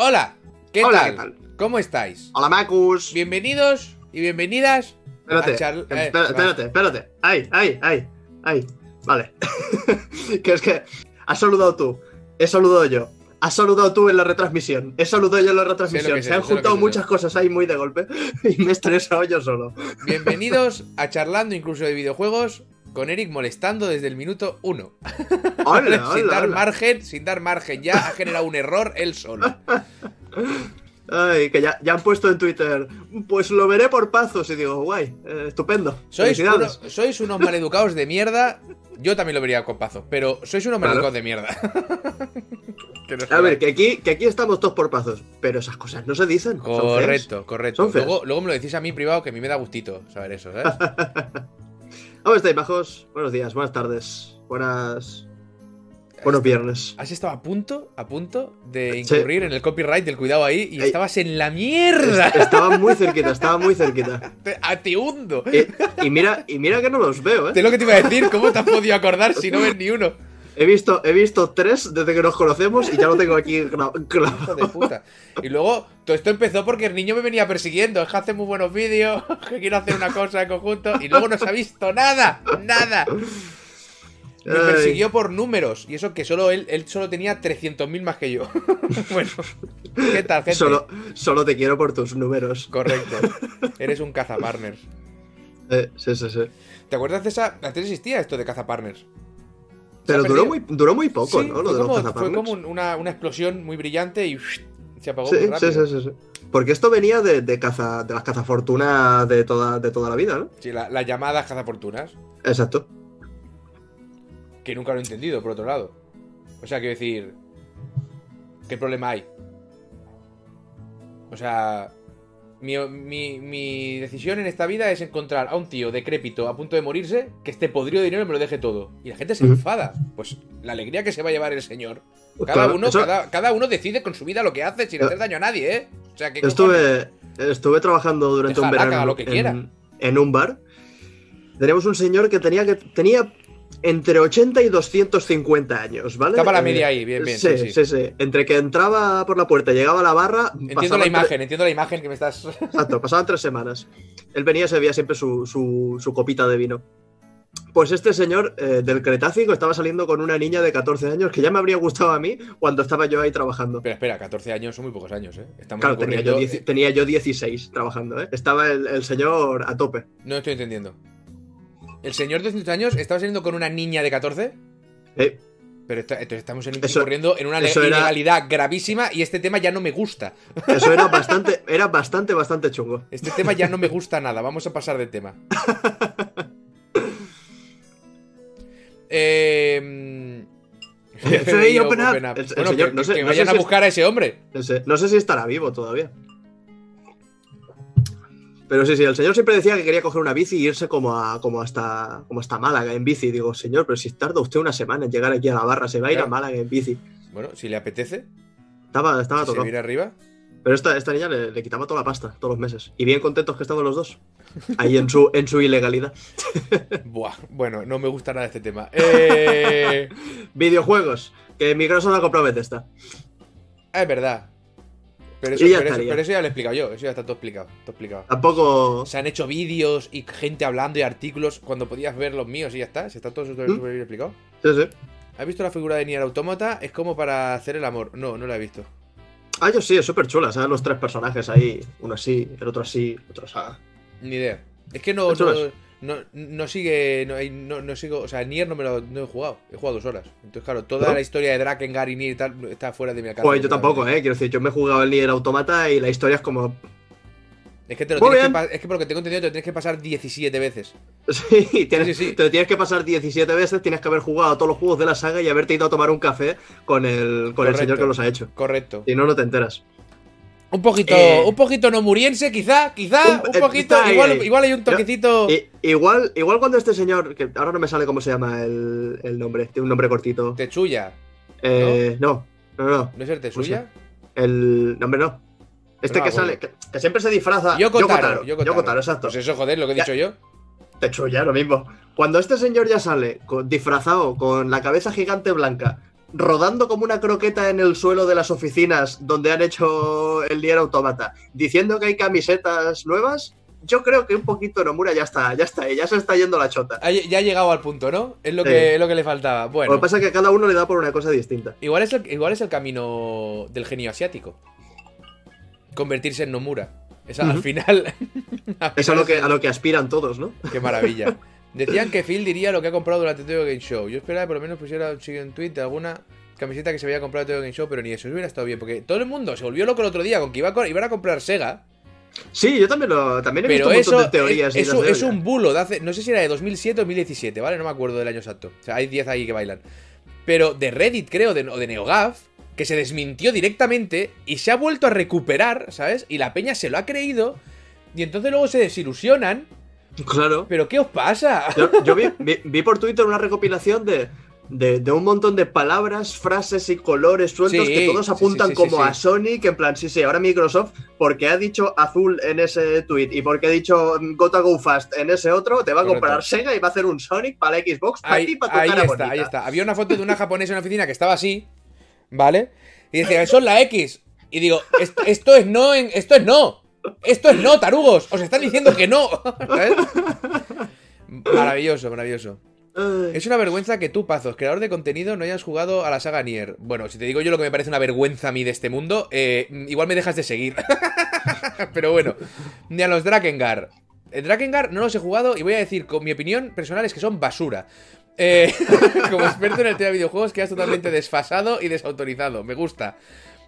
Hola, ¿qué, Hola, tal? ¿qué tal? ¿Cómo estáis? Hola, Macus. Bienvenidos y bienvenidas Espérate, a charl- eh, espérate, espérate. Ay, ay, ay, ay. Vale. que es que has saludado tú, he saludado yo. Has saludado tú en la retransmisión. He saludado yo en la retransmisión. Se han juntado sé. muchas cosas ahí muy de golpe y me he estresado yo solo. Bienvenidos a charlando incluso de videojuegos con Eric molestando desde el minuto uno. Hola, sin hola, dar hola. margen, sin dar margen. Ya ha generado un error él solo. Ay, que ya, ya han puesto en Twitter. Pues lo veré por pazos. Y digo, guay, eh, estupendo. Sois, uno- sois unos maleducados de mierda. Yo también lo vería con pazo, pero sois unos Claro. maleducados de mierda. Que no A ver, que aquí, que aquí estamos todos por pazos. Pero esas cosas no se dicen. Correcto, correcto. Luego, luego me lo decís a mí privado que a mí me da gustito saber eso, ¿sabes? ¿Cómo estáis, bajos? Buenos días, buenas tardes, buenas. Buenos viernes. Has estado a punto, a punto de Sí. incurrir en el copyright del cuidado ahí y Ey. estabas en la mierda. Es- Estaba muy cerquita, estaba muy cerquita. Te, a te hundo. Y, y mira, y mira que no los veo, ¿eh? lo que te iba a decir, ¿cómo te has podido acordar si no ves ni uno? He visto, he visto tres desde que nos conocemos y ya lo tengo aquí grabado. de puta. Y luego, todo esto empezó porque el niño me venía persiguiendo. Es que hace muy buenos vídeos, que quiero hacer una cosa en conjunto. Y luego no se ha visto nada, nada. Me persiguió por números. Y eso que solo él, él solo tenía 300.000 más que yo. bueno, ¿qué tal, gente? Solo, solo te quiero por tus números. Correcto. Eres un cazapartners. Eh, sí, sí, sí. ¿Te acuerdas de esa? Antes existía esto de cazapartners. Se Pero duró muy, duró muy poco, Sí, ¿no? fue Lo de los como, fue cazaparners. como un- una, una explosión muy brillante y se apagó Sí, muy rápido. sí, sí, sí. Porque esto venía de, de caza, de las cazafortunas de toda, de toda la vida, ¿no? Sí, la, la llamada cazafortunas, Exacto. que nunca lo he entendido, por otro lado. O sea, quiero decir, ¿qué problema hay? O sea, mi, mi- mi decisión en esta vida es encontrar a un tío decrépito a punto de morirse que esté podrido de dinero y me lo deje todo. Y la gente se enfada. Pues la alegría que se va a llevar el señor. Cada, Claro, uno, eso- cada, cada uno decide con su vida lo que hace sin Yo- hacer daño a nadie, ¿eh? O sea, que Estuve, estuve trabajando durante un verano lo que en, en un bar. Teníamos un señor que tenía, que tenía entre 80 y 250 años, ¿vale? Estaba la Eh, media ahí, bien, bien, Sí, sí, sí, sí. sí, Entre que entraba por la puerta y llegaba a la barra. Entiendo la tre- imagen, entiendo la imagen que me estás. Exacto, pasaban tres semanas. Él venía y se bebía siempre su, su- su copita de vino. Pues este señor eh, del Cretácico estaba saliendo con una niña de 14 años que ya me habría gustado a mí cuando estaba yo ahí trabajando. Espera, espera, 14 años son muy pocos años, ¿eh? Estamos Claro, tenía yo, incurriendo- 10 tenía yo 16 trabajando, ¿eh? Estaba el, el señor a tope. No estoy entendiendo. ¿El señor de 200 años estaba saliendo con una niña de 14? Eh, Pero está- entonces estamos en- Eso- incurriendo en una era- ilegalidad gravísima y este tema ya no me gusta. eso era bastante, era bastante, bastante chungo. Este tema ya no me gusta nada. Vamos a pasar de tema. Eh... FBI, open up. El- el Bueno, señor- que, no sé- que no sé vayan a buscar a ese hombre. No sé, no sé si estará vivo todavía. Pero sí, sí, el señor siempre decía que quería coger una bici y irse como, a, como, hasta, como hasta Málaga en bici. Digo, señor, pero si tarda usted una semana en llegar aquí a la barra, se va a ir a. Málaga en bici. Bueno, si le apetece, Estaba, estaba si se tocado. viene arriba. Pero esta, esta niña le, le quitaba toda la pasta todos los meses. Y bien contentos que estaban los dos. Ahí en su, en su ilegalidad. Buah, bueno, no me gusta nada este tema. Eh... Videojuegos. Que Microsoft ha comprado Bethesda. Ah, es verdad. Pero eso, ya pero, eso, estaría. pero eso ya lo he explicado yo. Eso ya está todo explicado. Todo explicado. Tampoco. Se han hecho vídeos y gente hablando y artículos cuando podías ver los míos y ya está. Si está todo súper ¿Mm? súper bien explicado. Sí, sí. ¿Has visto la figura de Nier Automata? Es como para hacer el amor. No, no la he visto. Ah, yo sí, es súper chula. ¿sabes? Los tres personajes ahí. Uno así, el otro así, el otro así. Ni idea. Es que no. No, no sigue. No, no, no sigo. O sea, Nier no me lo no he jugado. He jugado dos horas. Entonces, claro, toda la historia de Drakengard y Nier y tal está fuera de mi alcance. Joder, yo tampoco, ¿eh? Quiero decir, yo me he jugado el Nier Automata y la historia es como. Es que, te lo tienes que, es que por lo que tengo entendido te lo tienes que pasar 17 veces. Sí, tienes, Sí, sí, sí. te lo tienes que pasar 17 veces, tienes que haber jugado a todos los juegos de la saga y haberte ido a tomar un café con el, con el señor que los ha hecho. Correcto. Si no, no te enteras. Un poquito, Eh, un poquito no muriense, quizá, quizá, un- un, eh, poquito. ahí, igual, igual hay un toquecito. Igual, igual cuando este señor, que ahora no me sale cómo se llama el, el nombre, tiene un nombre cortito. Techuya. Eh, no, no, no, ¿No es el Techuya? el nombre no. Este No que sale, que, que siempre se disfraza. Yoko Taro, Taro, Yoko Yoko. Taro, exacto. Pues eso, joder, lo que he Ya. dicho yo. Techuya, lo mismo. Cuando este señor ya sale con- disfrazado con la cabeza gigante blanca, rodando como una croqueta en el suelo de las oficinas donde han hecho el Nier Automata, diciendo que hay camisetas nuevas, yo creo que un poquito Nomura ya está, ya está, ya se está yendo la chota. Ya ha llegado al punto, ¿no? Es lo, Sí. que, es lo que le faltaba. Lo Bueno, que pasa es que a cada uno le da por una cosa distinta. igual es, el, igual es el camino del genio asiático. Convertirse en Nomura. Esa, Al Ujú. final. al Es a lo, que, a lo que aspiran todos, ¿no? Qué maravilla. Decían que Phil diría lo que ha comprado durante Tokyo Game Show. Yo esperaba que por lo menos pusiera un en tweet de alguna camiseta que se había comprado en Tokyo Game Show, pero ni eso hubiera estado bien. Porque todo el mundo se volvió loco el otro día con que iba a, iban a comprar Sega. Sí, yo también, lo, también he Pero visto un montón eso de teorías. es, y es un- es bulo de hace. No sé si era de 2007 o 2017, ¿vale? No me acuerdo del año exacto. O sea, hay 10 ahí que bailan. Pero de Reddit, creo, de, o de NeoGAF, que se desmintió directamente y se ha vuelto a recuperar, ¿sabes? Y la peña se lo ha creído. Y entonces luego se desilusionan. Claro. ¿Pero qué os pasa? Yo, yo vi, vi- vi por Twitter una recopilación de, de, de un montón de palabras, frases y colores sueltos Sí, que todos apuntan sí, sí, sí, como a que en plan, sí, sí, ahora Microsoft, porque ha dicho azul en ese tweet y porque ha dicho mm, Gotta Go Fast en ese otro, te va a Correcto. comprar Sega y va a hacer un Sonic para la Xbox para ti, Ahí, para tu ahí cara está, bonita. ahí está. Había una foto de una japonesa en la oficina que estaba así, ¿vale? Y decía, eso es la X. Y digo, esto, esto es no, en- esto es no. Esto es no, tarugos. Os están diciendo que no. ¿Sabes? Maravilloso, maravilloso. Es una vergüenza que tú, Pazos, creador de contenido, no hayas jugado a la saga Nier. Bueno, si te digo yo lo que me parece una vergüenza a mí de este mundo, eh, igual me dejas de seguir. Pero bueno, ni a los Drakengard. El Drakengard no los he jugado y voy a decir, con mi opinión personal, es que son basura. Eh, como experto en el tema de videojuegos, quedas totalmente desfasado y desautorizado. Me gusta.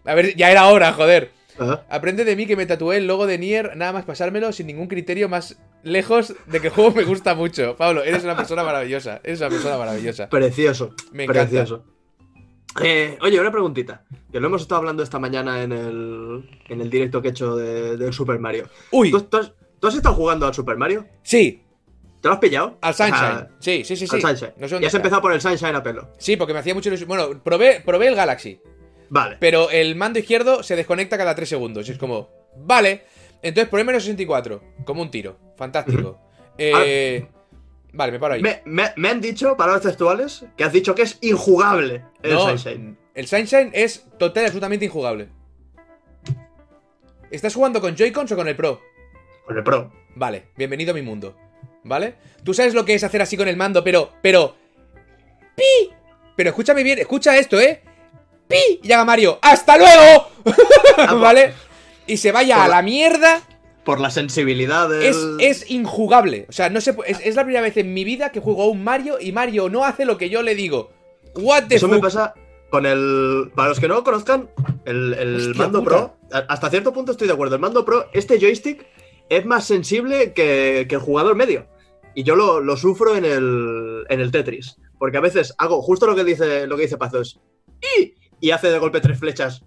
A ver, ya era hora, joder. Ajá. Aprende de mí que me tatué el logo de Nier, nada más pasármelo sin ningún criterio más lejos de que el juego me gusta mucho. Pablo, eres una persona maravillosa. Eres una persona maravillosa. Precioso. Me encanta. Precioso. Eh, oye, una preguntita. Que lo hemos estado hablando esta mañana en el, en el directo que he hecho de- del Super Mario. Uy, ¿Tú, tú has, tú has estado jugando al Super Mario? sí, ¿Te lo has pillado? al Sunshine. Sí, sí, sí, sí. al Sunshine. No sé y has está. empezado por el Sunshine a pelo. Sí, porque me hacía mucho ilusión. Bueno, probé, probé el Galaxy, Vale. pero el mando izquierdo se desconecta cada 3 segundos. Y es como, vale. Entonces probé menos 64, como un tiro. Fantástico. Eh, Vale, me paro ahí. Me, me- me han dicho, palabras textuales, que has dicho que es injugable el no, Sunshine. el Sunshine es total y absolutamente injugable. ¿Estás jugando con Joy-Cons o con el Pro? Con el Pro. Vale, bienvenido a mi mundo. ¿Vale? Tú sabes lo que es hacer así con el mando, pero. Pero. ¡Pi! Pero escúchame bien, escucha esto, ¿eh? ¡Pi! Y llega Mario. ¡Hasta luego! ¿Vale? Y se vaya Por a la- mierda. Por la sensibilidad del... Es, es injugable. O sea, no se es, es la primera vez en mi vida que juego a un Mario y Mario no hace lo que yo le digo. What the Eso me pasa con el... Para los que no lo conozcan, el, el Hostia mando puta. Pro, hasta cierto punto estoy de acuerdo. El mando Pro, este joystick, es más sensible que, que el jugador medio. Y yo lo, lo sufro en el, en el Tetris. Porque a veces hago justo lo que dice, lo que dice Pazos. ¡Y! Y hace de golpe tres flechas.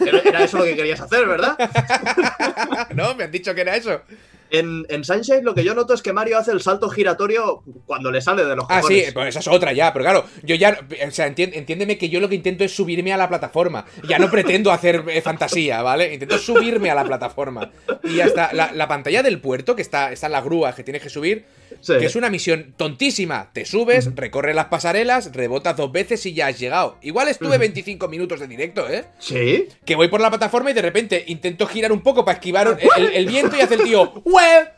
Era, eso lo que querías hacer, ¿verdad? no, me han dicho que era eso. En, en Sunshine lo que yo noto es que Mario hace el salto giratorio cuando le sale de los Ah, sí, pues esa es otra ya, pero claro, yo ya, o sea, entiéndeme que yo lo que intento es subirme a la plataforma. Ya no pretendo hacer eh, fantasía, ¿vale? Intento subirme a la plataforma. Y ya está, la, la pantalla del puerto, que está, está en la grúa que tienes que subir, Sí. que es una misión tontísima. Te subes, recorres las pasarelas, rebotas dos veces y ya has llegado. Igual estuve 25 minutos de directo, ¿eh? ¿Sí? Que voy por la plataforma y de repente intento girar un poco para esquivar el, el- el viento y hace el tío ¡Web!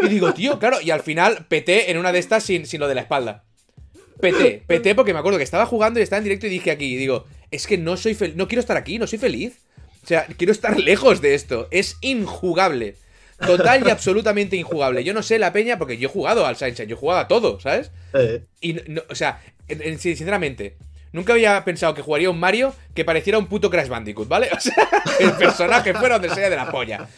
Y digo, tío, claro, y al final peté en una de estas sin, sin lo de la espalda. Peté, peté porque me acuerdo que estaba jugando y estaba en directo y dije aquí, y digo, es que no soy feliz, no quiero estar aquí, no soy feliz. O sea, quiero estar lejos de esto. Es injugable. Total y absolutamente injugable. Yo no sé la peña porque yo he jugado al Sunshine, yo he jugado a todo, ¿sabes? Eh, Y, no- o sea, sinceramente, nunca había pensado que jugaría un Mario que pareciera un puto Crash Bandicoot, ¿vale? O sea, el personaje fuera donde sea de la polla.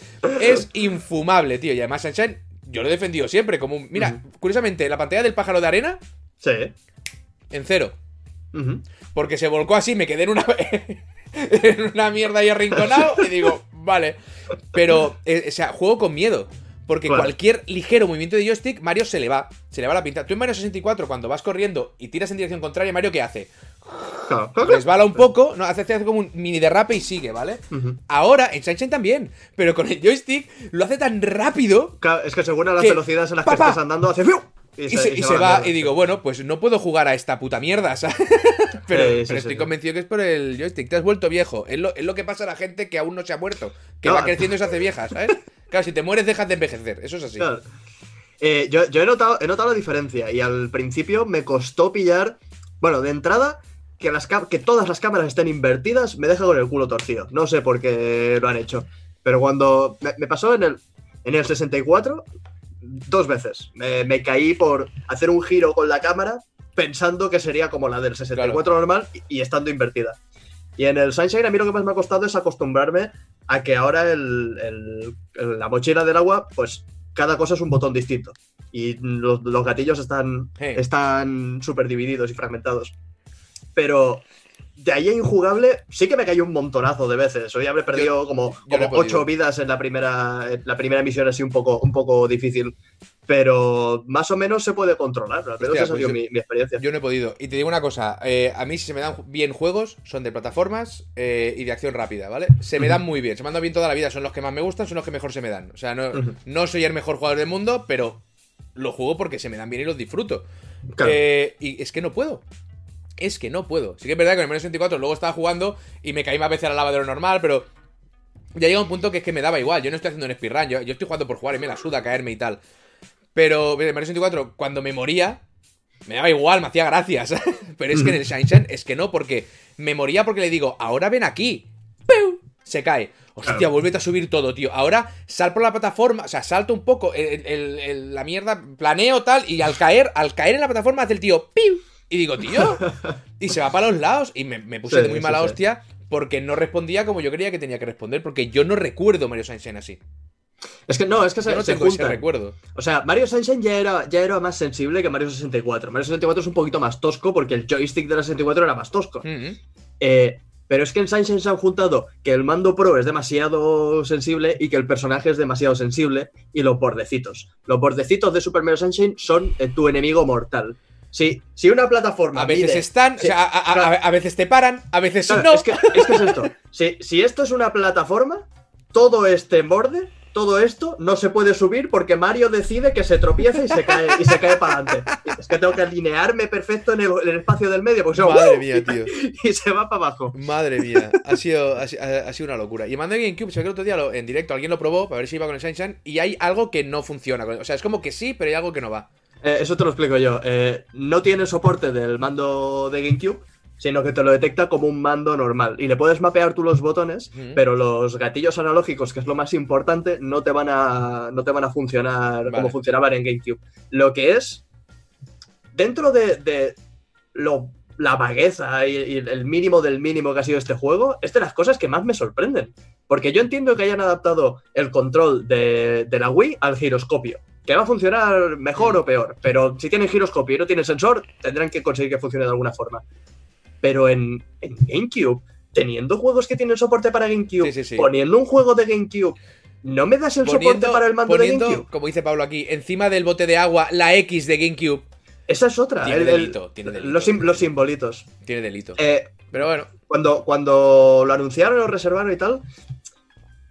Es infumable, tío. Y además, Sunshine, yo lo he defendido siempre como un. Mira, curiosamente, la pantalla del pájaro de arena, sí. en cero. Porque se volcó así, me quedé en una. en una mierda ahí arrinconado. Y digo, vale. Pero, eh, o sea, juego con miedo. Porque cualquier ligero movimiento de joystick, Mario se le va. Se le va la pinta. Tú en Mario 64, cuando vas corriendo y tiras en dirección contraria, Mario, ¿qué hace? Resbala un poco, no, hace, hace como un mini derrape y sigue, ¿vale? Ahora, en Sunshine también. Pero con el joystick lo hace tan rápido. Claro, es que según a las velocidades en las que estás andando, hace ¡fiu! Y, se, va, y digo, bueno, pues no puedo jugar a esta puta mierda, ¿sabes? pero, estoy convencido que es por el joystick. Te has vuelto viejo. Es lo, es lo, que pasa a la gente que aún no se ha muerto. Que va creciendo y se hace vieja, ¿sabes? Claro, si te mueres dejas de envejecer. Eso es así. Eh, yo, he, notado, he notado la diferencia y al principio me costó pillar. Bueno, de entrada, que, las que todas las cámaras estén invertidas me deja con el culo torcido. No sé por qué lo han hecho. Pero cuando me, pasó en el, en el 64, dos veces. Me, caí por hacer un giro con la cámara pensando que sería como la del 64 normal y, estando invertida. Y en el Sunshine a mí lo que más me ha costado es acostumbrarme a que ahora el, la mochila del agua, pues cada cosa es un botón distinto. Y los, gatillos están, están súper divididos y fragmentados. Pero de ahí a injugable, sí que me cayó un montonazo de veces. Hoy habré perdido como, ocho vidas en la primera, la primera misión, así un poco, un poco difícil. Pero más o menos se puede controlar. Al menos esa ha pues sido mi, experiencia. Yo no he podido. Y te digo una cosa: eh, a mí, si se me dan bien juegos, son de plataformas eh, y de acción rápida, ¿vale? Se me dan muy bien. Se me han dado bien toda la vida. Son los que más me gustan, son los que mejor se me dan. O sea, no, no soy el mejor jugador del mundo, pero lo juego porque se me dan bien y los disfruto. Eh, y es que no puedo es que no puedo. Sí que es verdad que en el Mario 64 luego estaba jugando y me caí más veces a la lava de lo normal, pero ya llega un punto que es que me daba igual. Yo no estoy haciendo un speedrun, yo, yo estoy jugando por jugar y me la suda caerme y tal. Pero en el Mario 64, cuando me moría, me daba igual, me hacía gracias. pero es que en el Shine es que no, porque me moría porque le digo, ahora ven aquí. Se cae. Hostia, claro. vuélvete a subir todo, tío. Ahora sal por la plataforma, o sea, salto un poco la mierda, planeo tal, y al caer, al caer en la plataforma hace el tío ¡piu! Y digo, tío. Y se va para los lados. Y me, puse de muy mala hostia porque no respondía como yo creía que tenía que responder. Porque yo no recuerdo Mario Sunshine así. Es que no, es que se, no tengo ese recuerdo. O sea, Mario Sunshine ya era, ya era más sensible que Mario 64. Mario 64 es un poquito más tosco porque el joystick de la 64 era más tosco. eh, pero es que en Sunshine se han juntado que el mando pro es demasiado sensible y que el personaje es demasiado sensible y los bordecitos. Los bordecitos de Super Mario Sunshine son eh, tu enemigo mortal. Si, si una plataforma. A veces están, o sea, a, veces te paran, a veces no. Es que es, esto. Si, si, esto es una plataforma, todo este borde, todo esto no se puede subir porque Mario decide que se tropieza y se cae, y se cae para adelante. Es que tengo que alinearme perfecto en el, espacio del medio. Porque Madre mía, tío. Y se va para abajo. Madre mía, ha sido, ha, sido una locura. Y mandé GameCube, sé que el otro día en directo alguien lo probó para ver si iba con el Sunshine y hay algo que no funciona. O sea, es como que sí, pero hay algo que no va. Eh, eso te lo explico yo. Eh, no tiene soporte del mando de GameCube, sino que te lo detecta como un mando normal. Y le puedes mapear tú los botones, pero los gatillos analógicos, que es lo más importante, no te van a, no te van a funcionar como funcionaban en GameCube. Lo que es, dentro de, lo, la vagueza y, el mínimo del mínimo que ha sido este juego, es de las cosas que más me sorprenden. Porque yo entiendo que hayan adaptado el control de, de la Wii al giroscopio que va a funcionar mejor o peor, pero si tienen giroscopio y no tienen sensor, tendrán que conseguir que funcione de alguna forma. Pero en, GameCube, teniendo juegos que tienen soporte para GameCube, poniendo un juego de GameCube, ¿no me das el soporte para el mando de GameCube? Como dice Pablo aquí, encima del bote de agua, la X de GameCube. Esa es otra. Tiene, delito, tiene delito, Los, simbolitos. Tiene delito. Eh, pero bueno. Cuando, cuando lo anunciaron, lo reservaron y tal,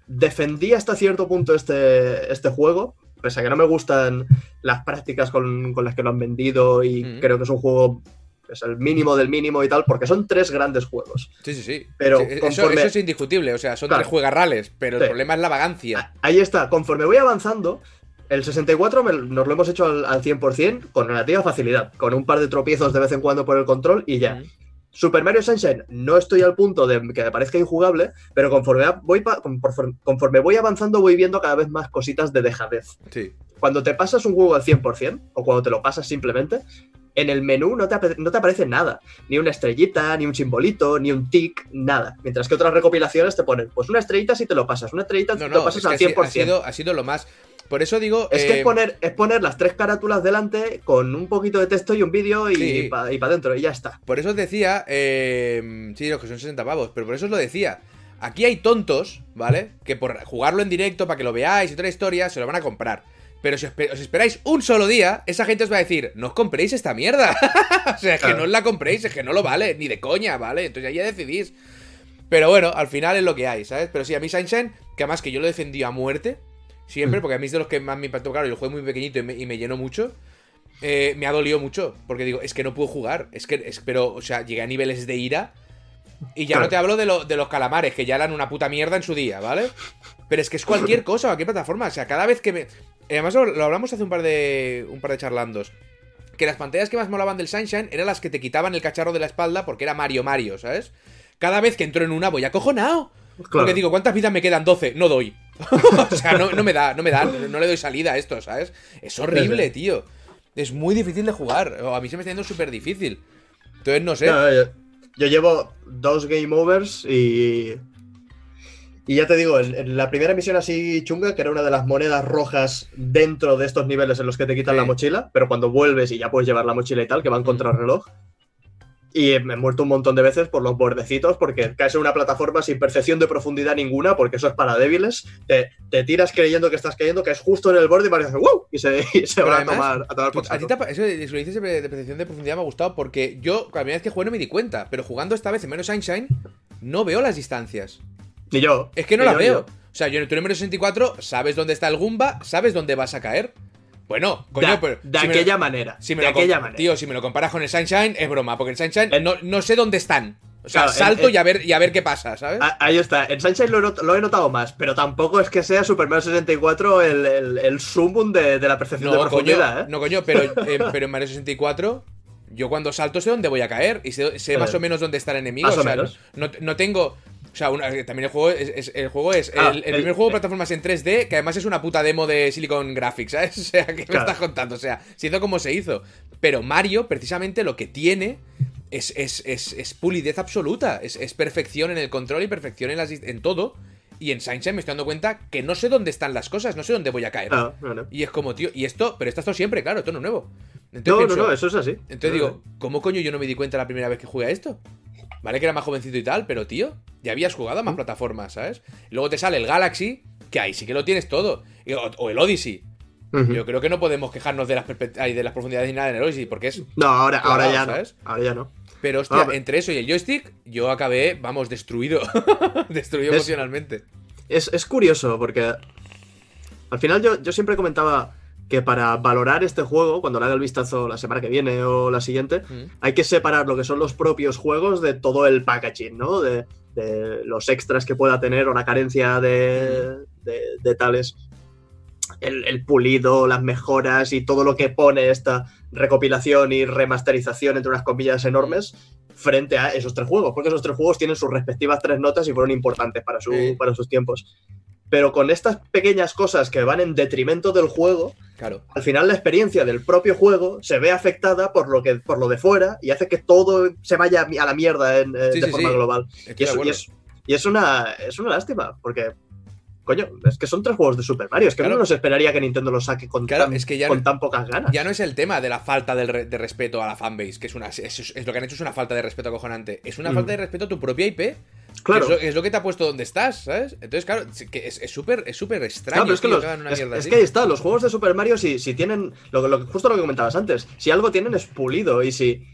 defendí hasta cierto punto este, este juego, pese a que no me gustan las prácticas con, las que lo han vendido y creo que es un juego es el mínimo del mínimo y tal, porque son tres grandes juegos. Sí, sí, sí. Pero eso, es indiscutible, o sea, son tres juegarrales, pero el problema es la vagancia. Ahí está, conforme voy avanzando, el 64 nos lo hemos hecho al, 100% con relativa facilidad, con un par de tropiezos de vez en cuando por el control y ya. Super Mario Sunshine no estoy al punto de que me parezca injugable, pero conforme voy, conforme voy avanzando voy viendo cada vez más cositas de dejadez. Sí. Cuando te pasas un juego al 100%, o cuando te lo pasas simplemente, en el menú no te, no te aparece nada. Ni una estrellita, ni un simbolito, ni un tic, nada. Mientras que otras recopilaciones te ponen, pues una estrellita si te lo pasas, una estrellita si te lo pasas al 100%. Ha sido, ha sido lo más por eso digo. Es que es, eh, poner, es poner las tres carátulas delante con un poquito de texto y un vídeo y, para adentro, y ya está. Por eso os decía. Eh, sí, los que son 60 pavos, pero por eso os lo decía. Aquí hay tontos, ¿vale? Que por jugarlo en directo para que lo veáis y otra historia se lo van a comprar. Pero si os, esperáis un solo día, esa gente os va a decir, no os compréis esta mierda. o sea, es que no os la compréis, es que no lo vale, ni de coña, ¿vale? Entonces ahí ya decidís. Pero bueno, al final es lo que hay, ¿sabes? Pero sí, a mí Sunshine, que además que yo lo defendí a muerte, Siempre, mm. porque a mí es de los que más me impactó, claro, y el juego muy pequeñito y me, llenó mucho. eh, me ha dolido mucho. Porque digo, es que no puedo jugar. Es que, es, pero, o sea, llegué a niveles de ira. Y ya no te hablo de, lo- de los calamares, que ya eran una puta mierda en su día, ¿vale? Pero es que es cualquier cosa, cualquier plataforma. O sea, cada vez que me. eh, Además, lo, lo hablamos hace un par de. un par de charlandos. Que las pantallas que más molaban del Sunshine eran las que te quitaban el cacharro de la espalda porque era Mario Mario, ¿sabes? Cada vez que entro en una voy acojonado. Claro. Porque digo, ¿cuántas vidas me quedan? 12. No doy. o sea, no, no me da, no me da, no, no le doy salida a esto, ¿sabes? Es horrible, tío. Es muy difícil de jugar. A mí se me está yendo súper difícil. Entonces, no sé. No, yo, yo llevo dos game overs y. Y ya te digo, en, en la primera misión así chunga, que era una de las monedas rojas dentro de estos niveles en los que te quitan Sí. la mochila, pero cuando vuelves y ya puedes llevar la mochila y tal, que van contra reloj. Y me he muerto un montón de veces por los bordecitos, porque caes en una plataforma sin percepción de profundidad ninguna, porque eso es para débiles. Te, te tiras creyendo que estás cayendo, que es justo en el borde y parece ¡wow! Y se, y se va además, a tomar, a tomar por a ti te eso, lo dices de percepción de profundidad me ha gustado porque yo, la primera vez que jugué no me di cuenta, pero jugando esta vez en menos Sunshine, no veo las distancias. Ni yo. Es que no las veo. O sea, yo en el menos 64 sabes dónde está el Goomba, sabes dónde vas a caer. Bueno, coño, pero. de si me lo- aquella manera. si me de aquella manera. Tío, si me lo comparas con el Sunshine, es broma, porque el Sunshine En- no, no sé dónde están. O sea, Claro, salto y, a ver, y a ver qué pasa, ¿sabes? Ah, Ahí está. En Sunshine lo, he not- lo he notado más, pero tampoco es que sea Super Mario 64 el, el, el sumum de, de la percepción de no, coño, profundidad, ¿eh? no, coño, pero, eh, pero en Mario 64, yo cuando salto sé dónde voy a caer y sé, sé Eh, más o menos dónde está el enemigo. más o o sea, menos. No, no tengo. O sea, una- también el juego es, es- el juego es Ah, el, el el- primer juego de eh. plataformas en 3D, que además es una puta demo de Silicon Graphics, ¿sabes? O sea, ¿qué me estás contando? O sea, se hizo como se hizo. Pero Mario, precisamente, lo que tiene es, es, es, es pulidez absoluta. Es, es perfección en el control y perfección en, las, dis- en todo. Y en Sunshine me estoy dando cuenta que no sé dónde están las cosas, no sé dónde voy a caer. No, no. Y es como, tío, y esto, pero esto ha estado siempre, claro, esto no es nuevo. Entonces No, pienso- no, no, eso es así. entonces digo, ¿cómo coño yo no me di cuenta la primera vez que jugué a esto? Vale que era más jovencito y tal, pero tío, ya habías jugado a más plataformas, ¿sabes? Y luego te sale el Galaxy, que ahí sí que lo tienes todo. O, o el Odyssey. Yo creo que no podemos quejarnos de las, de las profundidades ni nada en el Odyssey, porque es... No, ahora, ahora ya no. ¿sabes? Ahora ya no. Pero hostia, No, pero- entre eso y el joystick, yo acabé, vamos, destruido. destruido Es- emocionalmente. Es, es curioso porque al final yo, yo siempre comentaba que para valorar este juego, cuando le haga el vistazo la semana que viene o la siguiente, Mm. hay que separar lo que son los propios juegos de todo el packaging, ¿no? De, de los extras que pueda tener o la carencia de, de- de tales. El, el pulido, las mejoras y todo lo que pone esta recopilación y remasterización entre unas comillas enormes frente a esos tres juegos, porque esos tres juegos tienen sus respectivas tres notas y fueron importantes para, su- para sus tiempos. Pero con estas pequeñas cosas que van en detrimento del juego, Claro. al final la experiencia del propio juego se ve afectada por lo que por lo de fuera y hace que todo se vaya a la mierda en, eh, Sí, de sí, forma sí. global. Y es, y es una, es una lástima, porque, coño, es que son tres juegos de Super Mario. Es que Claro. uno no se esperaría que Nintendo los saque con, Claro, tan, es que ya con no- tan pocas ganas. Ya no es el tema de la falta re- de respeto a la fanbase, que es una es, es lo que han hecho es una falta de respeto acojonante. Es una Mm. falta de respeto a tu propia IP. claro. Que es, lo, es lo que te ha puesto donde estás, ¿sabes? Entonces, claro, es que es es súper es súper extraño Claro, es que, los- es, que ahí está, los juegos de Super Mario, si, si tienen, lo, lo- justo lo que comentabas antes, si algo tienen es pulido y si,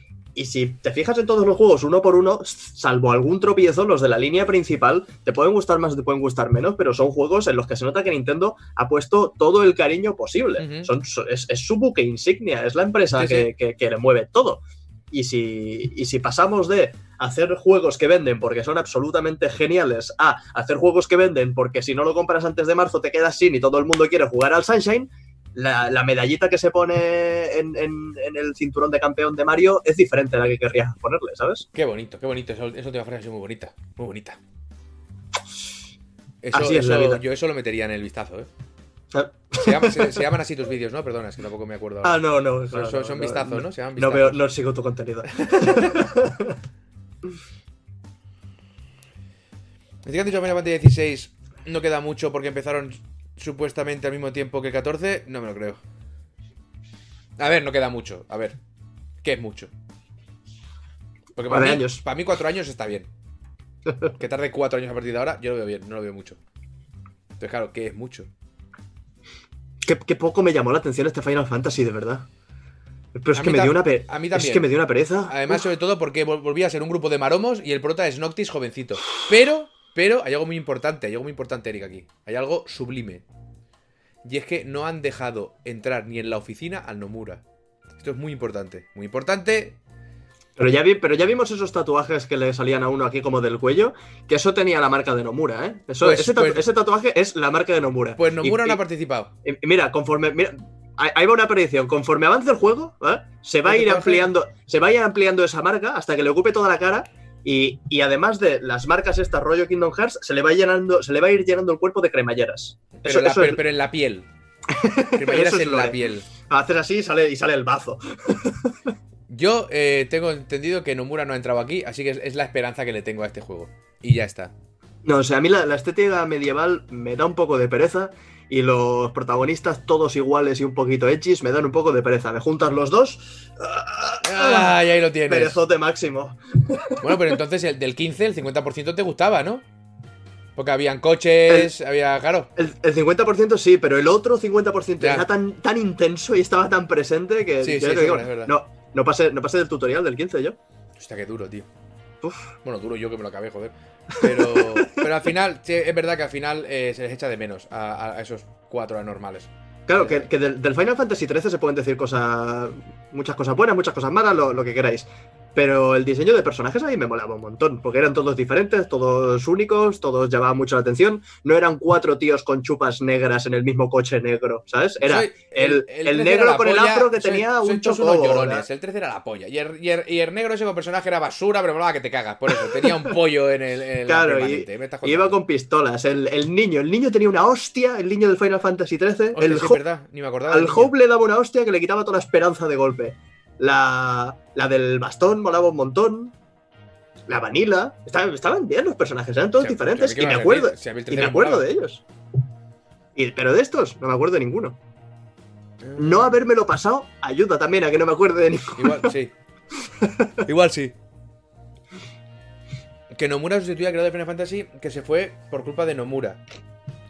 y si te fijas en todos los juegos uno por uno, salvo algún tropiezo, los de la línea principal te pueden gustar más o te pueden gustar menos, pero son juegos en los que se nota que Nintendo ha puesto todo el cariño posible. Son, so- es, es su buque insignia, es la empresa Sí, que, sí. que- que le mueve todo. Y si, y si pasamos de hacer juegos que venden porque son absolutamente geniales a hacer juegos que venden porque si no lo compras antes de marzo te quedas sin y todo el mundo quiere jugar al Sunshine, la, la medallita que se pone en, en- en el cinturón de campeón de Mario es diferente a la que querrías ponerle, ¿sabes? Qué bonito, qué bonito. Última frase ha sido muy bonita. Muy bonita. Eso, Así es la eso- vida. Yo eso lo metería en el vistazo, ¿eh? Ah, Se, llama- se- se llaman así tus vídeos, ¿no? Perdona, es que tampoco me acuerdo. ahora. Ah, no, no. Son- no, son- no, son no, vistazos, no, ¿no? Se llaman No, vistazos. veo, no sigo tu contenido. Han dicho Final Fantasy 16 no queda mucho porque empezaron supuestamente al mismo tiempo que el 14. No me lo creo. A ver, no queda mucho. A ver. ¿Qué es mucho? Porque para mí, años. para mí cuatro años está bien. Que tarde cuatro años a partir de ahora, yo lo veo bien, no lo veo mucho. Entonces, claro, ¿qué es mucho? Qué, qué poco me llamó la atención este Final Fantasy, de verdad. Pero es A que me dio una a mí Es también. que me dio una pereza. Además, sobre todo porque vol- volvía a ser un grupo de maromos y el prota es Noctis jovencito. Pero, pero, hay algo muy importante, hay algo muy importante, Eric, aquí. Hay algo sublime. Y es que no han dejado entrar ni en la oficina al Nomura. Esto es muy importante. Muy importante. Pero ya, vi, pero ya vimos esos tatuajes que le salían a uno aquí como del cuello, que eso tenía la marca de Nomura, ¿eh? Eso, Pues- ese, tatu- pues- ese tatuaje es la marca de Nomura. Pues Nomura Y- no ha participado. y- mira, conforme. Mira, ahí va una predicción. Conforme avance el juego, ¿eh? se va a ¿El ir ampliando. Se va a ir ampliando esa marca hasta que le ocupe toda la cara. Y, y además de las marcas estas rollo Kingdom Hearts, se le va llenando, se le va a ir llenando el cuerpo de cremalleras. Pero, Eso- en la- eso pero- es- pero en la piel. Cremalleras es en la piel. Haces así y sale, y sale el bazo. Yo eh, tengo entendido que Nomura no ha entrado aquí, así que es, es la esperanza que le tengo a este juego. Y ya está. No, o sea, a mí la, la estética medieval me da un poco de pereza y los protagonistas todos iguales y un poquito hechis me dan un poco de pereza. Me juntas los dos. Ah, y ahí lo tienes. Perezote máximo. Bueno, pero entonces el del 15, el 50% te gustaba, ¿no? Porque habían coches, había. Claro. El, el 50% sí, pero el otro 50% Ya. era tan, tan intenso y estaba tan presente que Sí, sí, es digo, es no, no pasé, no pasé del tutorial del 15 yo. Hostia, qué duro, tío. Uf. Bueno, duro yo que me lo acabé, joder. Pero, pero al final, sí, es verdad que al final eh, se les echa de menos a, a esos cuatro anormales. Claro, que, que del, del Final Fantasy XIII se pueden decir cosas, muchas cosas buenas, muchas cosas malas, lo, lo que queráis. Pero el diseño de personajes ahí me molaba un montón, porque eran todos diferentes, todos únicos, todos llamaban mucho la atención. No eran cuatro tíos con chupas negras en el mismo coche negro, ¿sabes? Era Soy- el, el 13 negro con el afro que soy- tenía un chocobo. unos llorones. El 13 era la polla. Y el, y el- y el negro ese personaje era basura, pero molaba que te cagas. Por eso, tenía un pollo en el. En la Claro, y, iba con pistolas. El, niño, el niño tenía una hostia, el niño del Final Fantasy XIII. Hostia, el sí, verdad, ni me acordaba. al. Hope le daba una hostia que le quitaba toda la esperanza de golpe. La, la del bastón molaba un montón. La Vanilla. Estaban, estaban bien los personajes, eran todos O sea, diferentes. Y me acuerdo, si y me 13 me acuerdo de ellos. Y, pero de estos no me acuerdo de ninguno. No habérmelo pasado ayuda también a que no me acuerde de ninguno. Igual, sí. Igual sí. Que Nomura sustituya al creador de Final Fantasy que se fue por culpa de Nomura.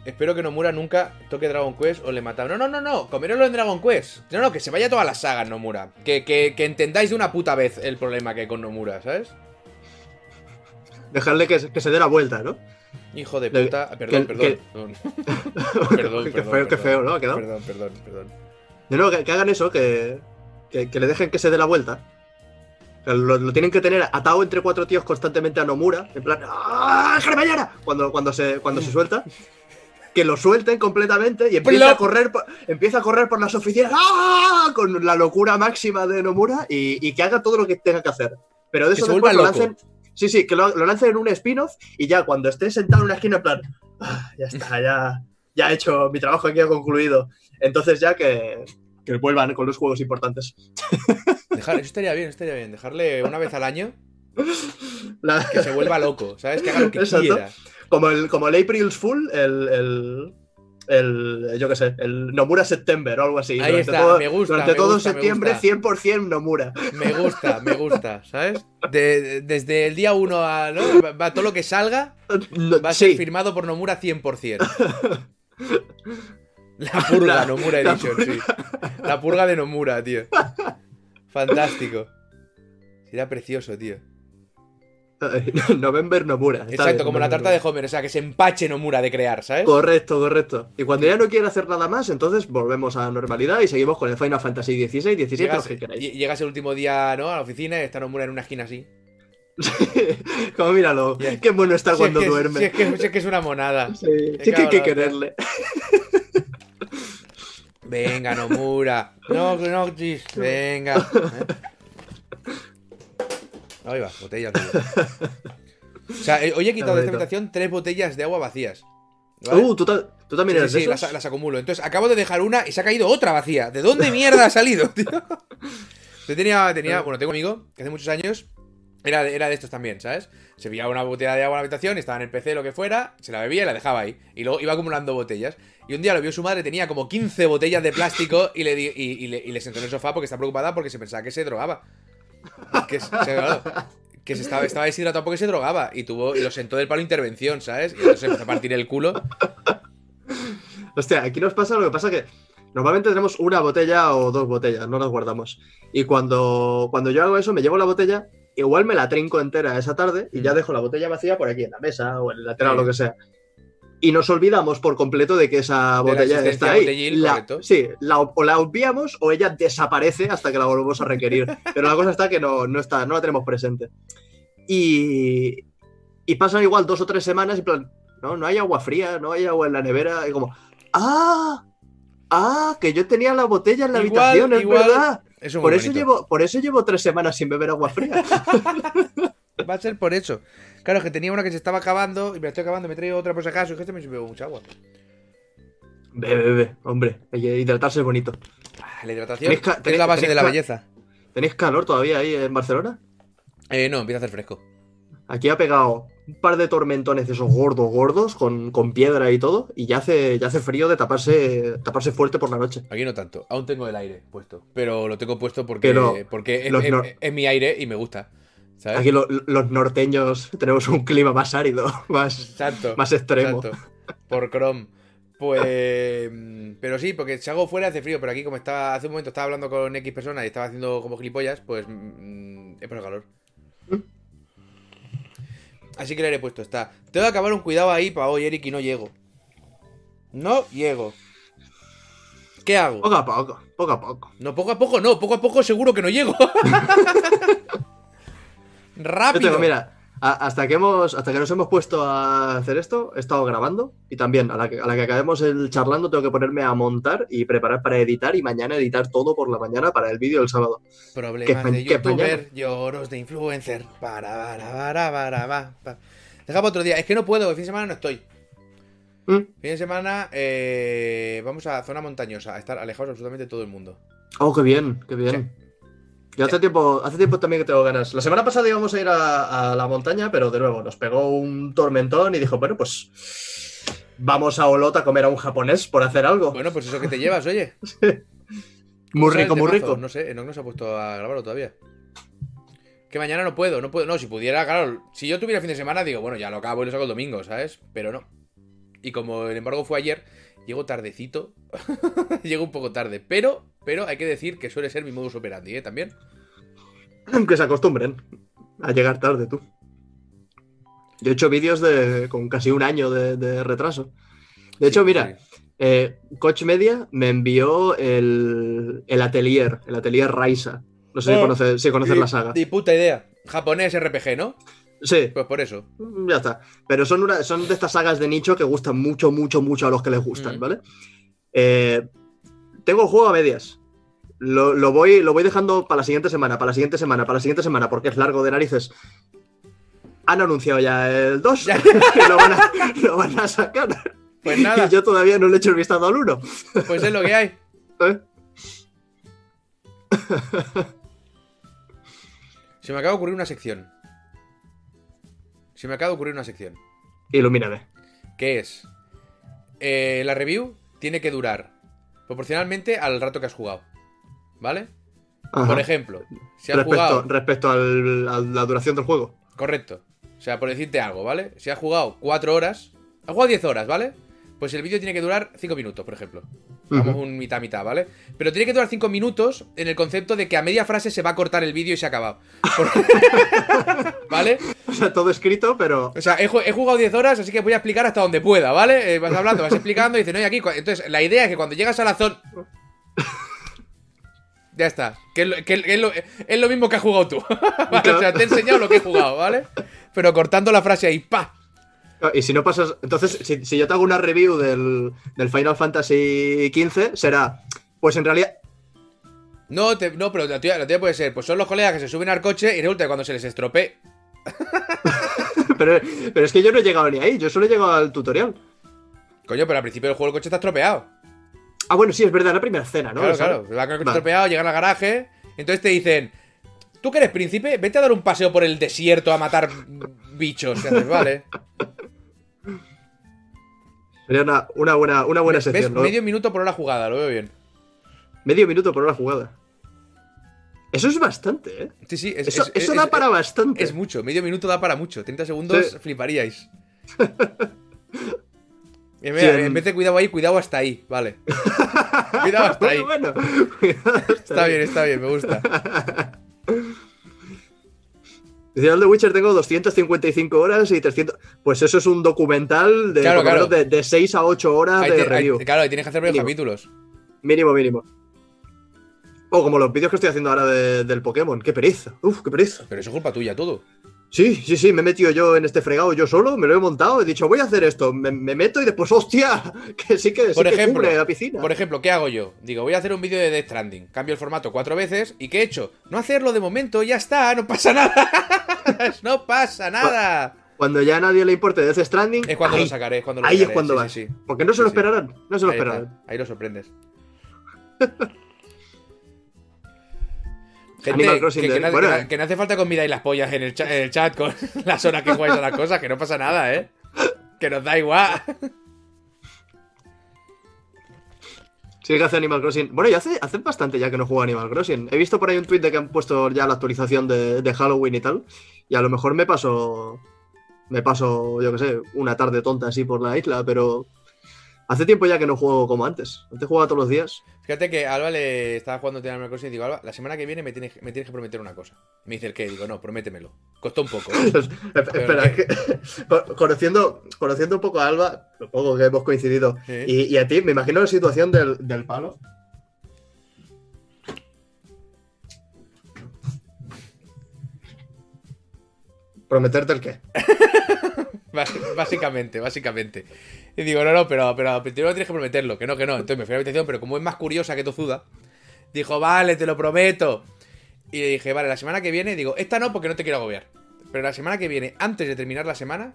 Espero que Nomura nunca toque Dragon Quest o le mataron. No, no, no, no. Comeroslo en Dragon Quest. No, no, que se vaya todas las sagas, Nomura. Que, que, que entendáis de una puta vez el problema que hay con Nomura, ¿sabes? Dejarle que, se- que se dé la vuelta, ¿no? Hijo de Le- puta. Perdón, que- perdón. que- perdón. Perdón, qué, perdón, feo, qué perdón. feo, ¿no? Ha quedado. Perdón, perdón, perdón. No, no, que, hagan eso, que, que, que le dejen que se dé la vuelta. Lo, lo tienen que tener atado entre cuatro tíos constantemente a Nomura, en plan, ¡ah! Cuando, cuando, se, cuando se suelta. Que lo suelten completamente y empieza Plop. a correr por, empieza a correr por las oficinas ¡ah! con la locura máxima de Nomura y, y que haga todo lo que tenga que hacer. Pero de eso después lo lancen. Sí, sí, que lo, lo lancen en un spin-off y ya cuando esté sentado en una esquina, en plan, "Ah, ya está, ya, ya he hecho mi trabajo aquí, ha concluido. Entonces ya que, que vuelvan con los juegos importantes. Dejar, eso estaría bien, estaría bien. Dejarle una vez al año La- que se vuelva loco, ¿sabes? Que haga lo que Exacto. quiera. Como el, como el April's Fool, el, el, el- yo qué sé, el Nomura September o algo así. Ahí Durante está, todo, me gusta, Durante me todo gusta, me septiembre, gusta. 100% Nomura. Me gusta, me gusta, ¿sabes? De- de- desde el día 1 a. ¿no? Va- va- todo lo que salga va a ser sí, firmado por Nomura 100%. La purga, La- Nomura la Edition, sí. La purga de Nomura, tío. Fantástico. Sería precioso, tío. November Nomura. está Exacto, como la tarta de Homer, o sea, que se empache Nomura de crear, ¿sabes? Correcto, correcto. Y cuando ya no quiere hacer nada más, entonces volvemos a la normalidad y seguimos con el Final Fantasy XVI, 17, Llegas, que queráis. lle- llegas el último día, ¿no? A la oficina y está Nomura en una esquina así. como míralo, qué bueno está Si es cuando que es- duerme. Si es, que, si es que es una monada. Sí, sí que hay que quererle. Venga, Nomura. No, no, venga. ¿Eh? Ahí va, agua. O sea, eh, hoy he quitado de esta habitación tres botellas de agua vacías. ¿vale? Uh, ¿tú, tú también Sí, eres sí, de sí, esos? las, las acumulo. Entonces, acabo de dejar una y se ha caído otra vacía. ¿De dónde mierda ha salido, tío? Yo tenía, tenía, bueno, tengo un amigo que hace muchos años era, de- era de estos también, ¿sabes? Se veía una botella de agua en la habitación, estaba en el PC, lo que fuera, se la bebía y la dejaba ahí. Y luego iba acumulando botellas. Y un día lo vio su madre, tenía como 15 botellas de plástico y le, di- y, y le, y le sentó en el sofá porque está preocupada porque se pensaba que se drogaba. Que, se, claro, que se estaba, estaba deshidratado porque se drogaba. Y tuvo y lo sentó del palo intervención, ¿sabes? Y entonces empezó a partir el culo. Hostia, aquí nos pasa lo que pasa que normalmente tenemos una botella o dos botellas, no las guardamos. Y cuando, cuando yo hago eso, me llevo la botella, igual me la trinco entera esa tarde y ya Mm. dejo la botella vacía por aquí en la mesa o en el lateral Sí. o lo que sea. Y nos olvidamos por completo de que esa botella está ahí. La- sí, la, o la obviamos o ella desaparece hasta que la volvemos a requerir. Pero la cosa está que no, no está, no la tenemos presente. Y, y pasan igual dos o tres semanas y plan, no, no hay agua fría, no hay agua en la nevera. Y como, ¡ah! ¡ah! Que yo tenía la botella en la Igual, habitación, es igual. verdad. Eso es Por eso, bonito. llevo, por eso llevo tres semanas sin beber agua fría. Va a ser por eso. Claro, es que tenía una que se estaba acabando y me la estoy acabando, me he traído otra por si acaso. Es que este me bebo mucha agua. Bebe, bebe, hombre. Hidratarse es bonito. Ah, La hidratación Tenéis es la base de la belleza. ¿Tenéis calor todavía ahí en Barcelona? Eh, no, empieza a hacer fresco. Aquí ha pegado un par de tormentones de esos gordos, gordos, con, con piedra y todo, y ya hace, ya hace frío de taparse, taparse fuerte por la noche. Aquí no tanto. Aún tengo el aire puesto. Pero lo tengo puesto porque, Pero porque es mi aire y me gusta. ¿Sabes? Aquí lo- los norteños tenemos un clima más árido, más, Exacto. más extremo. exacto. Por Chrome. Pues. mm, Pero sí, porque si hago fuera hace frío, pero aquí, como estaba hace un momento estaba hablando con X personas y estaba haciendo como gilipollas, pues. mm, he puesto calor. ¿Mm? Así que le he puesto, está. Tengo que acabar un cuidado ahí para hoy, Eric, y no llego. No llego. ¿Qué hago? Poco a poco, poco a poco. No, poco a poco no, poco a poco seguro que no llego. Yo Rápido. tengo, mira, a- hasta que, hemos, hasta que nos hemos puesto a hacer esto, he estado grabando y también a la que, a la que acabemos el charlando tengo que ponerme a montar y preparar para editar y mañana editar todo por la mañana para el vídeo del sábado. Problemas ¿Qué- de qué youtuber, lloros de influencer. Para, para, para, para, para, para. Deja para otro día. Es que no puedo, el fin de semana no estoy. ¿Mm? Fin de semana eh, vamos a zona montañosa, a estar alejados absolutamente de todo el mundo. Oh, qué bien, qué bien. Yo hace tiempo, hace tiempo también que tengo ganas. La semana pasada íbamos a ir a, a la montaña, pero de nuevo nos pegó un tormentón y dijo, bueno, pues vamos a Olot a comer a un japonés por hacer algo. Bueno, pues eso que te llevas, oye. muy ¿Sabes rico, muy rico. No sé, Enoch no se ha puesto a grabarlo todavía. Que mañana no puedo, no puedo. No, si pudiera, claro. Si yo tuviera fin de semana, digo, bueno, ya lo acabo y lo saco el domingo, ¿sabes? Pero no. Y como el embargo fue ayer, llego tardecito. llego un poco tarde. Pero, pero hay que decir que suele ser mi modus operandi, ¿eh? También. Que se acostumbren a llegar tarde, tú. Yo he hecho vídeos de, con casi un año de, de retraso. De hecho, Sí, mira, sí. eh, Coach Media me envió el, el atelier, el atelier Raisa. No sé si Oh, conoces, si conoces Ni- la saga. Ni puta idea. Japonés RPG, ¿no? Sí, Pues por eso. Mm, Ya está. Pero son, una, son de estas sagas de nicho que gustan mucho, mucho, mucho a los que les gustan, Mm. ¿vale? Eh, tengo el juego a medias. Lo, lo voy, lo voy dejando para la siguiente semana, para la siguiente semana, para la siguiente semana, porque es largo de narices. Han anunciado ya el 2, Ya. que lo van, a, lo van a sacar. Pues nada, Y yo todavía no le he hecho el vistazo al 1. pues es lo que hay. ¿eh? Se me acaba de ocurrir una sección. Se me acaba de ocurrir una sección. Ilumíname. Que es. eh, la review tiene que durar proporcionalmente al rato que has jugado. ¿Vale? Ajá. Por ejemplo, si has respecto jugado. respecto al- a la duración del juego. Correcto. O sea, por decirte algo, ¿vale? Si has jugado 4 horas. Has jugado 10 horas, ¿vale? Pues el vídeo tiene que durar 5 minutos, por ejemplo. Vamos un mitad mitad, ¿vale? Pero tiene que durar 5 minutos en el concepto de que a media frase se va a cortar el vídeo y se ha acabado. ¿Vale? O sea, todo escrito, pero. O sea, he, ju- he jugado 10 horas, así que voy a explicar hasta donde pueda, ¿vale? Eh, vas hablando, vas explicando y dices, no, y aquí. Entonces, la idea es que cuando llegas a la zona. Ya está. Que, es lo, que es lo- es lo mismo que has jugado tú. ¿vale? O sea, te he enseñado lo que he jugado, ¿vale? Pero cortando la frase ahí, ¡pa! Y si no pasas. Entonces, si, si yo te hago una review del, del Final Fantasy XV, será. Pues en realidad. No, te- no pero la tuya, la tuya puede ser, pues son los colegas que se suben al coche y resulta que cuando se les estropee. Pero, pero es que yo no he llegado ni ahí, yo solo he llegado al tutorial. Coño, pero al principio del juego el coche está estropeado. Ah, bueno, sí, es verdad, la primera escena, ¿no? Claro, claro. El coche Vale. estropeado, llegan al garaje. Entonces te dicen: Tú que eres príncipe, vete a dar un paseo por el desierto a matar bichos. Haces, vale. Sería una, una buena, una buena sección, ¿no? Medio minuto por hora jugada, lo veo bien. Medio minuto por hora jugada. Eso es bastante, ¿eh? Sí, sí, es, Eso, es- eso es- da para bastante. es mucho. Medio minuto da para mucho. 30 segundos Sí. fliparíais. Y mira, Sí, en- en vez de cuidado ahí, cuidado hasta ahí. Vale. cuidado hasta ahí. Bueno, bueno. Cuidado hasta Está ahí. bien, está bien, me gusta. Dice, de Witcher tengo 255 horas y 300. Pues eso es un documental de, Claro, claro. de, de 6 a 8 horas Ahí de te- ahí- review. claro, ahí tienes que hacer varios capítulos. Mínimo, mínimo. O como los vídeos que estoy haciendo ahora de- del Pokémon. Qué pereza. Uf, qué pereza. Pero eso es culpa tuya, todo. Sí, sí, sí, me he metido yo en este fregado yo solo, me lo he montado, he dicho, voy a hacer esto, me, me meto y después, hostia, que sí que, sí Por que ejemplo, la piscina. Por ejemplo, ¿qué hago yo? Digo, voy a hacer un vídeo de Death Stranding. Cambio el formato cuatro veces. ¿Y qué he hecho? No hacerlo de momento, ya está, no pasa nada. no pasa nada. Cuando ya a nadie le importe Death Stranding, Es cuando ahí, lo sacaré, es cuando lo ahí es cuando sí, vas. sí, sí. Porque no se lo Sí, sí. esperarán, no se lo esperarán. ahí lo sorprendes. Animal Crossing que, que de- no, bueno. que no- hace falta os miráis las pollas en el, cha- en el chat con las horas que jugáis a las cosas, que no pasa nada, ¿eh? Que nos da igual. Sí que hace Animal Crossing. Bueno, ya hace, hace bastante ya que no juego Animal Crossing. He visto por ahí un tweet de que han puesto ya la actualización de, de Halloween y tal. Y a lo mejor me paso. Me paso, yo qué sé, una tarde tonta así por la isla, pero. Hace tiempo ya que no juego como antes. Antes jugaba todos los días. Fíjate que Alba le estaba jugando a Animal Crossing y digo, Alba, la semana que viene me tienes, me tienes que prometer una cosa. Me dice el qué, digo, no, prométemelo. Costó un poco. ¿eh? Espera, es que, co- conociendo, conociendo un poco a Alba, lo poco que hemos coincidido, Sí. y, y a ti, me imagino la situación del, del palo. ¿Prometerte el qué? Bás- Básicamente, básicamente. Y digo, no, no, pero, pero primero tienes que prometerlo, que no, que no. Entonces me fui a la habitación, pero como es más curiosa que tozuda, dijo, vale, te lo prometo. Y le dije, vale, la semana que viene, digo, esta no porque no te quiero agobiar. Pero la semana que viene, antes de terminar la semana,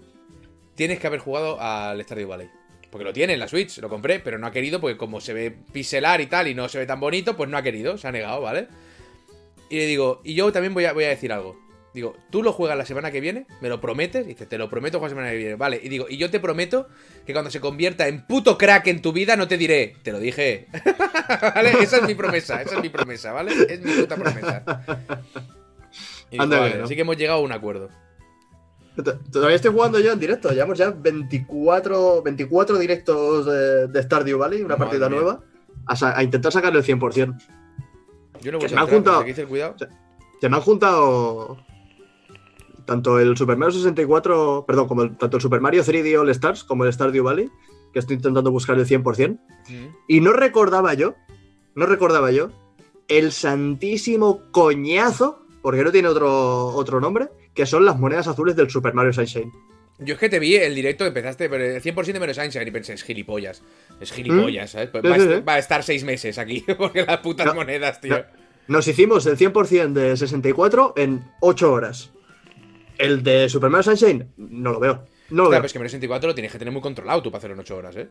tienes que haber jugado al Stardew Valley. Porque lo tiene en la Switch, lo compré, pero no ha querido, porque como se ve pixelar y tal, y no se ve tan bonito, pues no ha querido, se ha negado, ¿vale? Y le digo, y yo también voy a, voy a decir algo. Digo, tú lo juegas la semana que viene, me lo prometes, dice, te lo prometo jugar la semana que viene, vale. Y digo, y yo te prometo que cuando se convierta en puto crack en tu vida, no te diré, te lo dije. ¿Vale? Esa es mi promesa, esa es mi promesa, ¿vale? Es mi puta promesa. Y dijo, Anda vale, así que hemos llegado a un acuerdo. Todavía estoy jugando yo en directo. Llevamos ya 24, 24 directos de, de Stardew Valley, una Madre partida mía. nueva, a, a intentar sacarle el 100%. Yo no Que voy se a me han juntado. Se me han juntado tanto el Super Mario 64, perdón, como el- tanto el Super Mario 3D All Stars como el Stardew Valley, que estoy intentando buscar el 100%. Mm. Y no recordaba yo, no recordaba yo, el santísimo coñazo, porque no tiene otro, otro nombre, que son las monedas azules del Super Mario Sunshine. Yo es que te vi el directo, empezaste, pero el 100% de menos Sunshine y pensé, es gilipollas. Es gilipollas, ¿sabes? Pues Sí, va, a sí, est- sí. va a estar seis meses aquí, porque las putas No, monedas, tío. no. Nos hicimos el 100% de 64 en 8 horas. El de Super Mario Sunshine, no lo veo. No lo Claro, veo. pero es que Mario 64 lo tienes que tener muy controlado tú para hacerlo en 8 horas, ¿eh?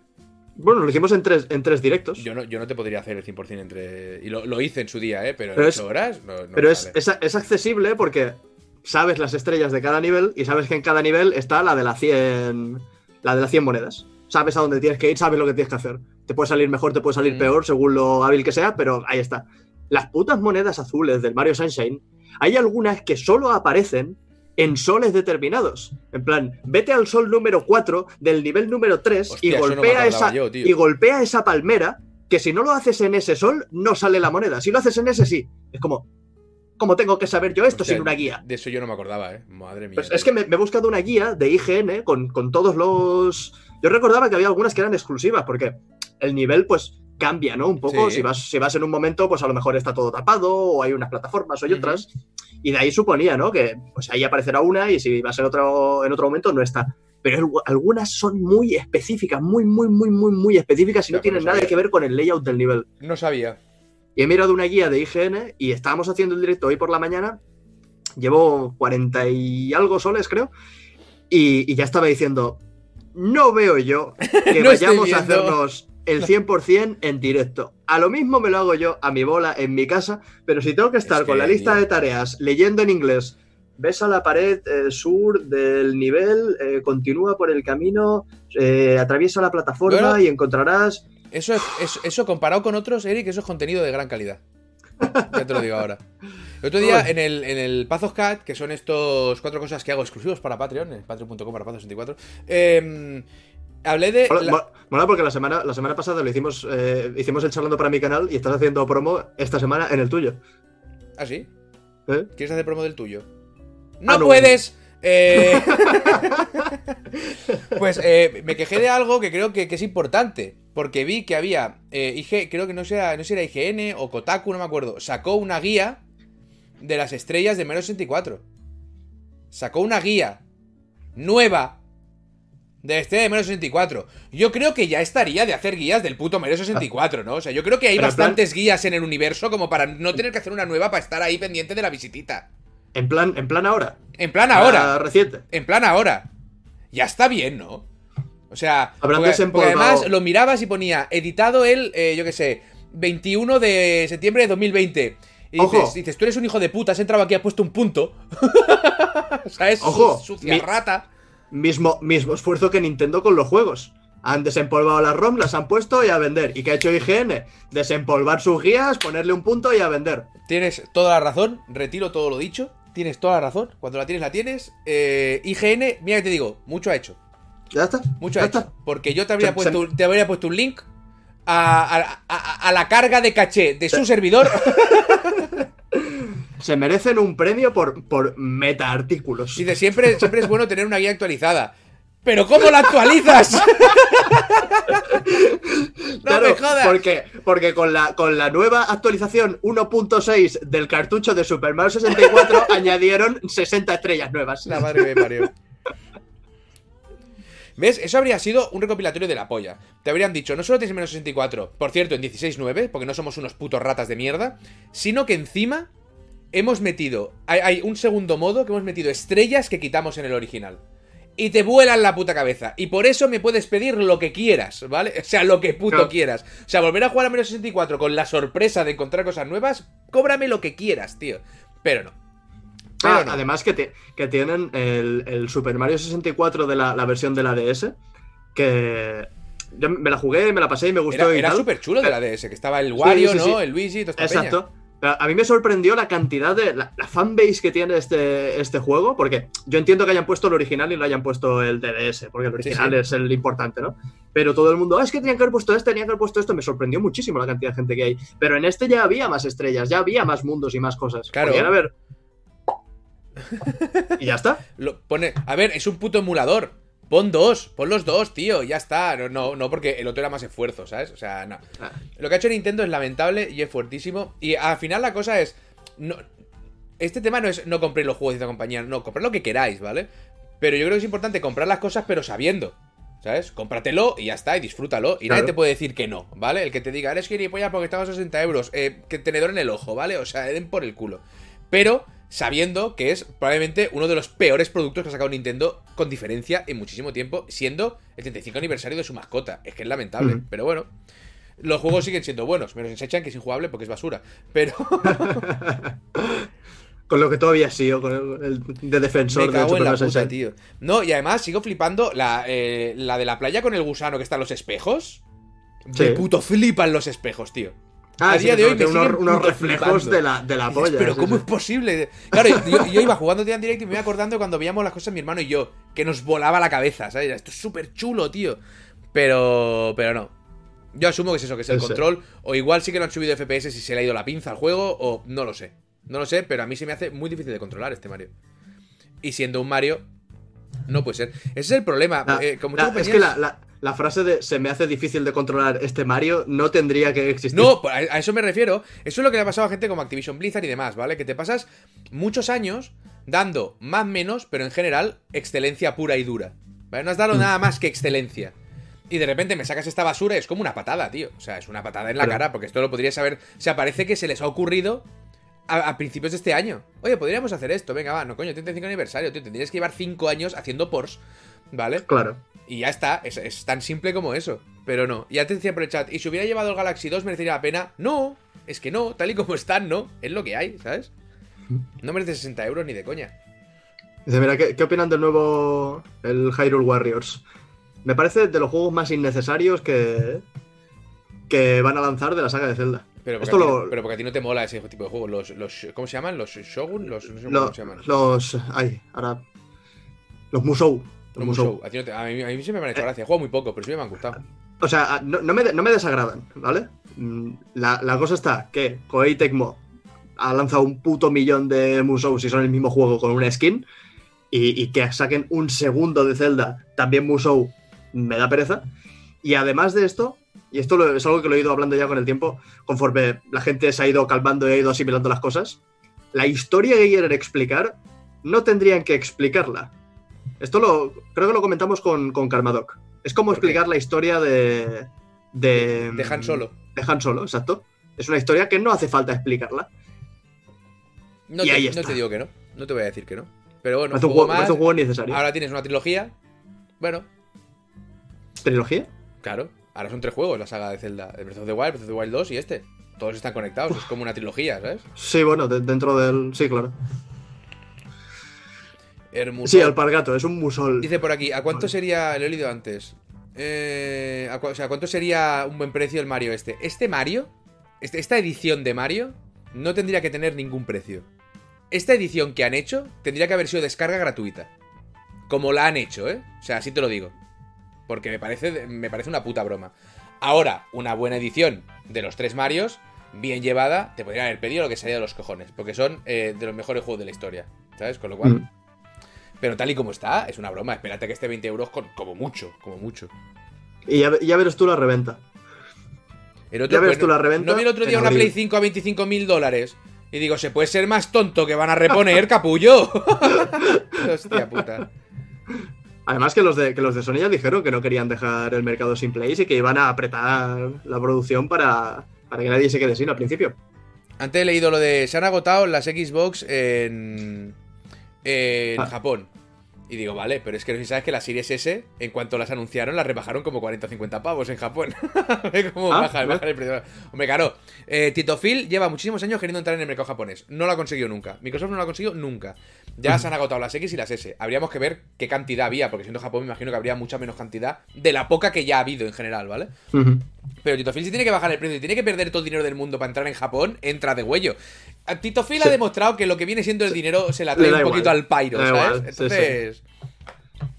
Bueno, lo hicimos en tres, en tres directos. Yo no, yo no te podría hacer el 100% entre... Y lo, lo hice en su día, ¿eh? Pero, Pero en es- 8 horas no, no Pero es, es accesible porque sabes las estrellas de cada nivel y sabes que en cada nivel está la de las 100, la de las 100 monedas. Sabes a dónde tienes que ir, sabes lo que tienes que hacer. Te puede salir mejor, te puede salir Mm. peor, según lo hábil que sea, pero ahí está. Las putas monedas azules del Mario Sunshine, hay algunas que solo aparecen en soles determinados. En plan, vete al sol número 4 del nivel número 3 Hostia, y no golpea esa yo, y golpea esa palmera que si no lo haces en ese sol no sale la moneda. Si lo haces en ese sí. Es como ¿Cómo tengo que saber yo esto Hostia, sin una guía? De eso yo no me acordaba, ¿eh? Madre mía. Pues es que me, me he buscado una guía de IGN con, con todos los. Yo recordaba que había algunas que eran exclusivas, porque el nivel, pues, cambia, ¿no? Un poco. Sí. Si, vas, si vas en un momento, pues a lo mejor está todo tapado, o hay unas plataformas o hay otras. Y de ahí suponía, ¿no? Que pues ahí aparecerá una y si vas en otro, en otro momento no está. Pero algu- algunas son muy específicas, muy, muy, muy, muy, muy específicas y no tienen nada que ver con el layout del nivel. No sabía. Y he mirado una guía de IGN y estábamos haciendo el directo hoy por la mañana. Llevo 40 y algo soles, creo. Y, y ya estaba diciendo, no veo yo que No vayamos a hacernos el 100% en directo. A lo mismo me lo hago yo a mi bola en mi casa, pero si tengo que estar Es con la lista de tareas leyendo en inglés, ves a la pared eh, sur del nivel, eh, continúa por el camino, eh, atraviesa la plataforma Bueno. y encontrarás... Eso, es- eso, eso comparado con otros, Eric, eso es contenido de gran calidad. Ya te lo digo ahora. El otro día en el, en el Path of Cat, que son estos cuatro cosas que hago exclusivos para Patreon, en patreon.com para Path64, eh, hablé de... Mola, la- mo- mola porque la semana, la semana pasada lo hicimos, eh, hicimos el charlando para mi canal y estás haciendo promo esta semana en el tuyo. ¿Ah, sí? ¿eh? ¿Quieres hacer promo del tuyo? no Ah, no. puedes. Eh, pues me quejé de algo que creo que, que es importante. Porque vi que había. IG, creo que no sé, no sé si era IGN o Kotaku, no me acuerdo. Sacó una guía de las estrellas de Mero 64. Sacó una guía nueva de estrella de Mero 64. Yo creo que ya estaría de hacer guías del puto Mero 64, ¿no? O sea, yo creo que hay Pero en plan- bastantes guías en el universo como para no tener que hacer una nueva para estar ahí pendiente de la visitita. En plan, en plan ahora. En plan ahora. Ah, reciente. En plan ahora. Ya está bien, ¿no? O sea, porque, porque además lo mirabas y ponía editado el, eh, yo qué sé, 21 de septiembre de 2020. Y Ojo. dices, dices, tú eres un hijo de puta, has entrado aquí has puesto un punto. ¿Sabes? Ojo, Su- Sucia mi- rata. Mismo, mismo esfuerzo que Nintendo con los juegos. Han desempolvado las ROM, las han puesto y a vender. ¿Y qué ha hecho IGN? Desempolvar sus guías, ponerle un punto y a vender. Tienes toda la razón, retiro todo lo dicho. Tienes toda la razón. Cuando la tienes, la tienes. Eh, IGN, mira que te digo, mucho ha hecho. Ya está. Mucho ya ha hecho. Porque yo te habría, Se- puesto, se- te habría puesto un link a, a- a- a la carga de caché de su servidor. Se merecen un premio por, por meta-artículos. Dice, siempre, siempre es bueno tener una guía actualizada. ¿Pero cómo la actualizas? no Claro, me jodas. Porque, porque con, la, con la nueva actualización 1.6 del cartucho de Super Mario 64 añadieron 60 estrellas nuevas. La madre que me parió. ¿Ves? Eso habría sido un recopilatorio de la polla. Te habrían dicho, no solo tienes menos 64, por cierto, en 16.9, porque no somos unos putos ratas de mierda, sino que encima hemos metido. Hay, hay un segundo modo que hemos metido estrellas que quitamos en el original. Y te vuelan la puta cabeza. Y por eso me puedes pedir lo que quieras, ¿vale? O sea, lo que puto Claro. quieras. O sea, volver a jugar a menos 64 con la sorpresa de encontrar cosas nuevas, cóbrame lo que quieras, tío. Pero no. Pero Ah, no. Además que, te- que tienen el, el Super Mario 64 de la, la versión de la DS, que yo me la jugué, me la pasé y me gustó Era, y era súper chulo de la DS, que estaba el Wario, sí, ¿no? sí. El Luigi, peña. A mí me sorprendió la cantidad de. La, la fanbase que tiene este, este juego, porque yo entiendo que hayan puesto el original y no hayan puesto el DDS, porque el original sí. es el importante, ¿no? Pero todo el mundo, "Ah, es que tenían que haber puesto este, tenían que haber puesto esto. Me sorprendió muchísimo la cantidad de gente que hay. Pero en este ya había más estrellas, ya había más mundos y más cosas. Claro. Podían haber. y ya está. Lo pone, a ver, es un puto emulador. Pon dos, pon los dos, tío, ya está. No, no, no, porque el otro era más esfuerzo, ¿sabes? O sea, no. Ah. Lo que ha hecho Nintendo es lamentable y es fuertísimo. Y al final la cosa es. No, este tema no es no compréis los juegos de esta compañía, no, comprad lo que queráis, ¿vale? Pero yo creo que es importante comprar las cosas, pero sabiendo. ¿Sabes? Cómpratelo y ya está, y disfrútalo. Y nadie te puede decir que no, ¿vale? El que te diga, eres gilipollas porque estaba a 60 euros. Eh, que tenedor en el ojo, ¿vale? O sea, den por el culo. Pero sabiendo que es probablemente uno de los peores productos que ha sacado Nintendo con diferencia en muchísimo tiempo, siendo el 35 aniversario de su mascota. Es que es lamentable, pero bueno. Los juegos siguen siendo buenos, menos en que es injugable porque es basura. Pero Con lo que todavía sigo, con el, de defensor me cago en Super la puta, 66. tío. No, y además sigo flipando la, eh, la de la playa con el gusano que está en los espejos. Sí. Me puto flipan los espejos, tío. Ah, A sí, día de hoy me unos, unos reflejos de la, de la Dices, polla. pero ¿cómo es posible? Claro, yo, yo iba jugando día en directo y me iba acordando cuando veíamos las cosas mi hermano y yo, que nos volaba la cabeza, ¿sabes? Esto es súper chulo, tío. Pero, pero no. Yo asumo que es eso, que es el Ese. control. O igual sí que lo han subido FPS si se le ha ido la pinza al juego, o no lo sé. No lo sé, pero a mí se me hace muy difícil de controlar este Mario. Y siendo un Mario, no puede ser. Ese es el problema. Ah, eh, como la- muchas es que la, la- frase de se me hace difícil de controlar este Mario no tendría que existir. No, a eso me refiero. Eso es lo que le ha pasado a gente como Activision Blizzard y demás, ¿vale? Que te pasas muchos años dando más menos, pero en general, excelencia pura y dura. ¿Vale? No has dado nada más que excelencia. Y de repente me sacas esta basura y es como una patada, tío. O sea, es una patada en la cara, porque esto lo podrías saber. O sea, parece que se les ha ocurrido a, a principios de este año. Oye, podríamos hacer esto, venga, va, no coño, 35 aniversario, tío. Tendrías que llevar 5 años haciendo Porsche, ¿vale? Claro. Y ya está, es, es tan simple como eso. Pero no. Y decía por el chat, ¿y si hubiera llevado el Galaxy 2 merecería la pena? No, es que no, tal y como están, no. Es lo que hay, ¿sabes? No merece 60 euros ni de coña. Dice, mira, ¿qué, qué opinan del nuevo el Hyrule Warriors? Me parece de los juegos más innecesarios que, que van a lanzar de la saga de Zelda. Pero porque, Esto a ti, lo- pero porque a ti no te mola ese tipo de juegos. Los, los, ¿Cómo se llaman? ¿Los Shogun? Los, no sé Lo- cómo se llaman. los. Ay, ahora. Los Musou. A, no te- a mí, a mí sí me han hecho gracia. Juego muy poco, pero sí me han gustado. O sea, no, no me, no me desagradan, ¿vale? Mm, La, la cosa está que Koei Tecmo ha lanzado un puto millón de Musou si son el mismo juego con una skin. Y, y que saquen un segundo de Zelda, también Musou, me da pereza. Y además de esto, y esto lo- es algo que lo he ido hablando ya con el tiempo, conforme la gente se ha ido calmando y ha ido asimilando las cosas, la historia que quieren explicar no tendrían que explicarla. Esto lo creo que lo comentamos con, con Karmadoc. Es como explicar la historia de, de. De Han Solo. De Han Solo, exacto. Es una historia que no hace falta explicarla. No Y te, ahí no está. te digo que no. No te voy a decir que no. Pero bueno, un, juego más. un juego innecesario. Ahora tienes una trilogía. Bueno, ¿Trilogía? claro. Ahora son tres juegos la saga de Zelda. El Breath of the Wild, Breath of the Wild 2 y este. Todos están conectados. Es como una trilogía, ¿sabes? Sí, bueno, de- dentro del. Sí, claro. Hermoso. Sí, Alpargato, es un musol. Dice por aquí, ¿a cuánto sería, lo he leído antes, Eh, a, o sea, ¿cuánto sería un buen precio el Mario este? Este Mario, este- esta edición de Mario, no tendría que tener ningún precio. Esta edición que han hecho tendría que haber sido descarga gratuita. Como la han hecho, ¿eh? O sea, así te lo digo. Porque me parece, me parece una puta broma. Ahora, una buena edición de los tres Marios, bien llevada, te podrían haber pedido lo que sería de los cojones. Porque son eh, de los mejores juegos de la historia. ¿Sabes? Con lo cual, Mm. Pero tal y como está, es una broma. Espérate que esté 20 euros con, como mucho, como mucho. Y ya, ya verás tú la reventa. El Ya ves pues, tú la reventa No vi el otro día una. Play 5 a 25 mil dólares. Y digo, ¿se puede ser más tonto que van a reponer, capullo? Hostia puta. Además que los de que los de Sony ya dijeron que no querían dejar el mercado sin plays y que iban a apretar la producción para, para que nadie se quede sin al principio. Antes he leído lo de. Se han agotado las Xbox en. En Ah. Japón. Y digo, vale, pero es que no sé si sabes que las Series S, en cuanto las anunciaron, las rebajaron como 40 o 50 pavos en Japón. Ve cómo Ah, baja, ¿ves? baja el precio. Hombre, claro. eh, Tito Phil lleva muchísimos años queriendo entrar en el mercado japonés. No lo ha conseguido nunca. Microsoft no lo ha conseguido nunca. Ya se han agotado las X y las S. Habríamos que ver qué cantidad había, porque siendo Japón me imagino que habría mucha menos cantidad de la poca que ya ha habido en general, ¿vale? Pero Tito Phil si tiene que bajar el precio y tiene que perder todo el dinero del mundo para entrar en Japón, entra de huello. A Tito Phil Sí. ha demostrado que lo que viene siendo el dinero se la Le trae un igual. poquito al pairo, ¿sabes? igual, sí, sí. Entonces,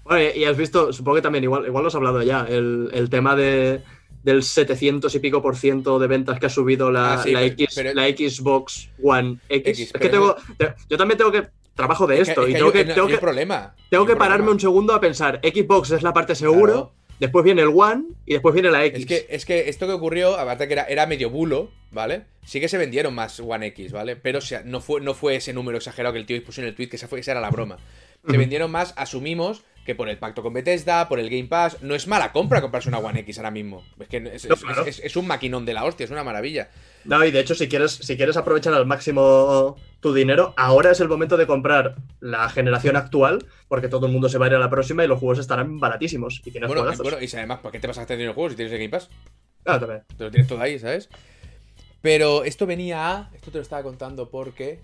Bueno, y has visto, supongo que también, igual, igual lo has hablado ya, el, el tema de, del 700 y pico por ciento de ventas que ha subido la, Ah, sí, la pero- X, pero- la Xbox One X. X, es que tengo, te- yo también tengo que trabajo de es que- esto es y tengo que, tengo que, problema. tengo que pararme problema. un segundo a pensar, Xbox es la parte seguro, Claro. Después viene el One y después viene la X. Es que, es que esto que ocurrió, aparte que era, era medio bulo, ¿vale? Sí que se vendieron más One X, ¿vale? Pero o sea, no, fue, no fue ese número exagerado que el tío puso en el tweet, que esa, fue, esa era la broma. Se vendieron más, asumimos que por el pacto con Bethesda, por el Game Pass, no es mala compra comprarse una One X ahora mismo. Es que es- es un maquinón de la hostia, es una maravilla. No, y de hecho, si quieres, si quieres aprovechar al máximo tu dinero, ahora es el momento de comprar la generación actual, porque todo el mundo se va a ir a la próxima y los juegos estarán baratísimos. Y tienes Bueno, y, bueno, y si además, ¿por qué te vas a gastar dinero en juegos si tienes el Game Pass? Ah, también. Te lo tienes todo ahí, ¿sabes? Pero esto venía a. Esto te lo estaba contando porque.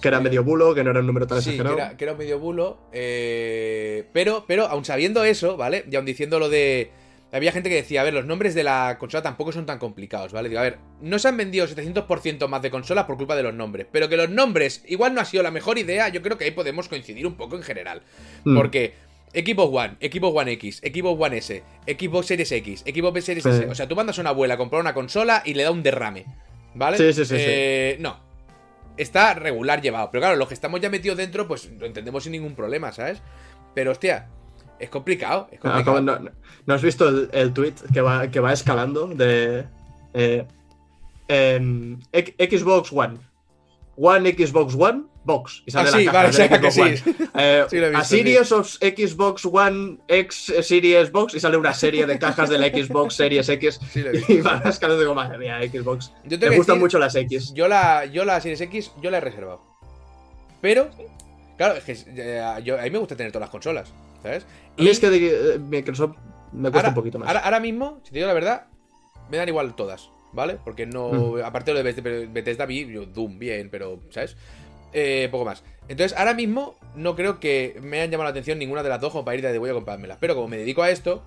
Que era medio bulo, que no era un número tan Sí, que exagerado. era, que era un medio bulo. eh, pero, pero, aun sabiendo eso, ¿vale? Y aun diciendo lo de. Había gente que decía, a ver, los nombres de la consola tampoco son tan complicados, ¿vale? Digo, a ver, no se han vendido 700% más de consolas por culpa de los nombres. Pero que los nombres igual no ha sido la mejor idea, yo creo que ahí podemos coincidir un poco en general. Mm. Porque Xbox One, Xbox One X, Xbox One S, Xbox Series X, Xbox Series Sí. S. O sea, tú mandas a una abuela a comprar una consola y le da un derrame. ¿Vale? Sí, sí, sí, sí. Eh, No. Está regular llevado. Pero claro, los que estamos ya metidos dentro, pues lo entendemos sin ningún problema, ¿sabes? Pero hostia, es complicado. Es Ah, complicado. no, no- ¿no has visto el, el tweet que va, que va escalando de eh, em, Xbox One? One Xbox One Box. Y sale Ah, la sí, caja vale, sea, que sí. One. Eh, Sí, visto, a Series of Xbox One X Series Box y sale una serie de cajas de la Xbox Series X Sí, y va escalando como madre mía, Xbox. Yo Me gustan decir, mucho las X. Yo la, yo la Series X, yo la he reservado. Pero, claro, es que eh, yo, a mí me gusta tener todas las consolas, ¿sabes? Mí es que de, eh, Microsoft me cuesta ahora, un poquito más. Ahora, ahora mismo, si te digo la verdad, me dan igual todas, ¿vale? Porque no. Aparte de lo de Beth- Bethesda, vi yo Doom bien, pero, ¿sabes? Eh, poco más. Entonces, ahora mismo no creo que me hayan llamado la atención ninguna de las dos como para ir de voy a comprármelas. Pero como me dedico a esto,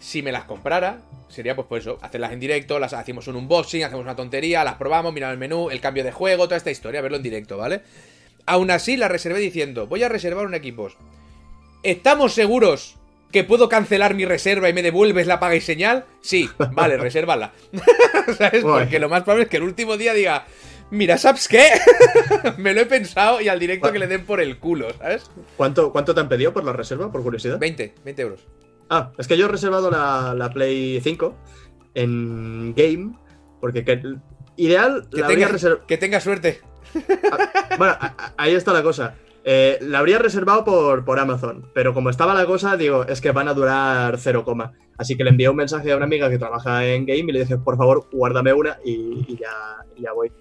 si me las comprara, sería pues por eso, hacerlas en directo, las hacemos un unboxing, hacemos una tontería, las probamos, miramos el menú, el cambio de juego, toda esta historia, verlo en directo, ¿vale? Aún así, la reservé diciendo, voy a reservar un equipo. ¿Estamos seguros que puedo cancelar mi reserva y me devuelves la paga y señal? Sí, vale, resérvala. ¿Sabes? Porque lo más probable es que el último día diga, Mira, ¿sabes qué? Me lo he pensado y al directo que le den por el culo, ¿sabes? ¿Cuánto, ¿Cuánto te han pedido por la reserva, por curiosidad? 20, 20 euros. Ah, es que yo he reservado la, la Play 5 en Game, porque que- ideal Que la tenga, que tenga suerte. Bueno, a- a- ahí está la cosa. Eh, la habría reservado por, por Amazon, pero como estaba la cosa, digo, es que van a durar 0, coma. Así que le envié un mensaje a una amiga que trabaja en Game y le dije, por favor, guárdame una y, y ya, voy.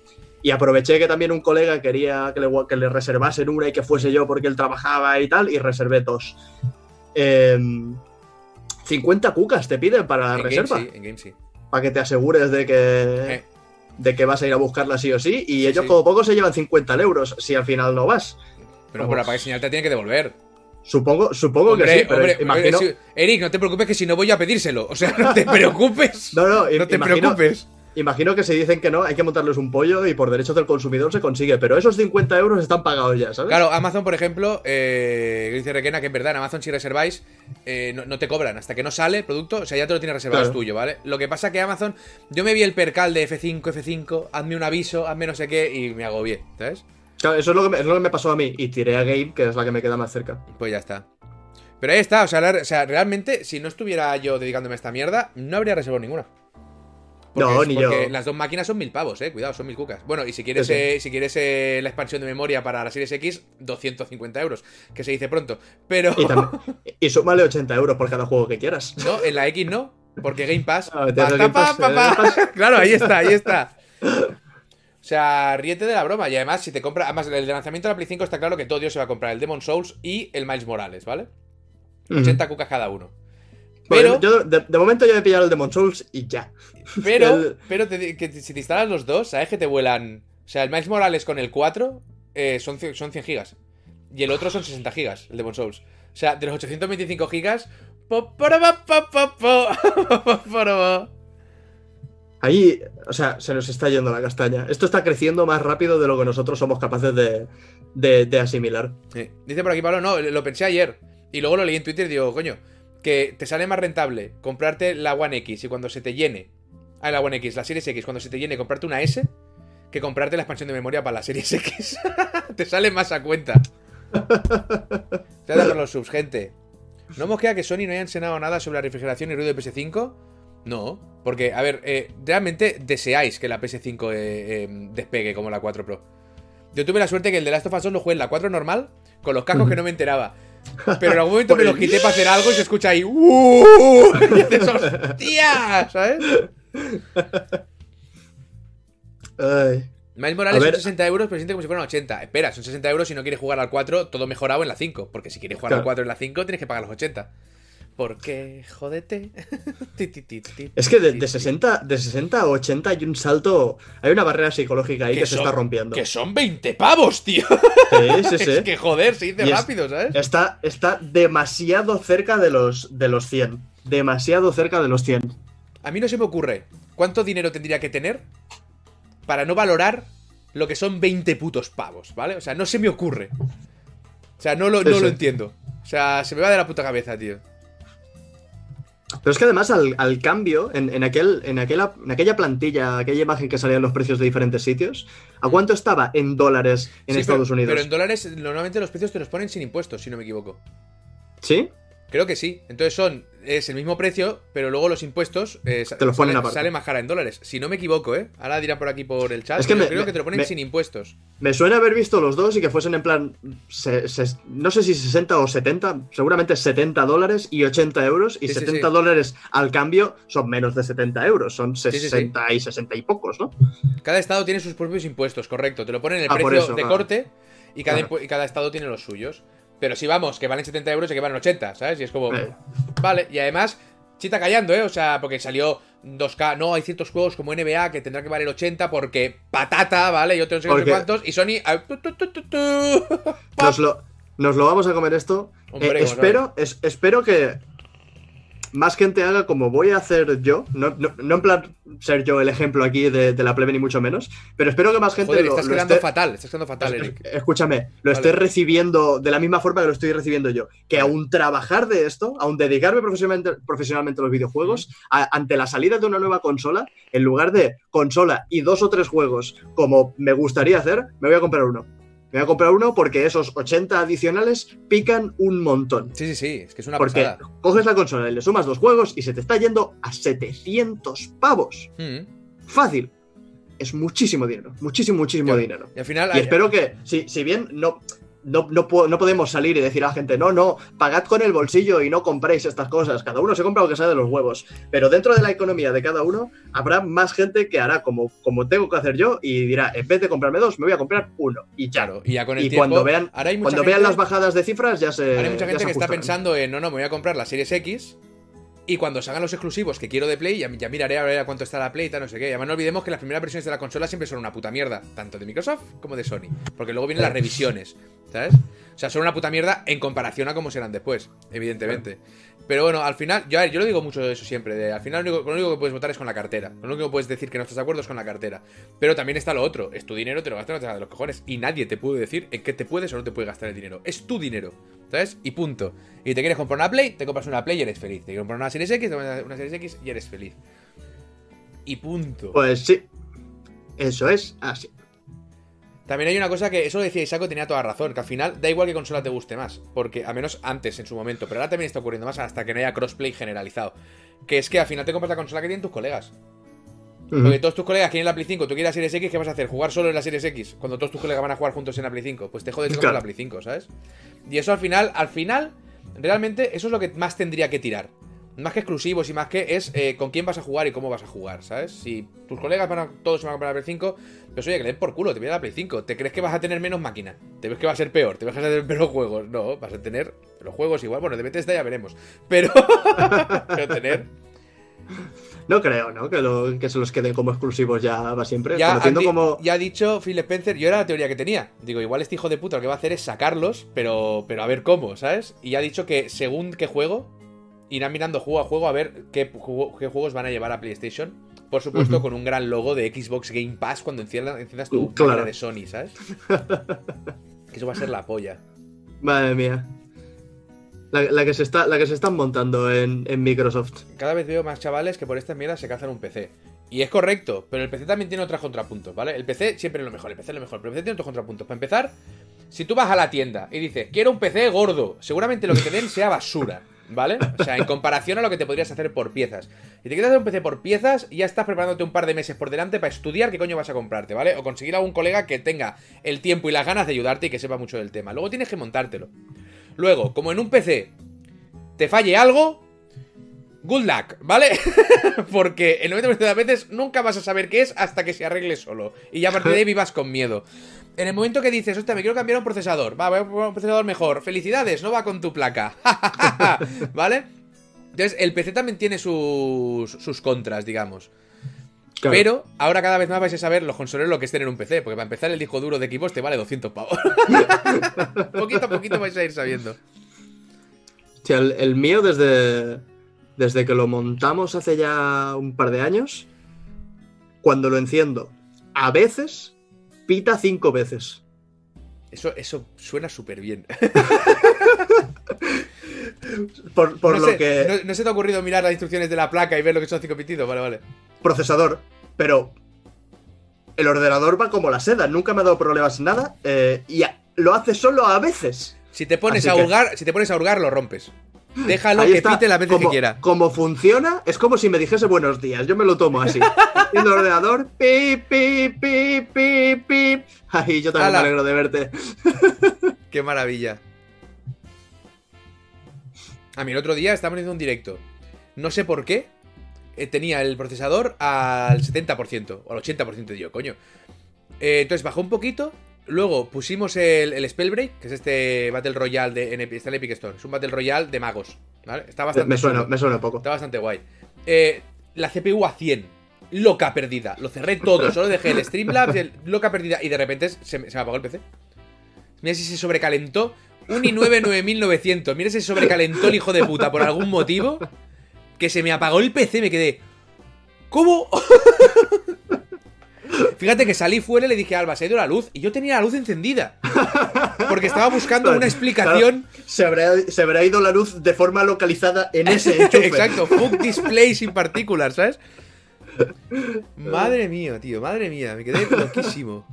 Y aproveché que también un colega quería que le, que le reservasen una y que fuese yo porque él trabajaba y tal, y reservé dos. Em, 50 cucas te piden para la en reserva, Game sí, en Game sí. para que te asegures de que, Eh. de que vas a ir a buscarla sí o sí, y Sí, ellos como poco se llevan 50 euros si al final no vas. Pero por la paga señal te tiene que devolver. Supongo, supongo Hombre, que sí, pero hombre, imagino. Eric, no te preocupes que si no voy a pedírselo. O sea, no te preocupes. No, no, No te imagino, preocupes. imagino que si dicen que no, hay que montarles un pollo y por derechos del consumidor se consigue. Pero esos 50 euros están pagados ya, ¿sabes? Claro, Amazon, por ejemplo, eh, dice Requena que es verdad, en Amazon si reserváis, eh, no, no te cobran hasta que no sale el producto, o sea, ya te lo tienes reservado, Claro. es tuyo, ¿vale? Lo que pasa que Amazon, yo me vi el percal de F5, F5, hazme un aviso, hazme no sé qué, y me agobié, ¿sabes? Claro, eso es lo, que me, es lo que me pasó a mí. Y tiré a Game, que es la que me queda más cerca. Pues ya está. Pero ahí está, o sea, la- o sea, realmente, si no estuviera yo dedicándome a esta mierda, no habría reservado ninguna. No, es- ni porque yo. las dos máquinas son mil pavos, eh. Cuidado, son mil cucas. Bueno, y si quieres, Sí, eh, si quieres eh, la expansión de memoria para la Series X, 250 euros. Que se dice pronto. Pero. Y, también- y súmale 80 euros por cada juego que quieras. No, en la X no, porque Game Pass. Pa, Game Claro, ahí está, ahí está. O sea, ríete de la broma. Y además, si te compras. Además, el lanzamiento de la Play 5 está claro que todo Dios se va a comprar el Demon Souls y el Miles Morales, ¿vale? 80 cucas cada uno. Pero, yo, de, de momento yo he pillado el Demon Souls y ya. pero, el- pero te que si te instalas los dos, ¿sabes que te vuelan? O sea, el Miles Morales con el 4 eh, son, son 100 gigas. Y el otro son 60 gigas, el Demon Souls. O sea, de los 825 gigas. po, po, po, Ahí, o sea, se nos está yendo la castaña. Esto está creciendo más rápido de lo que nosotros somos capaces de, de- de asimilar. Sí. Dice por aquí Pablo, no, lo pensé ayer. Y luego lo leí en Twitter y digo, coño, que te sale más rentable comprarte la One X y cuando se te llene. Ah, la One X, la Series X, cuando se te llene, comprarte una S que comprarte la expansión de memoria para la Series X. te sale más a cuenta. Gracias por los subs, gente. ¿No mosquea que Sony no haya enseñado nada sobre la refrigeración y ruido de PS5? No, porque, a ver, eh, realmente deseáis que la PS5 eh, eh, despegue como la 4 Pro. Yo tuve la suerte que el de Last of Us 2 lo jugué en la 4 normal, con los cascos que no me enteraba. Pero en algún momento me los quité para hacer algo y se escucha ahí. ¡Uh! Y dices, ¡hostia! ¿Sabes? Ay. Miles Morales son 60 euros, pero siente como si fueran 80. Espera, son 60 euros si no quieres jugar al 4, todo mejorado en la 5. Porque si quieres jugar al Claro. 4 en la 5, tienes que pagar los 80. Porque, jódete. Es que de, de ti. 60, de 60 a 80 hay un salto, hay una barrera psicológica ahí que, se son- está rompiendo. Que son 20 pavos, tío. Sí, sí, sí. Es que joder, se dice Y es- rápido, ¿sabes? Está, está demasiado cerca de los, de los 100. Demasiado cerca de los 100. A mí no se me ocurre cuánto dinero tendría que tener para no valorar lo que son 20 putos pavos, ¿vale? O sea, no se me ocurre. O sea, no lo, no lo entiendo. O sea, se me va de la puta cabeza, tío. Pero es que además al, al cambio, en, en aquel, en, aquella, en aquella plantilla, aquella imagen que salían los precios de diferentes sitios, ¿a cuánto estaba en dólares en Sí, Estados pero, Unidos? Pero en dólares, normalmente los precios te los ponen sin impuestos, si no me equivoco. ¿Sí? Creo que sí. Entonces son. Es el mismo precio, pero luego los impuestos. eh, Te los ponen sale, sale más cara en dólares. Si no me equivoco, ¿eh? Ahora dirán por aquí por el chat. Es que me- creo me- que te lo ponen me- sin impuestos. Me suena haber visto los dos y que fuesen en plan, se- se- no sé si 60 o 70, seguramente 70 dólares y 80 euros, y Sí, sí, 70 sí. dólares al cambio son menos de 70 euros, son sí, sí. 60 y 60 y pocos, ¿no? Cada estado tiene sus propios impuestos, correcto. Te lo ponen en el Ah, precio eso, de claro. corte y cada, Claro. impu- y cada estado tiene los suyos. Pero si vamos, que valen 70 euros y que valen 80, ¿sabes? Y es como. Eh. Vale, y además, chita callando, ¿eh? O sea, porque salió 2K. No, hay ciertos juegos como NBA que tendrá que valer 80 porque patata, ¿vale? Y otros no sé Porque- cuántos. Y Sony. Nos lo, nos lo vamos a comer esto. Hombre, Eh, espero, es- espero que. Más gente haga como voy a hacer yo. No, no, no en plan ser yo el ejemplo aquí de, de, la plebe, ni mucho menos. Pero espero que más gente. Joder, lo, estás lo quedando esté... fatal, estás quedando fatal, Eric. Escúchame, lo vale. esté recibiendo de la misma forma que lo estoy recibiendo yo. Que vale. aún trabajar de esto, aún dedicarme profesionalmente, profesionalmente a los videojuegos, a, ante la salida de una nueva consola, en lugar de consola y dos o tres juegos como me gustaría hacer, me voy a comprar uno. Me voy a comprar uno porque esos 80 adicionales pican un montón. Sí, sí, sí, es que es una porque pasada. coges la consola y le sumas dos juegos y se te está yendo a 700 pavos. Mm. Fácil. Es muchísimo dinero, muchísimo, muchísimo Yo, dinero. Y al final. Y espero que, si, si bien no, no, no, no, podemos salir y decir a la gente, no, no, pagad con el bolsillo y no compréis estas cosas. Cada uno se compra lo que sea de los huevos. Pero dentro de la economía de cada uno, habrá más gente que hará como, como tengo que hacer yo y dirá, en vez de comprarme dos, me voy a comprar uno. Y ya. Claro, y ya con el y tiempo, cuando vean, ahora hay cuando gente, vean las bajadas de cifras, ya se. Ahora hay mucha gente que está pensando en, no, no, me voy a comprar la Series X. Y cuando salgan los exclusivos que quiero de Play, ya, ya miraré a ver a cuánto está la Play y tal, no sé qué. Y además no olvidemos que las primeras versiones de la consola siempre son una puta mierda, tanto de Microsoft como de Sony. Porque luego vienen las revisiones, ¿sabes? O sea, son una puta mierda en comparación a cómo serán después, evidentemente. Pero bueno, al final, yo, yo lo digo mucho de eso siempre. De, al final, lo único, lo único, que puedes votar es con la cartera. Lo único que puedes decir que no estás de acuerdo es con la cartera. Pero también está lo otro: es tu dinero, te lo gastas de los cojones. Y nadie te puede decir en qué te puedes o no te puede gastar el dinero. Es tu dinero, ¿sabes? Y punto. Y te quieres comprar una Play, te compras una Play y eres feliz. Te quieres comprar una Series X, te compras una Series X y eres feliz. Y punto. Pues sí. Eso es así. También hay una cosa que, eso lo decía Isaaco, tenía toda razón, que al final da igual que consola te guste más, porque a menos antes en su momento, pero ahora también está ocurriendo más hasta que no haya crossplay generalizado, que es que al final te compras la consola que tienen tus colegas. Uh -huh. Porque todos tus colegas quieren la Play 5, tú quieres la Series X, ¿qué vas a hacer? ¿Jugar solo en la Series X? Cuando todos tus colegas van a jugar juntos en la Play 5, pues te jodes con la Play 5, ¿sabes? Y eso al final, al final, realmente eso es lo que más tendría que tirar. Más que exclusivos y más que es eh, con quién vas a jugar y cómo vas a jugar, ¿sabes? Si tus colegas van a, todos se van a comprar la Play 5, pues oye, que le den por culo, te viene la Play 5. ¿Te crees que vas a tener menos máquina? ¿Te ves que va a ser peor? ¿Te vas a tener menos juegos? No, vas a tener los juegos igual. Bueno, de Bethesda ya veremos. Pero, pero tener... No creo, ¿no? Que, lo, que se los queden como exclusivos ya va siempre. Ya, como... ya ha dicho Phil Spencer, yo era la teoría que tenía. Digo, igual este hijo de puta lo que va a hacer es sacarlos, pero, pero a ver cómo, ¿sabes? Y ya ha dicho que según qué juego, irán mirando juego a juego a ver qué, qué juegos van a llevar a PlayStation. Por supuesto, uh -huh. con un gran logo de Xbox Game Pass cuando enciendas, enciendas tu claro. cámara de Sony, ¿sabes? que eso va a ser la polla. Madre mía. La, la, que, se está, la que se están montando en, en, Microsoft. Cada vez veo más chavales que por estas mierdas se cazan un PC. Y es correcto, pero el PC también tiene otros contrapuntos, ¿vale? El PC siempre es lo mejor, el PC es lo mejor, pero el PC tiene otros contrapuntos. Para empezar, si tú vas a la tienda y dices, quiero un PC gordo, seguramente lo que te den sea basura. ¿Vale? O sea, en comparación a lo que te podrías hacer por piezas. Si te quieres hacer un PC por piezas, ya estás preparándote un par de meses por delante para estudiar qué coño vas a comprarte, ¿vale? O conseguir a un colega que tenga el tiempo y las ganas de ayudarte y que sepa mucho del tema. Luego tienes que montártelo. Luego, como en un PC te falle algo, good luck, ¿vale? Porque el 90% de las veces nunca vas a saber qué es hasta que se arregle solo. Y ya a partir de ahí vivas con miedo. En el momento que dices, hostia, me quiero cambiar un procesador, va, voy a poner un procesador mejor, felicidades, no va con tu placa, ¿vale? Entonces, el PC también tiene sus, sus contras, digamos. Claro. Pero ahora cada vez más vais a saber los consoleros lo que es tener un PC, porque para empezar el disco duro de equipos te vale 200 pavos. poquito a poquito vais a ir sabiendo. Sea, el, el mío desde, desde que lo montamos hace ya un par de años, cuando lo enciendo, a veces pita cinco veces. Eso, eso suena súper bien. por, por no lo sé, que. No, no, se te ha ocurrido mirar las instrucciones de la placa y ver lo que son cinco pitidos? Vale, vale. Procesador, pero. El ordenador va como la seda, nunca me ha dado problemas nada. Eh, y a, lo hace solo a veces. Si te pones Así a hurgar, que... si te pones a hurgar, lo rompes. Déjalo Ahí que está. pite veces como, que quiera. Como funciona, es como si me dijese buenos días. Yo me lo tomo así. en el ordenador, pip, pip, pip, pip, pip. Ay, yo también Ala. me alegro de verte. Qué maravilla. A mí el otro día estábamos haciendo un directo. No sé por qué. Eh, tenía el procesador al 70%. O al 80% yo, coño. Eh, entonces bajó un poquito. Luego pusimos el, el, Spellbreak, que es este Battle Royale de en, está en Epic Store. Es un Battle Royale de magos. ¿vale? Está bastante. Me suena, me suena poco. Está bastante guay. Eh, la CPU a 100. Loca perdida. Lo cerré todo. Solo dejé el Streamlabs, el loca perdida. Y de repente se, se me apagó el PC. Mira si se sobrecalentó. Un i9 9900. Mira si se sobrecalentó el hijo de puta por algún motivo. que se me apagó el PC, me quedé. ¿Cómo? Fíjate que salí fuera y le dije Alba, se ha ido la luz. Y yo tenía la luz encendida. Porque estaba buscando una explicación. Claro, se, habrá, se habrá ido la luz de forma localizada en ese enchufe. Exacto, fuck display sin partículas, ¿sabes? Madre mía, tío, madre mía, me quedé loquísimo.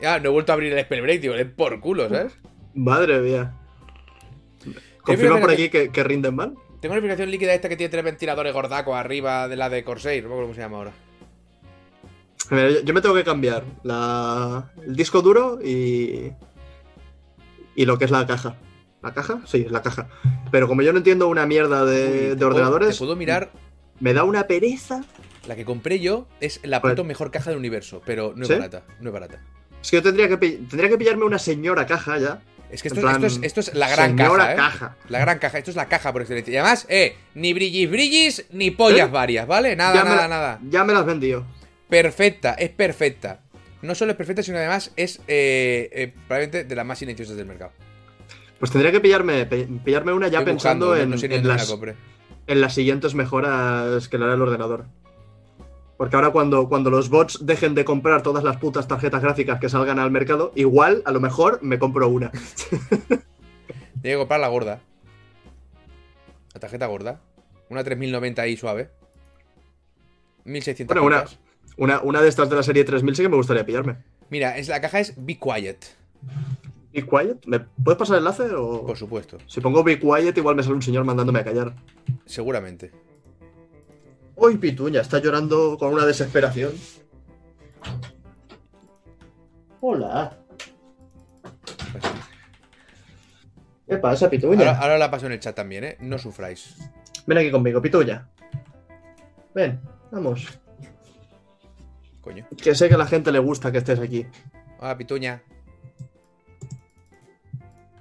Ya, no he vuelto a abrir el Spellbreak, tío, le por culo, ¿sabes? Madre mía. ¿Confirma por aquí que, que rinden mal? Tengo una explicación líquida esta que tiene tres ventiladores gordacos arriba de la de Corsair, no me acuerdo cómo se llama ahora. Yo, yo me tengo que cambiar la, el disco duro y. y lo que es la caja. ¿La caja? Sí, es la caja. Pero como yo no entiendo una mierda de, Uy, puedo- ordenadores, Te puedo mirar. me da una pereza. La que compré yo es la Pues- puta mejor caja del universo, pero no es ¿Sí? barata, no es barata. Es que yo tendría que, tendría que pillarme una señora caja ya. Es que esto, plan, esto es, esto es la gran señora caja, ¿eh? caja. La gran caja, esto es la caja por excelencia. Y además, eh, ni brillis brillis, ni pollas ¿Eh? varias, ¿vale? Nada, Ya nada, la- nada. Ya me las vendió. Perfecta, es perfecta. No solo es perfecta, sino además es eh, eh, probablemente de las más silenciosas del mercado. Pues tendría que pillarme, pillarme una ya Estoy pensando buscando, en, no sé la las, compré. en las siguientes mejoras que le hará el ordenador. Porque ahora cuando, cuando los bots dejen de comprar todas las putas tarjetas gráficas que salgan al mercado, igual, a lo mejor, me compro una. Tengo que comprar la gorda. La tarjeta gorda. Una 3090 ahí suave. 1600 Bueno, una-. Una, una de estas de la serie 3000 sí que me gustaría pillarme. Mira, es, la caja es Be Quiet, ¿Be Quiet? ¿Me puedes pasar el enlace? O... por supuesto. Si pongo Be Quiet, igual me sale un señor mandándome a callar. Seguramente. Uy, Pituña, está llorando con una desesperación. Hola. ¿Qué pasa, Pituña? Ahora, ahora la paso en el chat también, ¿eh? No sufráis. Ven aquí conmigo, Pituña. Ven, vamos. Coño. Que sé que a la gente le gusta que estés aquí. Hola, pituña.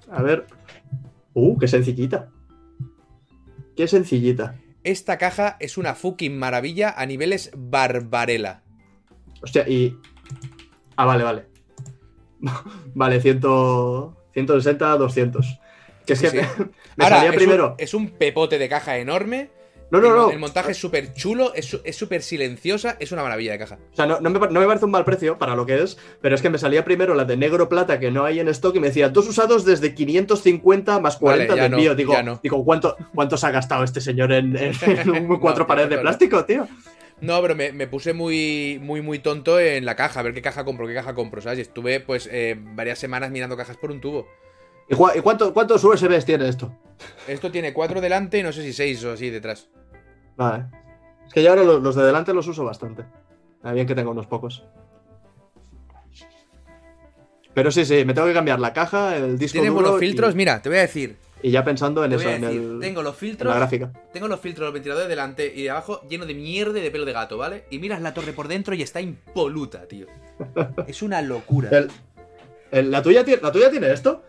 A ver. Uh, qué sencillita. Qué sencillita. Esta caja es una fucking maravilla a niveles barbarela. Hostia, y. Ah, vale, vale. vale, 100... 160, 200. Que es Sí, que sí. me, me Ahora, salía es primero. Un, es un pepote de caja enorme. No, no, el, no. el montaje es súper chulo, es súper silenciosa, es una maravilla de caja. O sea, no, no me, no me parece un mal precio para lo que es, pero es que me salía primero la de negro plata que no hay en stock y me decía dos usados desde 550 más 40 Vale, ya de no, envío. digo, digo ¿cuánto, ¿cuánto se ha gastado este señor en, cuatro tío, paredes de plástico, tío? No, pero me, me puse muy, muy, muy tonto en la caja, a ver qué caja compro, qué caja compro, ¿sabes? Y estuve, pues, eh, varias semanas mirando cajas por un tubo. ¿Y, cua- y cuánto, cuántos USBs tiene esto? Esto tiene cuatro delante y no sé si seis o así detrás. Vale. Es que yo ahora lo- los de delante los uso bastante. Ah, bien que tengo unos pocos. Pero sí, sí, me tengo que cambiar la caja, el disco Tiene buenos filtros, y, mira, te voy a decir. y ya pensando en eso, en, el- tengo los en la filtros, gráfica. tengo los filtros, los ventiladores delante y de abajo lleno de mierda y de pelo de gato, ¿vale? Y miras la torre por dentro y está impoluta, tío. Es una locura. El- el- ¿la, tuya, tiene- ¿La tuya tiene esto?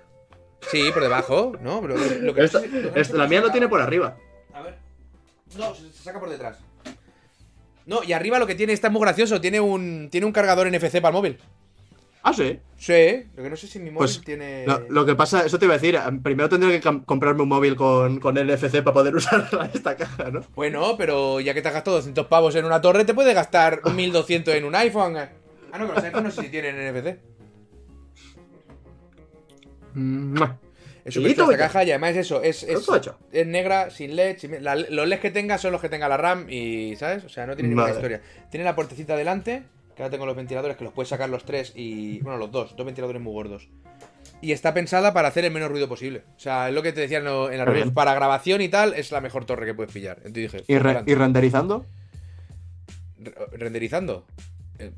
Sí, por debajo, ¿no? Pero lo- lo que no Esta- sé si- lo que no esta- sé la mía lo tiene por arriba. No, se, se saca por detrás. No, y arriba lo que tiene está muy gracioso. Tiene un, tiene un cargador NFC para el móvil. Ah, sí. Sí, lo que no sé si mi móvil Pues, tiene. Lo, lo que pasa, eso te iba a decir, eh, primero tendría que comprarme un móvil con, con NFC para poder usar esta caja, ¿no? Bueno, pero ya que te has gastado 200 pavos en una torre, te puedes gastar 1200 en un iPhone. Ah, no, que los iPhones no sé si tienen NFC. Es súper esta caja y además es eso. Es, es, es negra, sin LED. sin- la- los LEDs que tenga son los que tenga la RAM y, ¿sabes? O sea, no tiene ninguna Vale. historia. Tiene la puertecita delante, que ahora tengo los ventiladores que los puedes sacar los tres y. Bueno, los dos, dos ventiladores muy gordos. Y está pensada para hacer el menos ruido posible. O sea, es lo que te decía en, lo- en la review. Para grabación y tal, es la mejor torre que puedes pillar. Entonces dije, ¿Y, re- adelante. y renderizando? Re- renderizando. ¿Qué?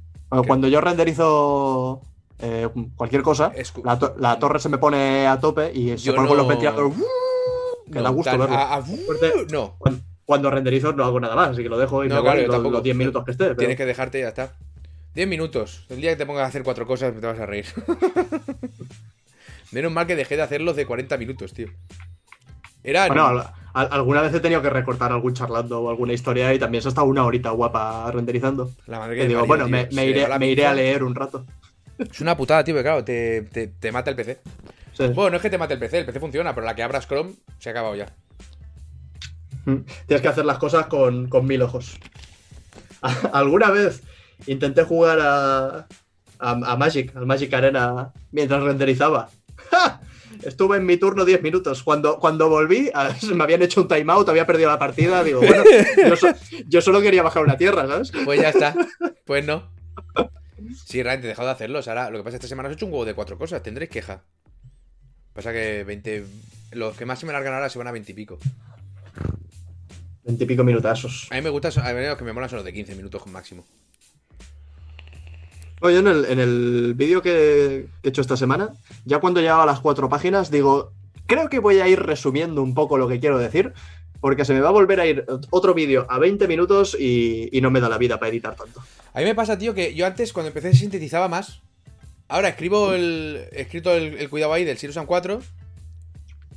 Cuando yo renderizo eh, cualquier cosa, la, to- la torre se me pone a tope y se Yo pone con los no- ventiladores. ¡uh! Que No, da gusto tan- verlo. a- a- Fuerte. no, Cuando, cuando renderizo no hago nada más, así que lo dejo y No, me claro, voy yo los- tampoco. los 10 minutos que esté. pero- tienes que dejarte y ya está. 10 minutos. El día que te pongas a hacer cuatro cosas te vas a reír. Menos mal que dejé de hacerlos de 40 minutos, tío. Era. Bueno, al- al- alguna vez he tenido que recortar algún charlando o alguna historia y también se ha estado una horita guapa renderizando. la madre que digo, bueno, tío. me, iré, me iré a leer un rato. Es una putada, tío, que claro, te, te- te mata el PC. Sí. Bueno, no es que te mate el PC, el PC funciona, pero la que abras Chrome se ha acabado ya. Mm. Tienes que hacer las cosas con, con mil ojos. ¿Alguna vez intenté jugar a, a, a Magic, al Magic Arena, mientras renderizaba? ¡Ja! Estuve en mi turno 10 minutos. Cuando, cuando volví, a- me habían hecho un timeout, había perdido la partida. Digo, bueno, yo, so- yo solo quería bajar una tierra, ¿sabes? Pues ya está. Pues no. Sí, realmente he dejado de hacerlo. Ahora, lo que pasa es que esta semana he hecho un huevo de cuatro cosas. Tendréis queja. Pasa que 20. Los que más se me largan ahora se van a 20 y pico. Veintipico minutazos. A mí me gusta, a mí los que me molan son los de 15 minutos máximo. Oye, en el, en el vídeo que, que he hecho esta semana, ya cuando llegaba a las cuatro páginas, digo, creo que voy a ir resumiendo un poco lo que quiero decir, porque se me va a volver a ir otro vídeo a 20 minutos y, y no me da la vida para editar tanto. A mí me pasa, tío, que yo antes cuando empecé sintetizaba más. Ahora escribo el. He escrito el, el cuidado ahí del Sirius 4.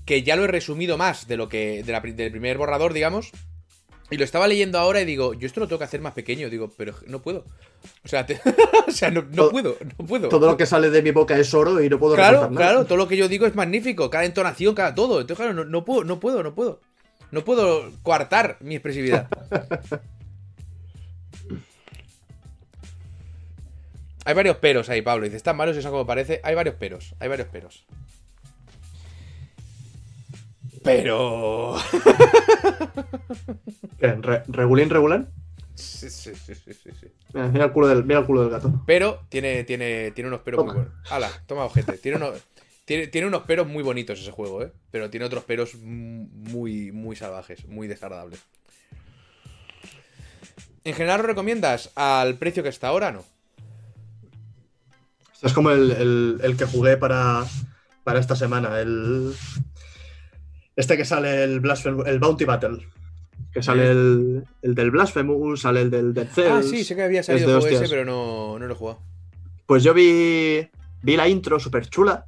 Que ya lo he resumido más de lo que. de la pri- del primer borrador, digamos. Y lo estaba leyendo ahora y digo, yo esto lo tengo que hacer más pequeño. Digo, pero no puedo. O sea, te- o sea no, no Todo- puedo, no puedo. Todo lo que sale de mi boca es oro y no puedo Claro, nada. claro, todo lo que yo digo es magnífico, cada entonación, cada todo. Entonces, claro, no, no puedo, no puedo, no puedo. No puedo coartar mi expresividad. Hay varios peros ahí, Pablo. Dice, están malos y eso como parece. Hay varios peros, hay varios peros. Pero. ¿Regulín, regulán? Sí, sí, sí, sí, sí. Mira, mira el culo del, mira el culo del gato. Pero tiene, tiene, tiene unos peros muy Toma. buenos. Hala, toma ojete. Tiene unos, tiene, tiene unos peros muy bonitos ese juego, ¿eh? Pero tiene otros peros muy, muy salvajes, muy desagradables. ¿En general lo recomiendas al precio que está ahora? No. Es como el, el- el que jugué para, para esta semana, el... Este que sale el Blasphemous, el Bounty Battle. Que sale el, el del Blasphemous, sale el del Dead Ah, Cells. sí, sé que había es salido de el juego ese, pero no, no lo he jugado. Pues yo vi, vi la intro súper chula.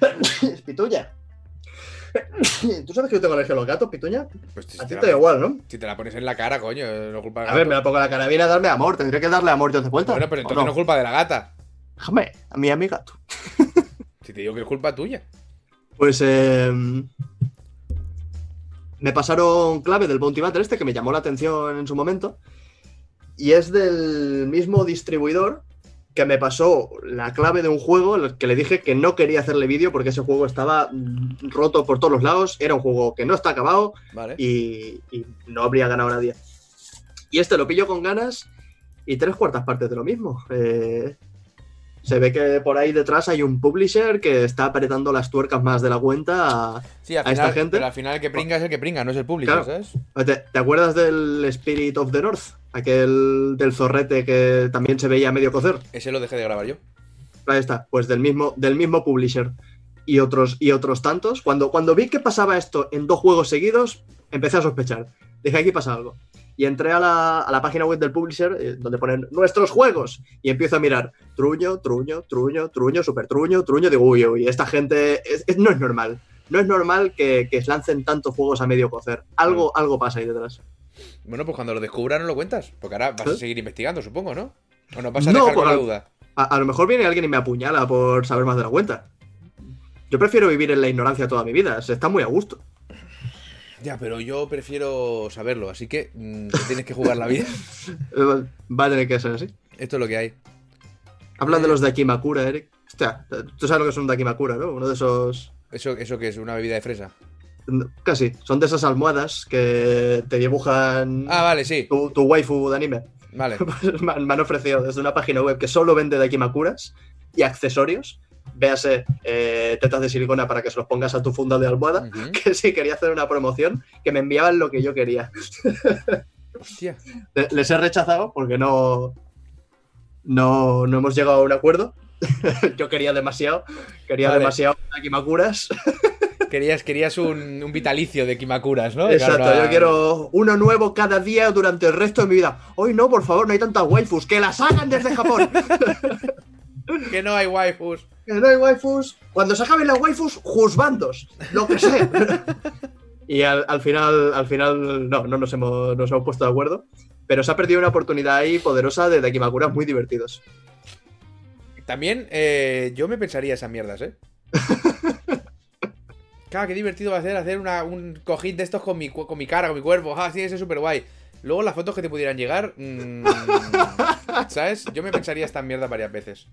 Pituña. ¿Tú sabes que yo tengo alergia a los gatos, Pituña? Pues si A ti te, te da igual, ¿no? si te la pones en la cara, coño, no es culpa del A ver, me la pongo la carabina a darme amor. Tendré que darle amor yo de vuelta. Bueno, pero ¿o entonces no no? es culpa de la gata. Déjame, a mí, a mi gato. Si te digo que es culpa tuya. Pues eh, me pasaron clave del Bounty Battle este que me llamó la atención en su momento. Y es del mismo distribuidor que me pasó la clave de un juego en el que le dije que no quería hacerle vídeo porque ese juego estaba mm, roto por todos los lados. Era un juego que no está acabado Vale. y, y no habría ganado nadie. Y este lo pillo con ganas y tres cuartas partes de lo mismo. Eh, se ve que por ahí detrás hay un publisher que está apretando las tuercas más de la cuenta. a- Sí, al a esta final, gente- pero al final el que pringa es el que pringa, no es el Claro. ¿sabes? ¿Te, te acuerdas del Spirit of the North? Aquel del zorrete que también se veía medio cocer. Ese lo dejé de grabar yo. Ahí está, pues del mismo, del mismo publisher. Y otros, y otros tantos. Cuando, cuando vi que pasaba esto en dos juegos seguidos, empecé a sospechar. Dije, aquí pasa algo. Y entré a la, a la página web del publisher, eh, donde ponen nuestros juegos. Y empiezo a mirar, truño, truño, truño, truño, super truño, truño. Digo, uy, uy, esta gente es- es- no es normal. No es normal que, que lancen tantos juegos a medio cocer. Algo, algo pasa ahí detrás. Bueno, pues cuando lo descubras no lo cuentas. Porque ahora vas a ¿Eh? seguir investigando, supongo, ¿no? O nos vas a No, dejar con la duda. A, a lo mejor viene alguien y me apuñala por saber más de la cuenta. Yo prefiero vivir en la ignorancia toda mi vida. Se está muy a gusto. Ya, pero yo prefiero saberlo, así que mm, tienes que jugar la vida. Eh, Va a tener que ser así. Esto es lo que hay. Hablan de los Dakimakura, Eric. Hostia, tú sabes lo que es un Dakimakura, ¿no? Uno de esos. ¿Eso, eso que es una bebida de fresa? Casi. Son de esas almohadas que te dibujan Ah, vale, sí. tu, tu waifu de anime. Vale. Pues me, han, me han ofrecido desde una página web que solo vende Dakimakuras y accesorios. Véase eh, tetas de silicona para que se los pongas a tu funda de almohada. Que sí, quería hacer una promoción que me enviaban lo que yo quería. Hostia. Les he rechazado porque no, no, no hemos llegado a un acuerdo. Yo quería demasiado, quería Vale. demasiado Dakimakuras. Querías, querías un, un vitalicio de Kimakuras, ¿no? Exacto, yo quiero uno nuevo cada día durante el resto de mi vida. Hoy no, por favor, no hay tantas waifus, que las hagan desde Japón. Que no hay waifus. que no hay waifus. Cuando se acaben las waifus, juzbandos, lo que sé. y al, al final, al final, no, no nos hemos, nos hemos puesto de acuerdo. Pero se ha perdido una oportunidad ahí poderosa de Dakimakuras muy divertidos. También eh, yo me pensaría esas mierdas, ¿eh? Claro, qué divertido va a ser hacer una- un cojín de estos con mi, con mi cara, con mi cuerpo. Ah, sí, eso es súper guay. Luego las fotos que te pudieran llegar. mm, ¿Sabes? Yo me pensaría esta mierda varias veces.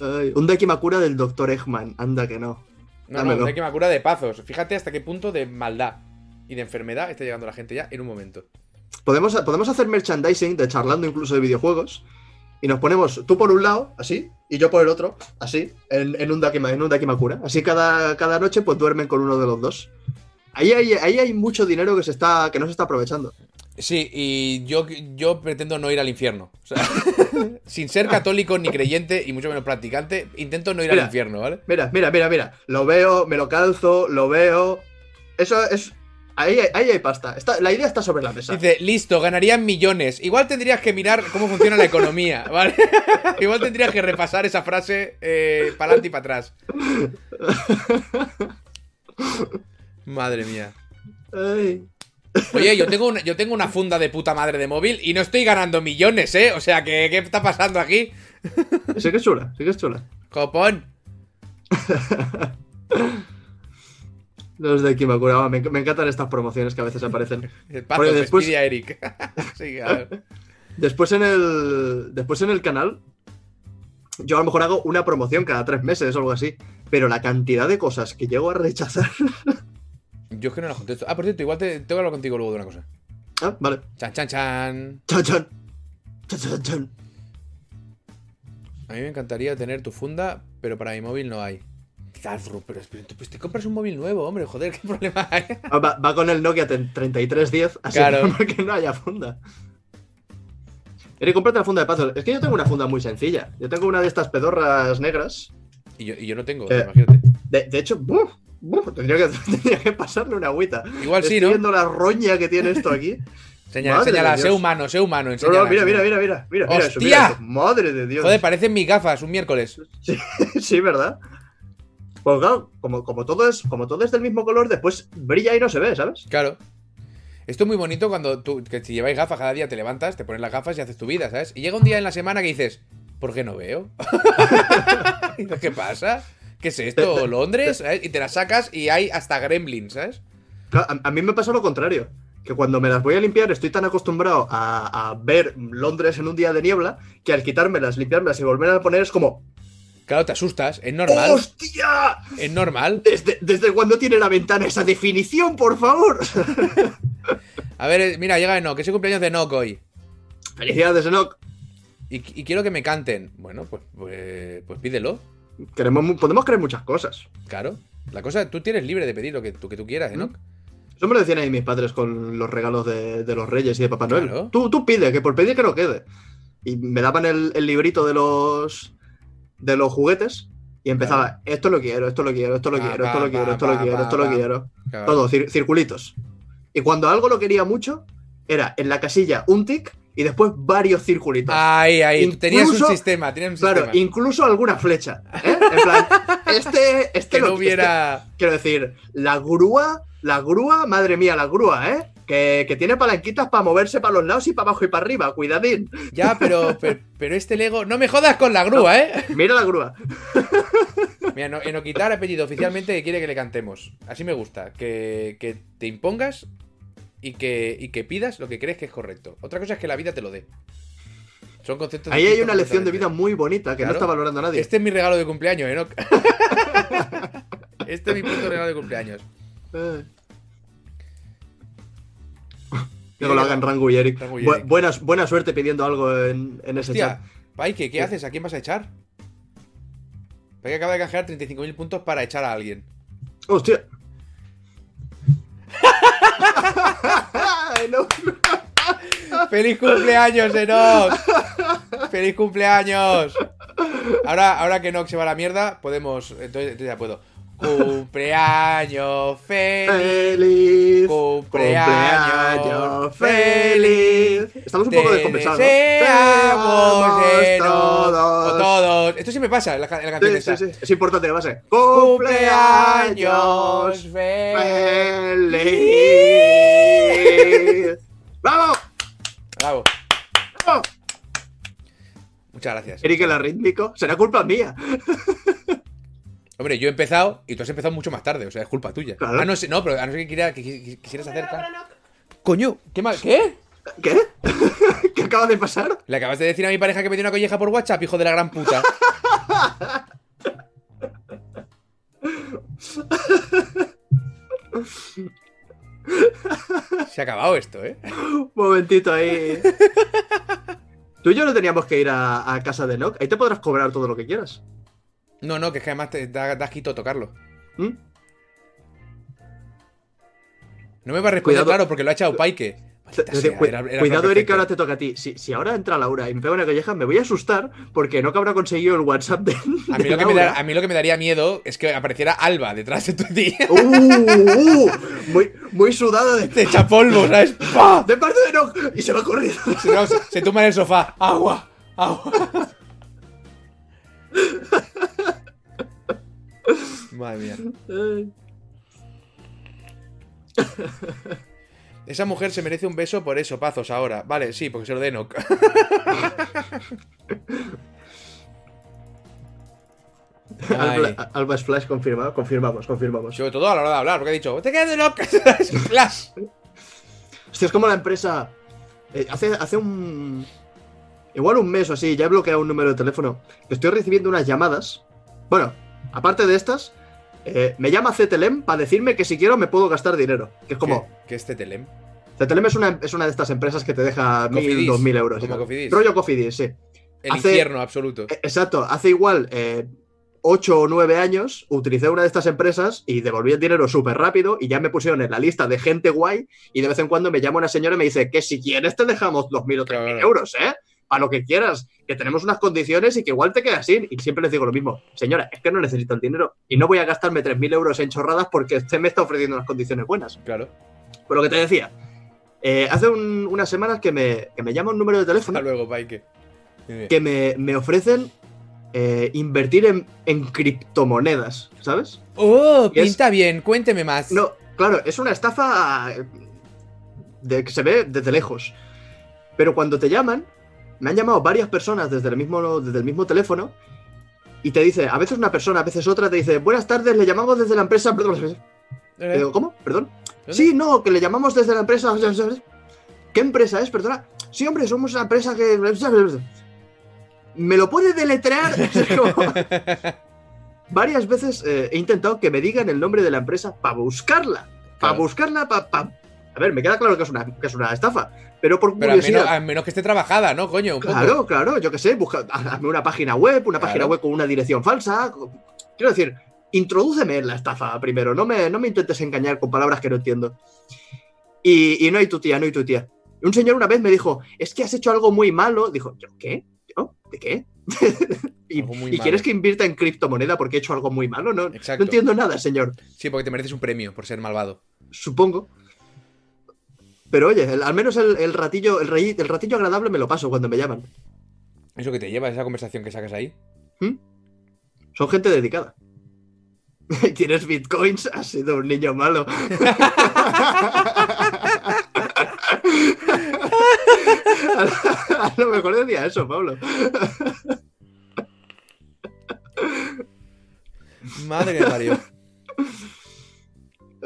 Ay, un Dekimakura del Dr. Eggman, anda que no. No, Dámelo. no, me cura de pazos. Fíjate hasta qué punto de maldad y de enfermedad está llegando la gente ya en un momento. Podemos, podemos hacer merchandising de charlando incluso de videojuegos. Y nos ponemos tú por un lado, así, y yo por el otro, así, en, en un, Dakima, en un Dakimakura. Así cada, cada noche pues duermen con uno de los dos. Ahí hay, ahí hay mucho dinero que, se está, que no se está aprovechando. Sí, y yo, yo pretendo no ir al infierno. O sea, sin ser católico ni creyente y mucho menos practicante, intento no ir Mira. al infierno, ¿vale? Mira, mira, mira, mira. Lo veo, me lo calzo, lo veo. Eso es. Ahí, hay- ahí hay pasta. Está, la idea está sobre la mesa. Dice, listo, ganarían millones. Igual tendrías que mirar cómo funciona la economía, ¿vale? Igual tendrías que repasar esa frase para adelante y para atrás. Madre mía. Ay. Oye, yo tengo, una, yo tengo una funda de puta madre de móvil y no estoy ganando millones, ¿eh? O sea, ¿qué, qué está pasando aquí? Sí que es chula, sí que es chula. Copón. Los de Kimakura, va, me, me encantan estas promociones que a veces aparecen. El Porque después- a Eric. sí, a ver. Después en el. Después en el canal. Yo a lo mejor hago una promoción cada tres meses o algo así. Pero la cantidad de cosas que llego a rechazar. Yo es que no las contesto. Ah, por cierto, igual te, tengo que hablar contigo luego de una cosa. Ah, vale. Chan, chan, chan. Chan, chan. Chan, chan, chan. A mí me encantaría tener tu funda, pero para mi móvil no hay. Zafru, pero es- pues te compras un móvil nuevo, hombre, joder, qué problema hay. Va, va- con el Nokia 3310, así Claro. que no haya funda. Eric, cómprate la funda de pasos. Es que yo tengo una funda muy sencilla. Yo tengo una de estas pedorras negras. Y yo, y yo no tengo, Eh. imagínate. De, de hecho, ¡buf! ¡Buf! tendría, que, tendría que pasarle una agüita. Igual sí, Estoy ¿no? viendo la roña que tiene esto aquí. Señala, señala, sé humano, sé humano, No, mira, mira, mira, mira, mira, mira eso, ¡Hostia! mira eso. Madre de Dios. Joder, parecen mis gafas, un miércoles. Sí, ¿verdad? Pues claro, como, como, todo es, como todo es del mismo color, después brilla y no se ve, ¿sabes? Claro. Esto es muy bonito cuando tú, que si lleváis gafas, cada día te levantas, te pones las gafas y haces tu vida, ¿sabes? Y llega un día en la semana que dices, ¿por qué no veo? ¿Qué pasa? ¿Qué es esto? ¿Londres? ¿sabes? Y te las sacas y hay hasta gremlins, ¿sabes? Claro, a, a mí me pasa lo contrario. Que cuando me las voy a limpiar estoy tan acostumbrado a, a ver Londres en un día de niebla que al quitármelas, limpiármelas y volver a poner es como Claro, te asustas, es normal, ¡Hostia! es normal. ¿Desde, ¿Desde cuándo tiene la ventana esa definición, por favor? A ver, eh, mira, llega Enoch, que es el cumpleaños de Enoch hoy. Felicidades, Enoch. Y, y quiero que me canten. Bueno, pues, pues, pues pídelo. Queremos, podemos creer muchas cosas. Claro. La cosa, tú tienes libre de pedir lo que tú, que tú quieras, Enoch. Eso me lo decían ahí mis padres con los regalos de, de los reyes y de Papá Noel. Claro. Tú, tú pide, que por pedir que no quede. Y me daban el, el librito de los de los juguetes y empezaba, esto lo quiero, esto lo quiero, esto lo quiero, esto lo quiero, esto lo quiero, esto lo quiero. Todo, cir- circulitos. Y cuando algo lo quería mucho, era en la casilla un tic y después varios circulitos. Ahí, ahí. Incluso- tenías un sistema, tenías un claro, sistema. incluso alguna flecha. ¿eh? En plan, este, este que lo- no hubiera. este- quiero decir, la grúa, la grúa, madre mía, la grúa, ¿eh? Que, que tiene palanquitas para moverse para los lados y para abajo y para arriba, cuidadín. Ya, pero, pero, pero este Lego. No me jodas con la grúa, ¿eh? Mira la grúa. Mira, no, en quitar ha pedido oficialmente que quiere que le cantemos. Así me gusta. Que, que te impongas y que, y que pidas lo que crees que es correcto. Otra cosa es que la vida te lo dé. Son conceptos. Ahí hay una lección de vida muy bonita que Claro. no está valorando nadie. Este es mi regalo de cumpleaños, Enoch. este es mi puto regalo de cumpleaños. Eh. Que lo hagan Rangu y Eric. Rangu y Bu- Eric. buena, buena suerte pidiendo algo en, en ese Hostia, chat. Paike, ¿qué haces? ¿A quién vas a echar? Paike acaba de canjear 35.000 puntos para echar a alguien. ¡Hostia! ¡Feliz cumpleaños, Enoch! ¡Feliz cumpleaños! Ahora, ahora que Enoch se va a la mierda, podemos. Entonces ya puedo. Cumpleaños feliz. Feliz. Cumpleaños feliz. Estamos un poco descompensados. deseamos, todos. Todos. Esto sí me pasa en la, en la canción Sí, esta. sí, sí. Es importante la base. Cumpleaños feliz. feliz. ¡Vamos! Bravo. ¡Vamos! Muchas gracias. Eric el arrítmico. Será culpa mía. Hombre, yo he empezado y tú has empezado mucho más tarde, o sea, es culpa tuya. Claro. Ah, no sé, no, pero a no ser que, que qui- quisieras hacer. Coño, ¿qué mal? ¿Qué? ¿Qué? ¿Qué acaba de pasar? Le acabas de decir a mi pareja que me dio una colleja por WhatsApp, hijo de la gran puta. Se ha acabado esto, ¿eh? Un momentito ahí. Tú y yo no teníamos que ir a, a casa de Nock. Ahí te podrás cobrar todo lo que quieras. No, no, que es que además te da, da asquito tocarlo. ¿Mm? No me va a responder, Cuidado. claro, porque lo ha echado Paike. Te- Maldita te- sea, cu- era- era cuidado, Eric, que ahora te toca a ti. Si, si ahora entra Laura y me pega una colleja, me voy a asustar porque no que habrá conseguido el WhatsApp de. A mí, lo que me Laura. da- a mí lo que me daría miedo es que apareciera Alba detrás de tu tía. ¡Uh! uh, muy, muy sudada de. Te echa polvo, ¿sabes? ¡Pah! ¡De parte de Nock! Y se va corriendo. Se, no, se- se tumba en el sofá. ¡Agua! ¡Agua! Madre mía. Esa mujer se merece un beso por eso, pazos, ahora. Vale, sí, porque se lo de Enoch. Ay. Alba, Alba Splash confirmado. Confirmamos, confirmamos. Sobre todo a la hora de hablar, porque ha dicho, te quedas de Enoch. Flash. Hostia, es como la empresa. eh, hace, hace un. Igual un mes o así, ya he bloqueado un número de teléfono. Estoy recibiendo unas llamadas. Bueno, aparte de estas, eh, me llama CTLM para decirme que si quiero me puedo gastar dinero. Que es como. ¿Qué, qué es Tetelem? CTLM es una, es una de estas empresas que te deja mil, dos mil euros. como. Cofidis. Rollo Cofidis, sí. El Hace- infierno absoluto. Eh, Exacto, hace igual eh, 8 o 9 años utilicé una de estas empresas y devolví el dinero súper rápido y ya me pusieron en la lista de gente guay y de vez en cuando me llama una señora y me dice que si quieres te dejamos 2.000 o 3.000 Claro. euros, ¿eh? A lo que quieras, que tenemos unas condiciones y que igual te quedas sin. Y siempre les digo lo mismo, señora, es que no necesito el dinero y no voy a gastarme 3.000 euros en chorradas porque usted me está ofreciendo unas condiciones buenas. Claro. Por lo que te decía, eh, hace un- unas semanas que me, que me llama un número de teléfono Hasta luego, Paike. Que me, me ofrecen eh, invertir en, en criptomonedas, ¿sabes? Oh, Y es- pinta bien, cuénteme más. No, claro, es una estafa eh, de que se ve desde lejos. Pero cuando te llaman, me han llamado varias personas desde el mismo, desde el mismo teléfono y te dice, a veces una persona, a veces otra, te dice, buenas tardes, le llamamos desde la empresa... Eh, Te digo, ¿cómo? ¿Perdón? ¿Dónde? Sí, no, que le llamamos desde la empresa... ¿Qué empresa es? Perdona. Sí, hombre, somos una empresa que... ¿Me lo puede deletrear? Varias veces eh, he intentado que me digan el nombre de la empresa para buscarla. Para Claro. buscarla, para... A ver, me queda claro que es una, que es una estafa, pero por Pero al menos, curiosidad... al menos que esté trabajada, ¿no, coño? Un poco. Claro, claro, yo qué sé, busca, hazme una página web, una página web con una dirección falsa. Quiero decir, introdúceme en la estafa primero, no me, no me intentes engañar con palabras que no entiendo. Y, y no hay tu tía, no hay tu tía. Un señor una vez me dijo, es que has hecho algo muy malo. Dijo, ¿yo qué? ¿Yo? ¿De qué? y Algo muy ¿y malo. quieres que invierta en criptomoneda porque he hecho algo muy malo? No, Exacto. no entiendo nada, señor. Sí, porque te mereces un premio por ser malvado. Supongo. Pero oye, el- al menos el, el ratillo, el, rey- el ratillo agradable me lo paso cuando me llaman. Eso que te lleva, esa conversación que sacas ahí. Son gente dedicada. ¿Tienes bitcoins? Has sido un niño malo. A lo mejor decía eso, Pablo. Madre que parió.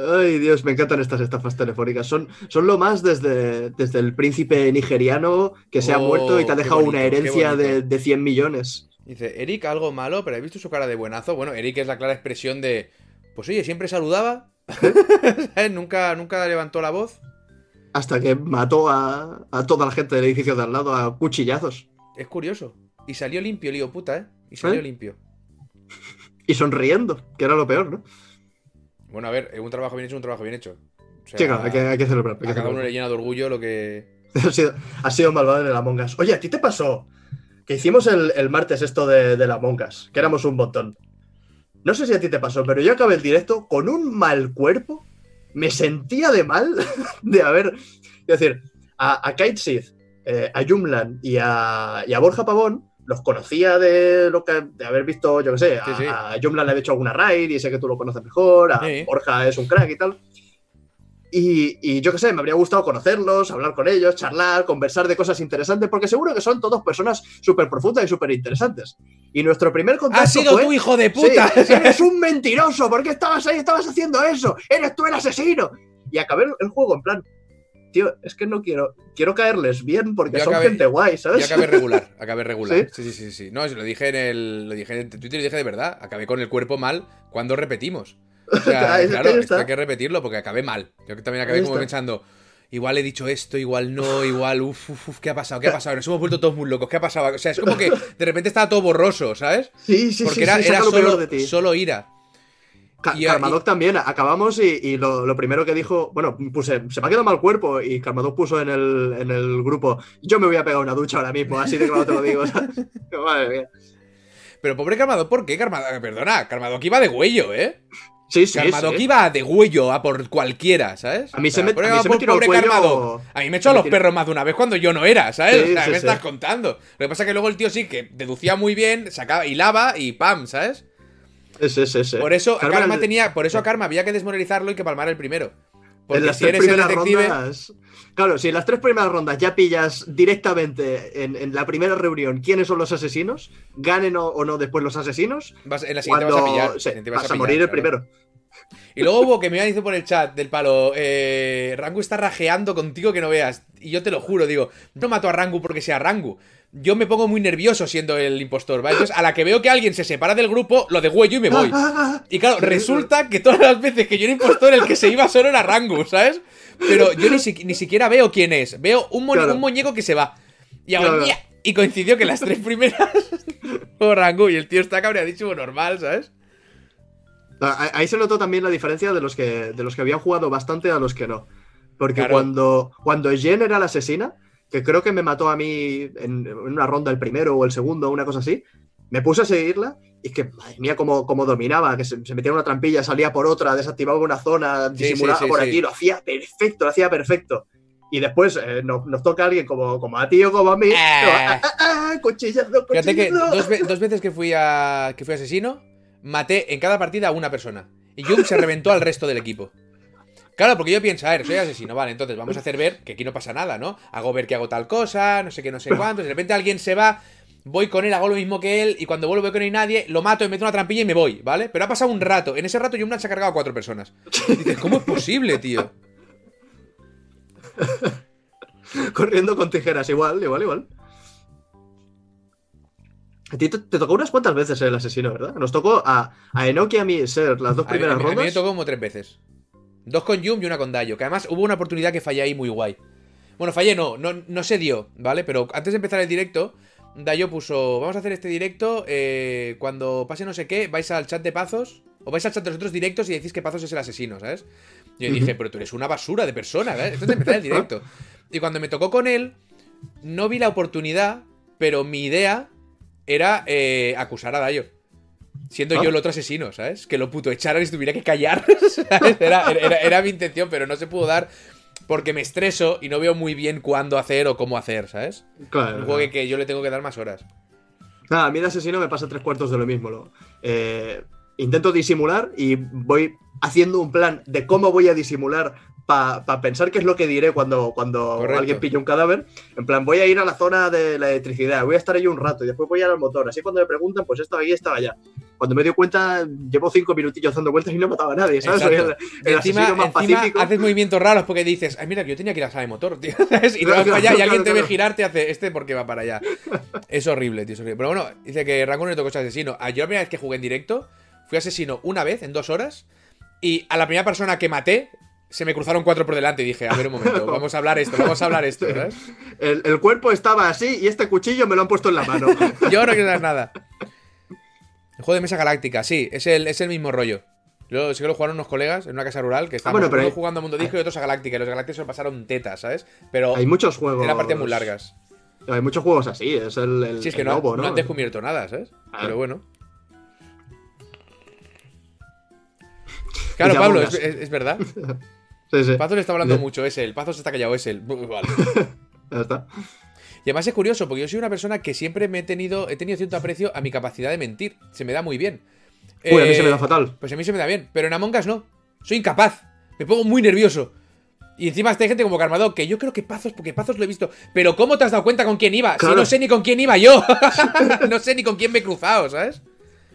Ay, Dios, me encantan estas estafas telefónicas. Son, son lo más desde, desde el príncipe nigeriano que se ha Oh, muerto y te ha qué dejado bonito, una herencia de, de 100 millones. Dice, Eric, algo malo, pero ¿has visto su cara de buenazo? Bueno, Eric es la clara expresión de. Pues oye, siempre saludaba. ¿Sabes? Nunca, nunca levantó la voz. Hasta que mató a, a toda la gente del edificio de al lado a cuchillazos. Es curioso. Y salió limpio, lío puta, ¿eh? Y salió ¿Eh? limpio. Y sonriendo, que era lo peor, ¿no? Bueno, a ver, un trabajo bien hecho es un trabajo bien hecho. O sea, hay que, hay que celebrar. hay que a cada uno le llena de orgullo lo que. Ha sido, ha sido malvado en el Among Us. Oye, ¿a ti te pasó? Que hicimos el, el martes esto de, del Among Us, que éramos un montón. No sé si a ti te pasó, pero yo acabé el directo con un mal cuerpo. Me sentía de mal de haber. Es decir, a, a Kite Sith, eh, a Jumlan y a, y a Borja Pavón los conocía de lo que de haber visto, yo qué sé, a, Sí, sí. a Jumlan le he hecho alguna raid y sé que tú lo conoces mejor, a Sí. Borja es un crack y tal. Y, y yo qué sé, me habría gustado conocerlos, hablar con ellos, charlar, conversar de cosas interesantes, porque seguro que son todos personas súper profundas y súper interesantes. Y nuestro primer contacto ¡Has sido fue, tu hijo de puta! eres un mentiroso, ¿por qué estabas ahí? Estabas haciendo eso, eres tú el asesino. Y acabé el juego en plan, tío, es que no quiero, quiero caerles bien porque Yo son acabé- gente guay, Yo ¿sabes? acabé regular, acabé regular. ¿Sí? ¿Sí? sí, sí, sí, No, lo dije en el. Lo dije en Twitter y lo dije de verdad. Acabé con el cuerpo mal cuando repetimos. O sea, Ah, claro, esto hay que repetirlo porque acabé mal. Yo también acabé como pensando. Igual he dicho esto, igual no, igual, uff, uf, uf, ¿qué ha pasado? ¿Qué ha pasado? Nos hemos vuelto todos muy locos, ¿qué ha pasado? O sea, es como que de repente estaba todo borroso, ¿sabes? Sí, sí, Porque sí, era, sí, era peor solo, de ti. solo ira. Y- Karmadok también, acabamos y, y lo, lo primero que dijo, bueno, puse, se me ha quedado mal cuerpo y Karmadok puso en el, en el grupo, yo me voy a pegar una ducha ahora mismo, así de claro te lo digo. ¿sabes? Madre mía. Pero pobre Carmadok, ¿por qué? Carmadok, perdona, Carmadok iba de huello, ¿eh? Sí, sí, Carmadok sí. iba de huello a por cualquiera, ¿sabes? A mí O se me- pobre- a mí se me por- tiró el pobre. A mí me echó me los tiró- perros más de una vez cuando yo no era, ¿sabes? Sí, o sea, sí, ¿qué sí. estás contando? Lo que pasa es que luego el tío sí que deducía muy bien, sacaba, hilaba y pam, ¿sabes? Sí, sí, sí. Por eso Karma Karma el- tenía, por eso a Karma había que desmoralizarlo y que palmar el primero. en las si tres primeras detective. rondas. Claro, si en las tres primeras rondas ya pillas directamente en, en la primera reunión quiénes son los asesinos, ganen o, o no después los asesinos, vas- en la siguiente cuando vas a pillar. sí, vas, a, pillar, morir el primero. Y luego hubo que me dice por el chat del palo, eh, Rangu está rajeando contigo que no veas. Y yo te lo juro, digo, no mato a Rangu porque sea Rangu. Yo me pongo muy nervioso siendo el impostor, ¿vale? Entonces, a la que veo que alguien se separa del grupo, lo degüello y me voy. Y claro, resulta que todas las veces que yo era impostor, el que se iba solo era Rangu, ¿sabes? Pero yo ni, si- ni siquiera veo quién es. Veo un, mo- Claro. un muñeco que se va. Y hago Claro. "Ña", Y coincidió que las tres primeras fue Rangu y el tío está cabreadísimo normal, ¿sabes? Ah, Ahí se notó también la diferencia de los que, de los que habían jugado bastante a los que no. Porque Claro. cuando, cuando Jen era la asesina, que creo que me mató a mí en, en una ronda el primero o el segundo, una cosa así, me puse a seguirla y es que, madre mía, cómo, cómo dominaba, que se, se metía en una trampilla, salía por otra, desactivaba una zona, Sí, disimulaba sí, sí, por aquí, lo hacía perfecto, lo hacía perfecto. Y después eh, nos, nos toca a alguien como, como a ti o como a mí. Eh. ah, ah, ah, cuchillazo, Fíjate que dos, dos veces que fui a que fui asesino, maté en cada partida a una persona. Y Jung se reventó al resto del equipo. Claro, porque yo pienso, a ver, soy asesino, vale, entonces vamos a hacer ver que aquí no pasa nada, ¿no? Hago ver que hago tal cosa, no sé qué, no sé cuánto, de repente alguien se va, voy con él, hago lo mismo que él, y cuando vuelvo veo que no hay nadie, lo mato, me meto una trampilla y me voy, ¿vale? Pero ha pasado un rato, en ese rato Jung se ha cargado a cuatro personas. Dices, ¿cómo es posible, tío? Corriendo con tijeras, igual, igual, igual. A ti te, te tocó unas cuantas veces ser el asesino, ¿verdad? Nos tocó a, a Enoki y a mí ser las dos A mí, primeras a mí- a mí me rondas. tocó como tres veces. Dos con Yum y una con Dayo. Que además hubo una oportunidad que fallé ahí muy guay. Bueno, fallé no, no, no se dio, ¿vale? Pero antes de empezar el directo, Dayo puso, vamos a hacer este directo, eh, cuando pase no sé qué, vais al chat de Pazos, o vais al chat de los otros directos y decís que Pazos es el asesino, ¿sabes? Yo dije, pero tú eres una basura de persona, ¿sabes? Esto es de empezar el directo. Y cuando me tocó con él, no vi la oportunidad, pero mi idea era eh, acusar a Dayo. Siendo Ah. yo el otro asesino, ¿sabes? Que lo puto echaran y se tuviera que callar. ¿sabes? Era, era- era mi intención, pero no se pudo dar porque me estreso y no veo muy bien cuándo hacer o cómo hacer, ¿sabes? Claro. Un juego que, que yo le tengo que dar más horas. Nada, a mí de asesino me pasa tres cuartos de lo mismo. lo- eh, intento disimular y voy haciendo un plan de cómo voy a disimular para pensar qué es lo que diré cuando, cuando Correcto. alguien pille un cadáver. En plan, voy a ir a la zona de la electricidad, voy a estar ahí un rato y después voy a ir al motor. Así cuando me preguntan, pues estaba ahí, estaba allá. Cuando me doy cuenta, llevo cinco minutillos dando vueltas y no mataba a nadie, ¿sabes? Soy el, el encima asesino más encima pacífico. haces movimientos raros porque dices, ay, mira, que yo tenía que ir a la sala de motor, tío. ¿sabes? Y te Claro, vas para allá y alguien te ve girar, te hace este porque va para allá. Es horrible, tío, es horrible. Pero bueno, dice que Rango no le tocó ser asesino. A yo la primera vez que jugué en directo, fui asesino una vez en dos horas. Y a la primera persona que maté, se me cruzaron cuatro por delante y dije, a ver un momento, vamos a hablar esto, vamos a hablar esto, ¿sabes? El, el cuerpo estaba así y este cuchillo me lo han puesto en la mano. Yo no quiero nada. El juego de mesa galáctica, sí, es el, es el mismo rollo. Yo sé que lo jugaron unos colegas en una casa rural que estaban Ah, bueno, uno jugando a Mundo Disco y otros a Galáctica. Y los Galácticos se lo pasaron tetas, ¿sabes? Pero Hay muchos juegos. eran partidas muy largas. Hay muchos juegos así, es el, el, Sí, es que el no, lobo, no ¿no? han descubierto nada, ¿sabes? Ah. Pero bueno. Claro, Pablo, es- es verdad. Sí, sí. Pazo le está hablando Sí. mucho, es él. Pazo se está callado, es él. Vale. Ya está. Y además es curioso, porque yo soy una persona que siempre me he tenido, he tenido cierto aprecio a mi capacidad de mentir. Se me da muy bien. Uy, a mí se me Eh, da fatal. Pues a mí se me da bien, pero en Among Us no. Soy incapaz. Me pongo muy nervioso. Y encima está gente como Carmadó, que yo creo que Pazos, porque Pazos lo he visto. Pero ¿cómo te has dado cuenta con quién iba? Si no sé ni con quién iba yo. no sé ni con quién me he cruzado, ¿sabes?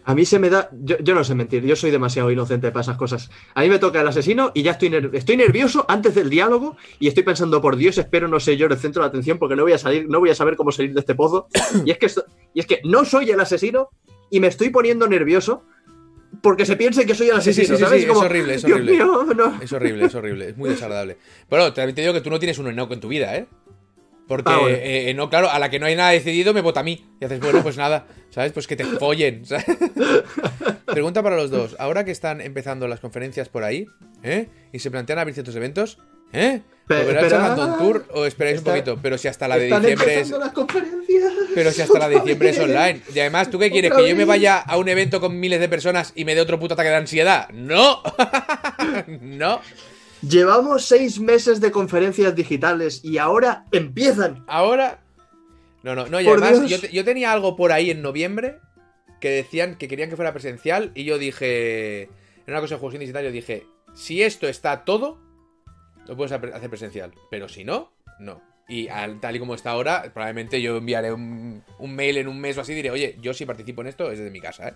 A mí se me da. Yo, yo no sé mentir, yo soy demasiado inocente para esas cosas. A mí me toca el asesino y ya estoy, ner- estoy nervioso antes del diálogo y estoy pensando, por Dios, espero no ser yo el centro de atención porque no voy a salir, no voy a saber cómo salir de este pozo. Y es que, esto- y es que no soy el asesino y me estoy poniendo nervioso porque se piense que soy el sí, asesino. sí, sí, ¿sabes? sí, Como, es horrible, es horrible. mío, no. Es horrible, es horrible, es muy desagradable. Pero también te digo que tú no tienes un enoco en tu vida, ¿eh? Porque, Ah, bueno. eh, no, claro, a la que no hay nada decidido me vota a mí. Y haces, bueno, pues nada, ¿sabes? Pues que te follen. ¿sabes? Pregunta para los dos. Ahora que están empezando las conferencias por ahí, ¿eh? Y se plantean abrir ciertos eventos, ¿eh? ¿Volverá. Charlatán Tour o esperáis Está- un poquito? Pero si hasta la de diciembre es... las conferencias. Pero si hasta la de diciembre es online. Y además, ¿tú qué quieres? ¿Que yo me vaya a un evento con miles de personas y me dé otro puto ataque de ansiedad? ¡No! ¡No! Llevamos seis meses de conferencias digitales y ahora empiezan. Ahora. No, no, no, y Por además yo, te- yo tenía algo por ahí en noviembre que decían que querían que fuera presencial y yo dije. En una cosa de juegos indies y tal, yo dije: si esto está todo, lo puedes hacer presencial. Pero si no, no. Y al- tal y como está ahora, probablemente yo enviaré un, un mail en un mes o así y diré: oye, yo si participo en esto es desde mi casa, ¿eh?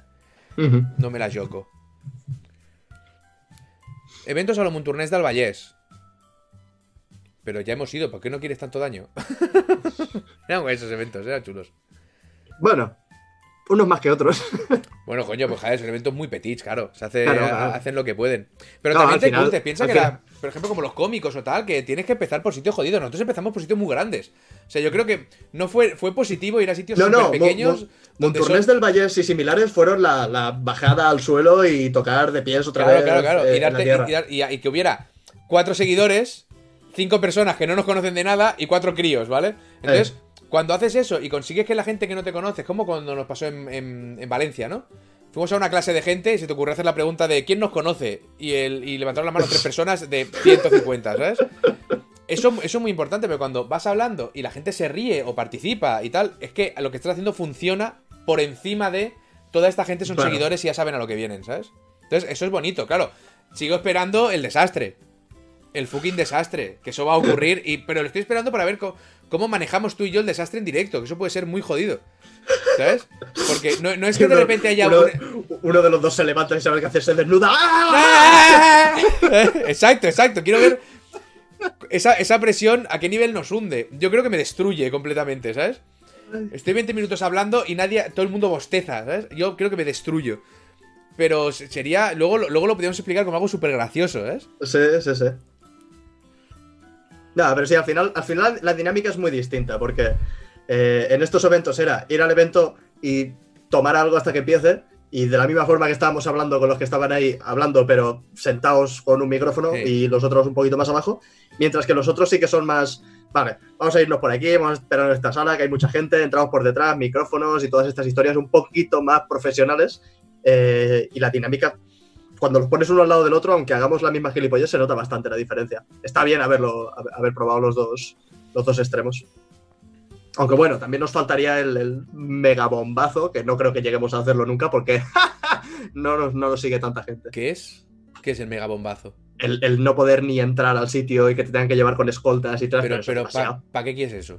No me la yoco. Eventos a los Monturnés del Vallés. Pero ya hemos ido, ¿por qué no quieres tanto daño? Eran esos eventos, eran chulos. Bueno, unos más que otros. Bueno, coño, pues joder, son eventos muy petits, claro. Se hace, Claro, claro. hacen lo que pueden. Pero No, también te final- curtes, piensa que, la- por ejemplo, como los cómicos o tal, que tienes que empezar por sitios jodidos. Nosotros empezamos por sitios muy grandes. O sea, yo creo que no fue, fue positivo ir a sitios No, no, pequeños. Mo- son- del Vallés y similares fueron la, la bajada al suelo y tocar de pies otra Claro, vez claro, claro. eh, darte- y que hubiera cuatro seguidores, cinco personas que no nos conocen de nada y cuatro críos, ¿vale? Entonces, Eh. Cuando haces eso y consigues que la gente que no te conoce, como cuando nos pasó en, en- en Valencia, ¿no? Fuimos a una clase de gente y se te ocurrió hacer la pregunta de ¿quién nos conoce? Y, el, y levantaron la mano tres personas de 150, ¿sabes? Eso, eso es muy importante, pero cuando vas hablando y la gente se ríe o participa y tal, es que lo que estás haciendo funciona por encima de toda esta gente son seguidores y ya saben a lo que vienen, ¿sabes? Entonces, eso es bonito, claro. Sigo esperando el desastre. El fucking desastre. Que eso va a ocurrir. Y, pero lo estoy esperando para ver co- cómo, manejamos tú y yo el desastre en directo. Que eso puede ser muy jodido. ¿Sabes? Porque no, no es que de repente haya uno, un- uno de los dos se levanta y sabe qué hacer, se desnuda. ¡Ah! Exacto, exacto. Quiero ver esa, esa presión a qué nivel nos hunde. Yo creo que me destruye completamente, ¿sabes? Estoy 20 minutos hablando y nadie, todo el mundo bosteza, ¿sabes? Yo creo que me destruyo. Pero se- sería. Luego, luego lo podríamos explicar como algo súper gracioso, ¿sabes? Sí, sí, sí. Nada, pero sí, al final, al final la dinámica es muy distinta, porque eh, en estos eventos era ir al evento y tomar algo hasta que empiece, y de la misma forma que estábamos hablando con los que estaban ahí hablando, pero sentados con un micrófono Sí. y los otros un poquito más abajo, mientras que los otros sí que son más, vale, vamos a irnos por aquí, vamos a esperar en esta sala, que hay mucha gente, entramos por detrás, micrófonos y todas estas historias un poquito más profesionales, eh, y la dinámica cuando los pones uno al lado del otro, aunque hagamos la misma gilipollez, se nota bastante la diferencia. Está bien haberlo, haber- probado los dos, los dos extremos. Aunque bueno, también nos faltaría el, el megabombazo, que no creo que lleguemos a hacerlo nunca porque no, nos, no nos sigue tanta gente. ¿Qué es? ¿Qué es el megabombazo? El, el no poder ni entrar al sitio y que te tengan que llevar con escoltas y tal. Pero, pero. ¿para qué quieres eso?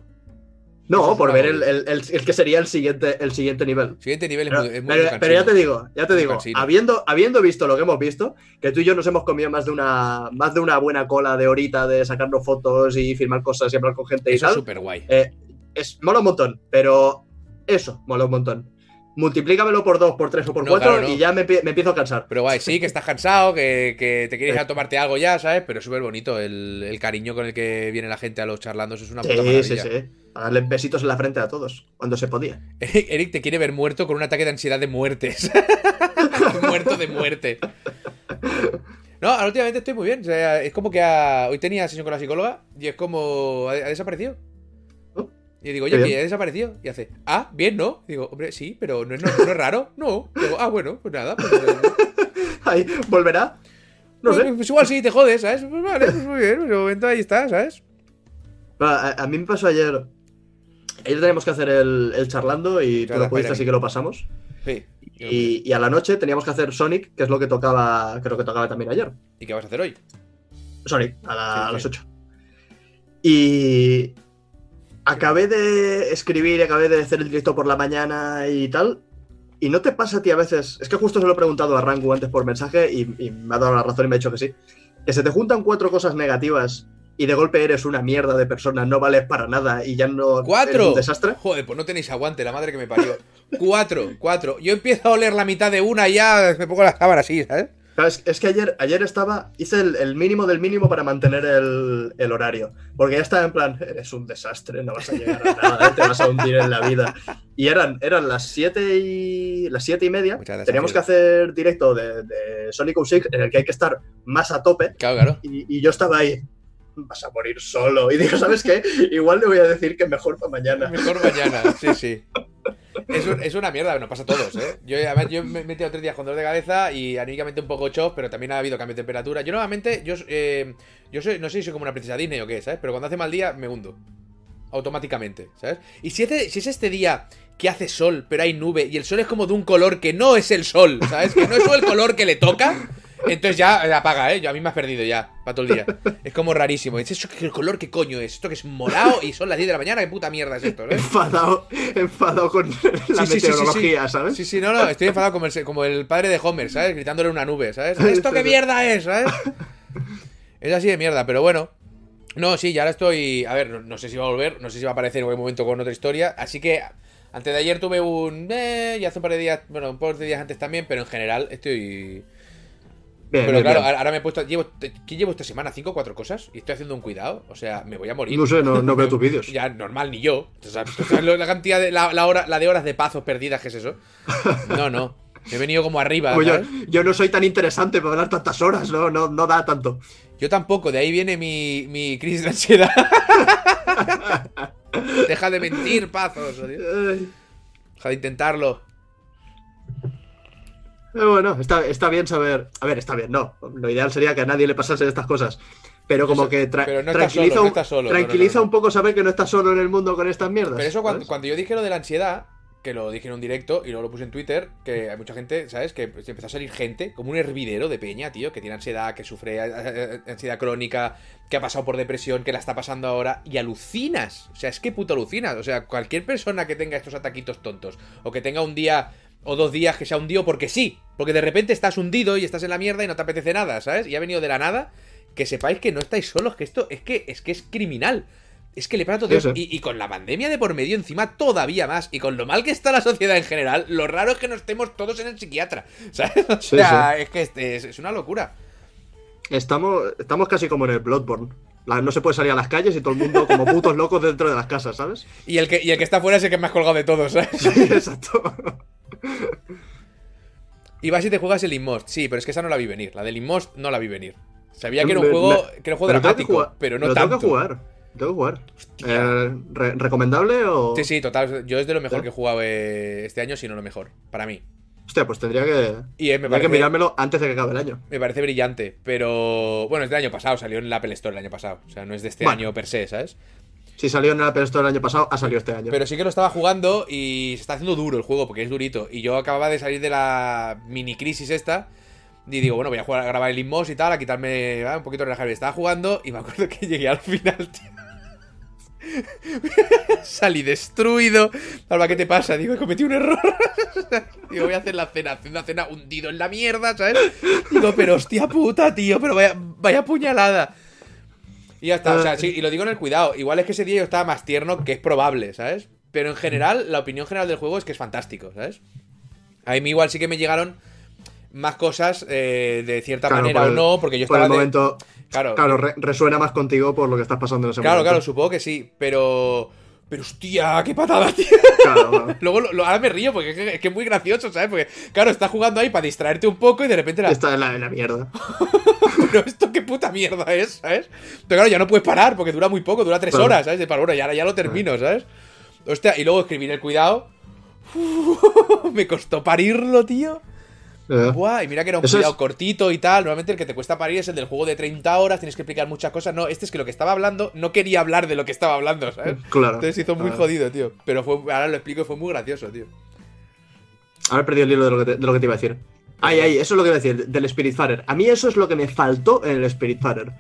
No, por ver el, el- el- el que sería el siguiente, el siguiente nivel. Siguiente nivel es Pero, muy, es muy pero- ya te digo, ya te digo, habiendo, habiendo visto lo que hemos visto, que tú y yo nos hemos comido más de una, más de una buena cola de horita de sacarnos fotos y filmar cosas y hablar con gente y Eso es tal, súper guay. eh, es, mola un montón, pero eso, mola un montón. Multiplícamelo por dos, por tres o por No, cuatro claro, no. y ya me, empie- me empiezo a cansar. Pero guay, sí, que estás cansado, que, que te quieres ir Sí. a tomarte algo ya, ¿sabes? Pero es súper bonito el, el cariño con el que viene la gente a los charlandos, es una puta Sí, sí, maravilla. sí. A darle besitos en la frente a todos, cuando se podía. Eric, te quiere ver muerto con un ataque de ansiedad de muertes. muerto de muerte. No, últimamente estoy muy bien. O sea, es como que ha- hoy tenía sesión con la psicóloga y es como. Ha, ha desaparecido. Y digo, oye, bien. que ha desaparecido. Y hace, ah, bien, ¿no? Y digo, hombre, sí, pero no es, no, no es raro. No. Digo, ah, bueno, pues nada. Pues, eh, Ahí, ¿volverá? No sé. pues igual sí te jodes, ¿sabes? Pues vale, pues muy bien. Pues de momento ahí está, ¿sabes? A, a mí me pasó ayer. Ayer teníamos que hacer el, el charlando y tú lo pudiste, así que lo pasamos. Sí. Y, y a la noche teníamos que hacer Sonic, que es lo que tocaba, creo que tocaba también ayer. ¿Y qué vas a hacer hoy? Sonic, a, la- Sí, a sí. las 8. Y acabé de escribir, acabé de hacer el directo por la mañana y tal. Y no te pasa a ti a veces, es que justo se lo he preguntado a Rangu antes por mensaje y, y me ha dado la razón y me ha dicho que sí, que se te juntan cuatro cosas negativas y de golpe eres una mierda de persona, no vales para nada y ya no ¿Cuatro? eres un desastre. Joder, pues no tenéis aguante, la madre que me parió. cuatro, cuatro. Yo empiezo a oler la mitad de una y ya me pongo las cámaras así, ¿sabes? Es, es que ayer, ayer estaba, hice el, el mínimo del mínimo para mantener el, el horario. Porque ya estaba en plan, eres un desastre, no vas a llegar a nada, te vas a hundir en la vida. Y eran, eran las siete y las siete y media. Teníamos que hacer directo de, de Sonic 06 en el que hay que estar más a tope. Claro, claro. Y, y yo estaba ahí, vas a morir solo. Y digo, ¿sabes qué? Igual le voy a decir que mejor para mañana. Mejor mañana, sí, sí. Es, un- es una mierda, nos pasa a todos, ¿eh? Yo, además, yo me he metido tres días con dolor de cabeza y anímicamente un poco chof, pero también ha habido cambio de temperatura. Yo normalmente, yo, eh, yo soy, no sé si soy como una princesa Disney o qué, ¿sabes? Pero cuando hace mal día me hundo. Automáticamente, ¿sabes? Y si, si es este día que hace sol, pero hay nube y el sol es como de un color que no es el sol, ¿sabes? Que no es el color que le toca. Entonces ya eh, apaga, ¿eh? Yo, a mí me has perdido ya, para todo el día. Es como rarísimo. Es eso, que el color qué coño es. Esto que es morado y son las 10 de la mañana. ¿Qué puta mierda es esto, eh? Enfadado, enfadado con la Sí, sí, sí, meteorología. ¿sabes? Sí, sí, no, no, estoy enfadado como el, como el padre de Homer, ¿sabes? Gritándole una nube, ¿sabes? ¿Esto qué mierda es, ¿sabes? Es así de mierda, pero bueno. No, sí, ya ahora estoy. A ver, no, no sé si va a volver, no sé si va a aparecer en algún momento con otra historia. Así que antes de ayer tuve un. Eh, y hace un par de días, bueno, un par de días antes también, pero en general estoy. Bien, Pero bien, claro, bien. ahora me he puesto. Llevo, ¿Qué llevo esta semana? ¿Cinco o cuatro cosas? Y estoy haciendo un cuidado. O sea, me voy a morir. No sé, no, no veo tus vídeos. Ya, normal, ni yo. O sea, ¿tú sabes lo- la cantidad de. La, la hora, la de horas de pazos perdidas que es eso? No, no. He venido como arriba. Pues yo, no soy tan interesante para hablar tantas horas, no, no, no da tanto. Yo tampoco, de ahí viene mi, mi crisis de ansiedad. Deja de mentir, pazos. tío. Deja de intentarlo. Pero bueno, está, está bien saber. A ver, está bien, no. Lo ideal sería que a nadie le pasase estas cosas. Pero como Eso- que tra- pero no estás tranquiliza, solo, un- solo, tranquiliza no, un poco saber que no estás solo en el mundo con estas mierdas. Pero eso cuando, cuando yo dije lo de la ansiedad, que lo dije en un directo y luego lo puse en Twitter, que hay mucha gente, ¿sabes? Que empezó a salir gente, como un hervidero de peña, tío, que tiene ansiedad, que sufre eh, eh, ansiedad crónica, que ha pasado por depresión, que la está pasando ahora, y alucinas. O sea, es que puto alucinas. O sea, cualquier persona que tenga estos ataquitos tontos, o que tenga un día o dos días que sea hundido porque sí, porque de repente estás hundido y estás en la mierda y no te apetece nada, ¿sabes? Y ha venido de la nada, que sepáis que no estáis solos, que esto es que es que es criminal. Es que le pasa a todo Sí, Dios. sí. Y, y con la pandemia de por medio encima todavía más. Y con lo mal que está la sociedad en general, lo raro es que no estemos todos en el psiquiatra. ¿Sabes? O Sí, sea, es que este- es, es una locura. Estamos, estamos casi como en el Bloodborne. La- no se puede salir a las calles y todo el mundo como putos locos dentro de las casas, ¿sabes? Y el que, y el que está fuera es el que más colgado de todos, ¿sabes? Sí, exacto. Y vas y te juegas el Inmost. Sí, pero es que esa no la vi venir. La del Inmost no la vi venir. Sabía que era un Me- juego, me- que era un juego dramático, jugar- pero no tanto. Tengo que jugar. Tengo que jugar. Eh, re- ¿Recomendable o.? Sí, sí, total. Yo es de lo mejor ¿Sí? que he jugado eh, este año, si no lo mejor. Para mí. Hostia, pues tendría que. Y eh, me tendría parece, que mirármelo antes de que acabe el año. me parece brillante. Pero bueno, es del año pasado. Salió en la Apple Store el año pasado. O sea, no es de este Bueno. año per se, ¿sabes? Si salió en el Apple Store el año pasado, ha salido este año. Pero sí que lo estaba jugando y se está haciendo duro el juego porque es durito. Y yo acababa de salir de la mini crisis esta. Y digo, bueno, voy a jugar a grabar el Inmos y tal, a quitarme ah, un poquito de relajarme. Estaba jugando y me acuerdo que llegué al final, tío. Salí destruido. Alba, ¿qué te pasa? Digo, he cometido un error. Digo, voy a hacer la cena, una cena hundido en la mierda, ¿sabes? Digo, pero hostia puta, tío, pero vaya, vaya puñalada. Y ya está, o sea, sí, y lo digo en el cuidado. Igual es que ese día yo estaba más tierno, que es probable, ¿sabes? Pero en general, la opinión general del juego es que es fantástico, ¿sabes? A mí igual sí que me llegaron más cosas eh, de cierta Claro, manera por o el- no, porque yo Por estaba el de- momento. Claro, Claro, re- resuena más contigo por lo que estás pasando en ese claro, momento. claro, supongo que sí, pero... Pero hostia, qué patada, tío. Claro, claro. Luego lo- lo- ahora me río porque es que, es que es muy gracioso, ¿sabes? Porque, claro, estás jugando ahí para distraerte un poco y de repente la... Está en la, en la mierda. Pero esto qué puta mierda es, ¿sabes? Pero claro, ya no puedes parar porque dura muy poco, dura tres Claro. horas, ¿sabes? De para bueno, ya, ya lo termino, ¿sabes? Hostia, y luego escribir el cuidado. me costó parirlo, tío. Eh, Buah, y mira que era un Eso cuidado es- cortito y tal. Normalmente el que te cuesta parir es el del juego de 30 horas, tienes que explicar muchas cosas. No, este es que lo que estaba hablando, no quería hablar de lo que estaba hablando, ¿sabes? Claro. Entonces hizo muy Ah. jodido, tío. Pero fue, ahora lo explico y fue muy gracioso, tío. Ahora he perdido el hilo de lo que te, de lo que te iba a decir. Ay, ay, eso es lo que iba a decir, del Spiritfarer. A mí eso es lo que me faltó en el Spiritfarer.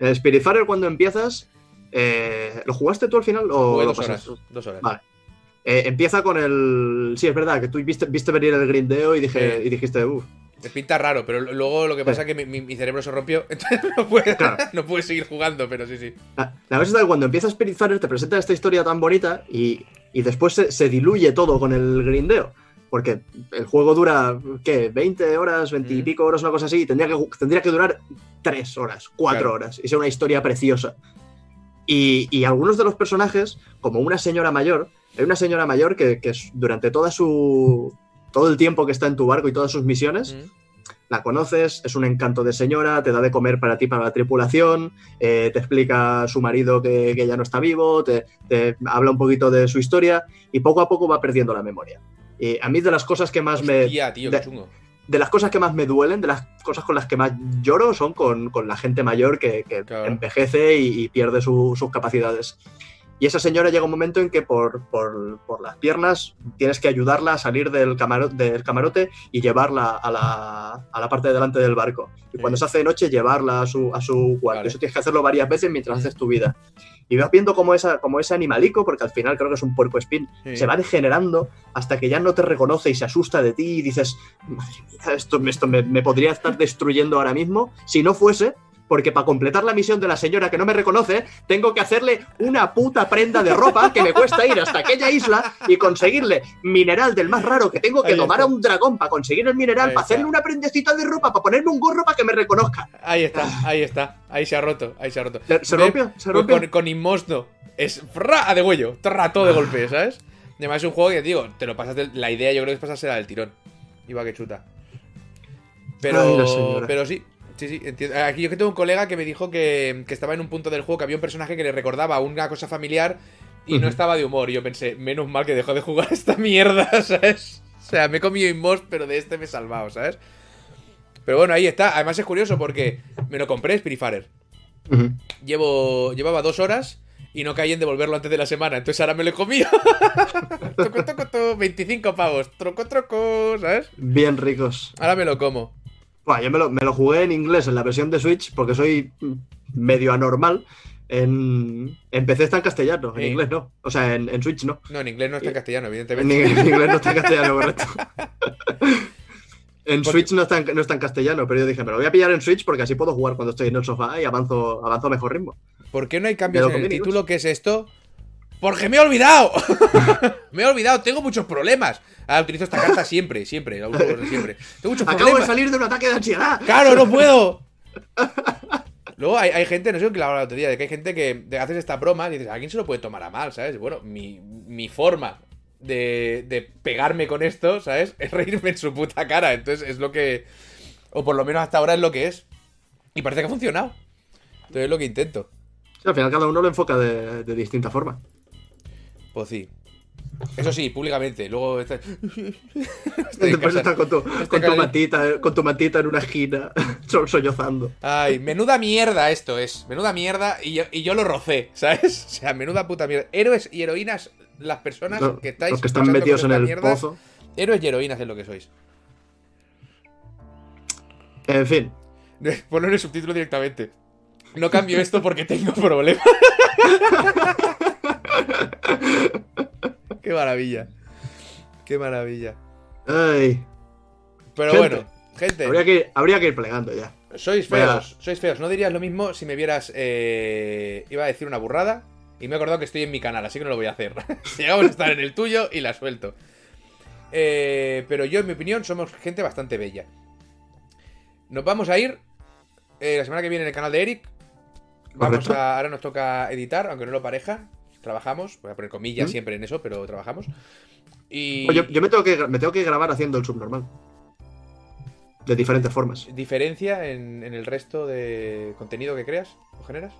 En el Spiritfarer, cuando empiezas, eh, ¿lo jugaste tú al final o Jugué lo dos horas. Dos horas. Vale. Eh, empieza con el. Sí, es verdad, que tú viste, viste venir el grindeo y, dije, Sí. y dijiste, uff. Me pinta raro, pero luego lo que pasa es que mi, cerebro se rompió, entonces no puede, Claro. no puede seguir jugando, pero sí, sí. La, la cosa es que cuando empieza Spiritfarer te presenta esta historia tan bonita y, y después se, se diluye todo con el grindeo. Porque el juego dura, ¿qué? ¿20 horas, 20 y pico horas, una cosa así? y Tendría que, tendría que durar 3 horas, 4 Claro. horas. Y ser una historia preciosa. Y, y algunos de los personajes, como una señora mayor, hay una señora mayor que, que durante toda su. todo el tiempo que está en tu barco y todas sus misiones, Mm. la conoces, es un encanto de señora, te da de comer para ti, para la tripulación, eh, te explica a su marido que, que ya no está vivo, te, te habla un poquito de su historia y poco a poco va perdiendo la memoria. Y a mí de las cosas que más me... Hostia, tío, de- chungo. de las cosas que más me duelen, de las cosas con las que más lloro, son con, con la gente mayor que, que Claro. envejece y, y pierde su- sus capacidades. Y esa señora llega un momento en que por, por- por las piernas tienes que ayudarla a salir del, camaro- del camarote y llevarla a la, a la parte de delante del barco. Y Sí. cuando se hace de noche, llevarla a su, a su cuarto. Vale. Eso tienes que hacerlo varias veces mientras haces tu vida. Y vas viendo cómo, esa, como ese animalico, porque al final creo que es un puerco espín, Sí. se va degenerando hasta que ya no te reconoce y se asusta de ti y dices, madre mía, esto, esto me, me podría estar destruyendo ahora mismo si no fuese porque para completar la misión de la señora que no me reconoce, tengo que hacerle una puta prenda de ropa que me cuesta ir hasta aquella isla y conseguirle mineral del más raro que tengo que está. a un dragón para conseguir el mineral, para hacerle una prendecita de ropa, para ponerme un gorro para que me reconozca. Ahí está, ahí está. Ahí se ha roto, ahí se ha roto. ¿Se- rompió? ¿Se rompió? Con, con Inmosno. Es fra a de huello, trato de golpe, ¿sabes? Además es un juego que, digo, te lo pasas de- La idea yo creo que es pasársela del tirón. Iba que chuta. Pero, Ay, pero sí, sí, sí, entiendo. Aquí yo que tengo un colega que me dijo que, que estaba en un punto del juego que había un personaje que le recordaba una cosa familiar y no estaba de humor. Y yo pensé, menos mal que dejó de jugar esta mierda, ¿sabes? O sea, me he comido Inmost, pero de este me he salvado, ¿sabes? Pero bueno, ahí está. Además es curioso porque me lo compré. Ujú. Llevo, llevaba dos horas y no caí en devolverlo antes de la semana. Entonces ahora me lo he comido. toco, toco, toco, 25 pavos. Troco, troco, ¿sabes? Bien ricos. Ahora me lo como. Yo me lo, me lo jugué en inglés en la versión de Switch porque soy medio anormal. En, en PC está en castellano, en Sí. inglés no. O sea, en, en Switch no. No, en inglés no está en castellano, En, evidentemente. en inglés no está en castellano, correcto. En Porque- Switch no está, en, no está en castellano, pero yo dije, me lo voy a pillar en Switch porque así puedo jugar cuando estoy en el sofá y avanzo, avanzo a mejor ritmo. ¿Por qué no hay cambios en el título? ¿Qué es esto? Porque me he olvidado. me he olvidado, tengo muchos problemas. Ahora utilizo esta carta siempre, siempre, la uso siempre. Tengo muchos Acabo de salir de un ataque de ansiedad. ¡Claro, no puedo! Luego hay, hay gente, no sé qué la hablaba el otro día, de que hay gente que haces esta broma y dices, ¿a quién se lo puede tomar a mal, sabes? Bueno, mi, mi forma de, de pegarme con esto, ¿sabes? Es reírme en su puta cara. Entonces es lo que. O por lo menos hasta ahora es lo que es. Y parece que ha funcionado. Entonces es lo que intento. Sí, al final cada uno lo enfoca de, de distinta forma. Pues sí. Eso sí, públicamente. Luego está- Estoy en Después casa. estás con tu, Estoy con, tu mantita, con tu mantita en una esquina, so- sollozando. Ay, menuda mierda esto es. Menuda mierda y yo, y yo lo rocé, ¿sabes? O sea, menuda puta mierda. Héroes y heroínas, las personas que estáis los que están metidos en el mierda, pozo. Héroes y heroínas es lo que sois. En fin, Ponlo en el subtítulo directamente. No cambio esto porque tengo problemas. Qué maravilla. Qué maravilla. ay, Pero Gente. bueno, gente. habría, que, ir- habría que ir plegando ya. Sois feos, sois feos. No dirías lo mismo si me vieras. eh, Iba a decir una burrada. Y me he acordado que estoy en mi canal, así que no lo voy a hacer. Llegamos a estar en el tuyo y la suelto. Eh, pero yo, en mi opinión, somos gente bastante bella. Nos vamos a ir eh, la semana que viene en el canal de Eric. Vamos a, ahora nos toca editar, aunque no lo pareja. Trabajamos, voy a poner comillas ¿Mm? siempre en eso, pero trabajamos. Y Pues yo, yo me, tengo que, me tengo que grabar haciendo el subnormal. De diferentes formas. diferencia en, en el resto de contenido que creas o generas.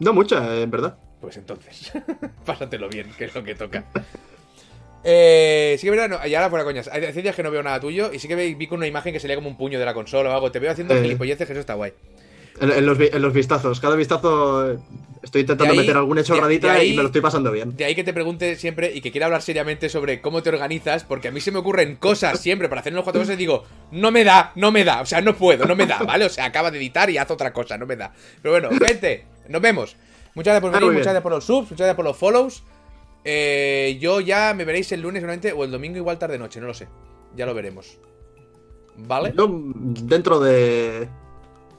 No mucha, en verdad. Pues entonces, pásatelo bien, que es lo que toca. Eh, sí que verdad, no, y ahora fuera coñas. Hay días que no veo nada tuyo y sí que vi, con una imagen que salía como un puño de la consola o algo. Te veo haciendo Eh. gilipolleces, que eso está guay. En, en los, en los vistazos. Cada vistazo eh, estoy intentando ahí- meter alguna chorradita ahí- y me lo estoy pasando bien. De ahí que te pregunte siempre y que quiera hablar seriamente sobre cómo te organizas, porque a mí se me ocurren cosas siempre para hacer los cuatro cosas y digo, no me da, no me da, o sea, no puedo, no me da, ¿vale? O sea, acaba de editar y haz otra cosa, no me da. Pero bueno, gente, nos vemos. Muchas gracias por venir, muchas gracias por los subs, muchas gracias por los follows. Eh, yo ya me veréis el lunes seguramente, o el domingo igual tarde noche, no lo sé. Ya lo veremos. ¿Vale? Yo, dentro de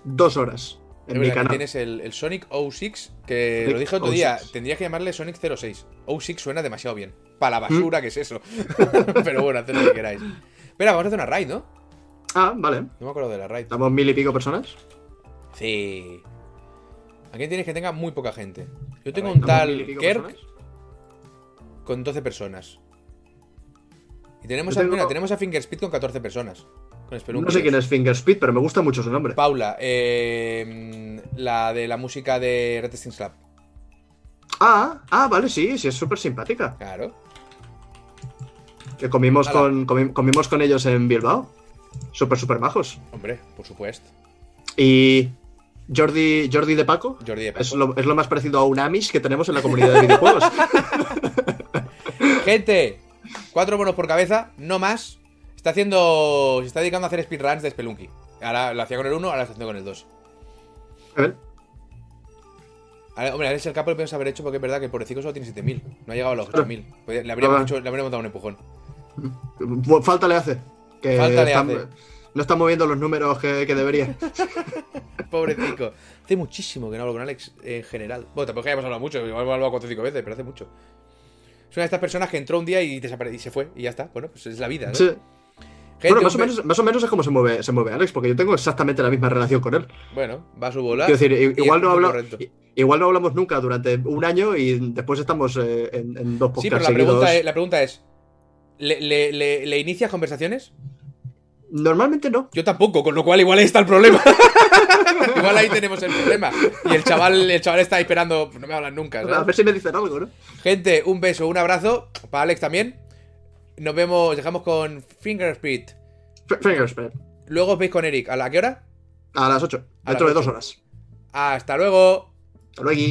dos horas en mi canal. tienes el, el Sonic 06, que Sonic lo dije otro día, 06. tendrías que llamarle Sonic 06. 06 suena demasiado bien. Para la ¿Mm? basura, que es eso. Pero bueno, haced lo que queráis. Espera, vamos a hacer una raid, ¿no? Ah, vale. No me acuerdo de la raid. Estamos mil y pico personas. Sí. Aquí tienes que tenga muy poca gente. Yo tengo un ¿estamos mil y tal personas? con 12 personas. Y tenemos, Yo a, tengo- mira, tenemos a Fingerspeed con 14 personas. Con No sé quién es Fingerspeed, pero me gusta mucho su nombre. Paula, eh, la de la música de Resisting Slap. Ah, ah, vale, sí, sí, es súper simpática. Claro. Que comimos con, comi- comimos con ellos en Bilbao. Súper, súper majos. Hombre, por supuesto. Y Jordi, Jordi de Paco Jordi de Paco. es lo, es lo más parecido a un Amish que tenemos en la comunidad de videojuegos. Gente, cuatro bonos por cabeza, no más. Está haciendo. Se está dedicando a hacer speedruns de Spelunky. Ahora lo hacía con el 1, ahora lo está haciendo con el 2. A ver, Ahora, hombre, Alex el capo lo podemos haber hecho porque es verdad que el pobrecito solo tiene 7000. No ha llegado a los Claro. 8000. Pues Le habríamos, hecho- le habríamos dado un empujón. falta le hace. Que Falta le está- hace. No está moviendo los números que, que debería. Pobrecito. Hace muchísimo que no hablo con Alex en general. Bueno, tampoco es que hayamos hablado mucho, hemos hablado cuatro o cinco veces, pero hace mucho. Es una de estas personas que entró un día y, y se fue, y ya está. Bueno, pues es la vida, ¿no? Sí. Bueno, más o, menos, más o menos es como se mueve, se mueve Alex, porque yo tengo exactamente la misma relación con él. Bueno, va a su bola. Quiero decir, igual no, i- igual no hablamos nunca durante un año y después estamos eh, en, en dos podcasts Sí, pero la seguidos. pregunta, es, la pregunta es: ¿le, le, le- le inicias conversaciones? Normalmente no. Yo tampoco, con lo cual igual ahí está el problema. igual ahí tenemos el problema. Y el chaval, el chaval está ahí esperando, no me hablan nunca. ¿sabes? A ver si me dicen algo, ¿no? Gente, un beso, un abrazo. Para Alex también. Nos vemos, dejamos con Fingerspeed. F- Fingerspread. Luego os veis con Eric. ¿A la qué hora? A las 8. A Dentro las de dos horas. Hasta luego. Hasta luego.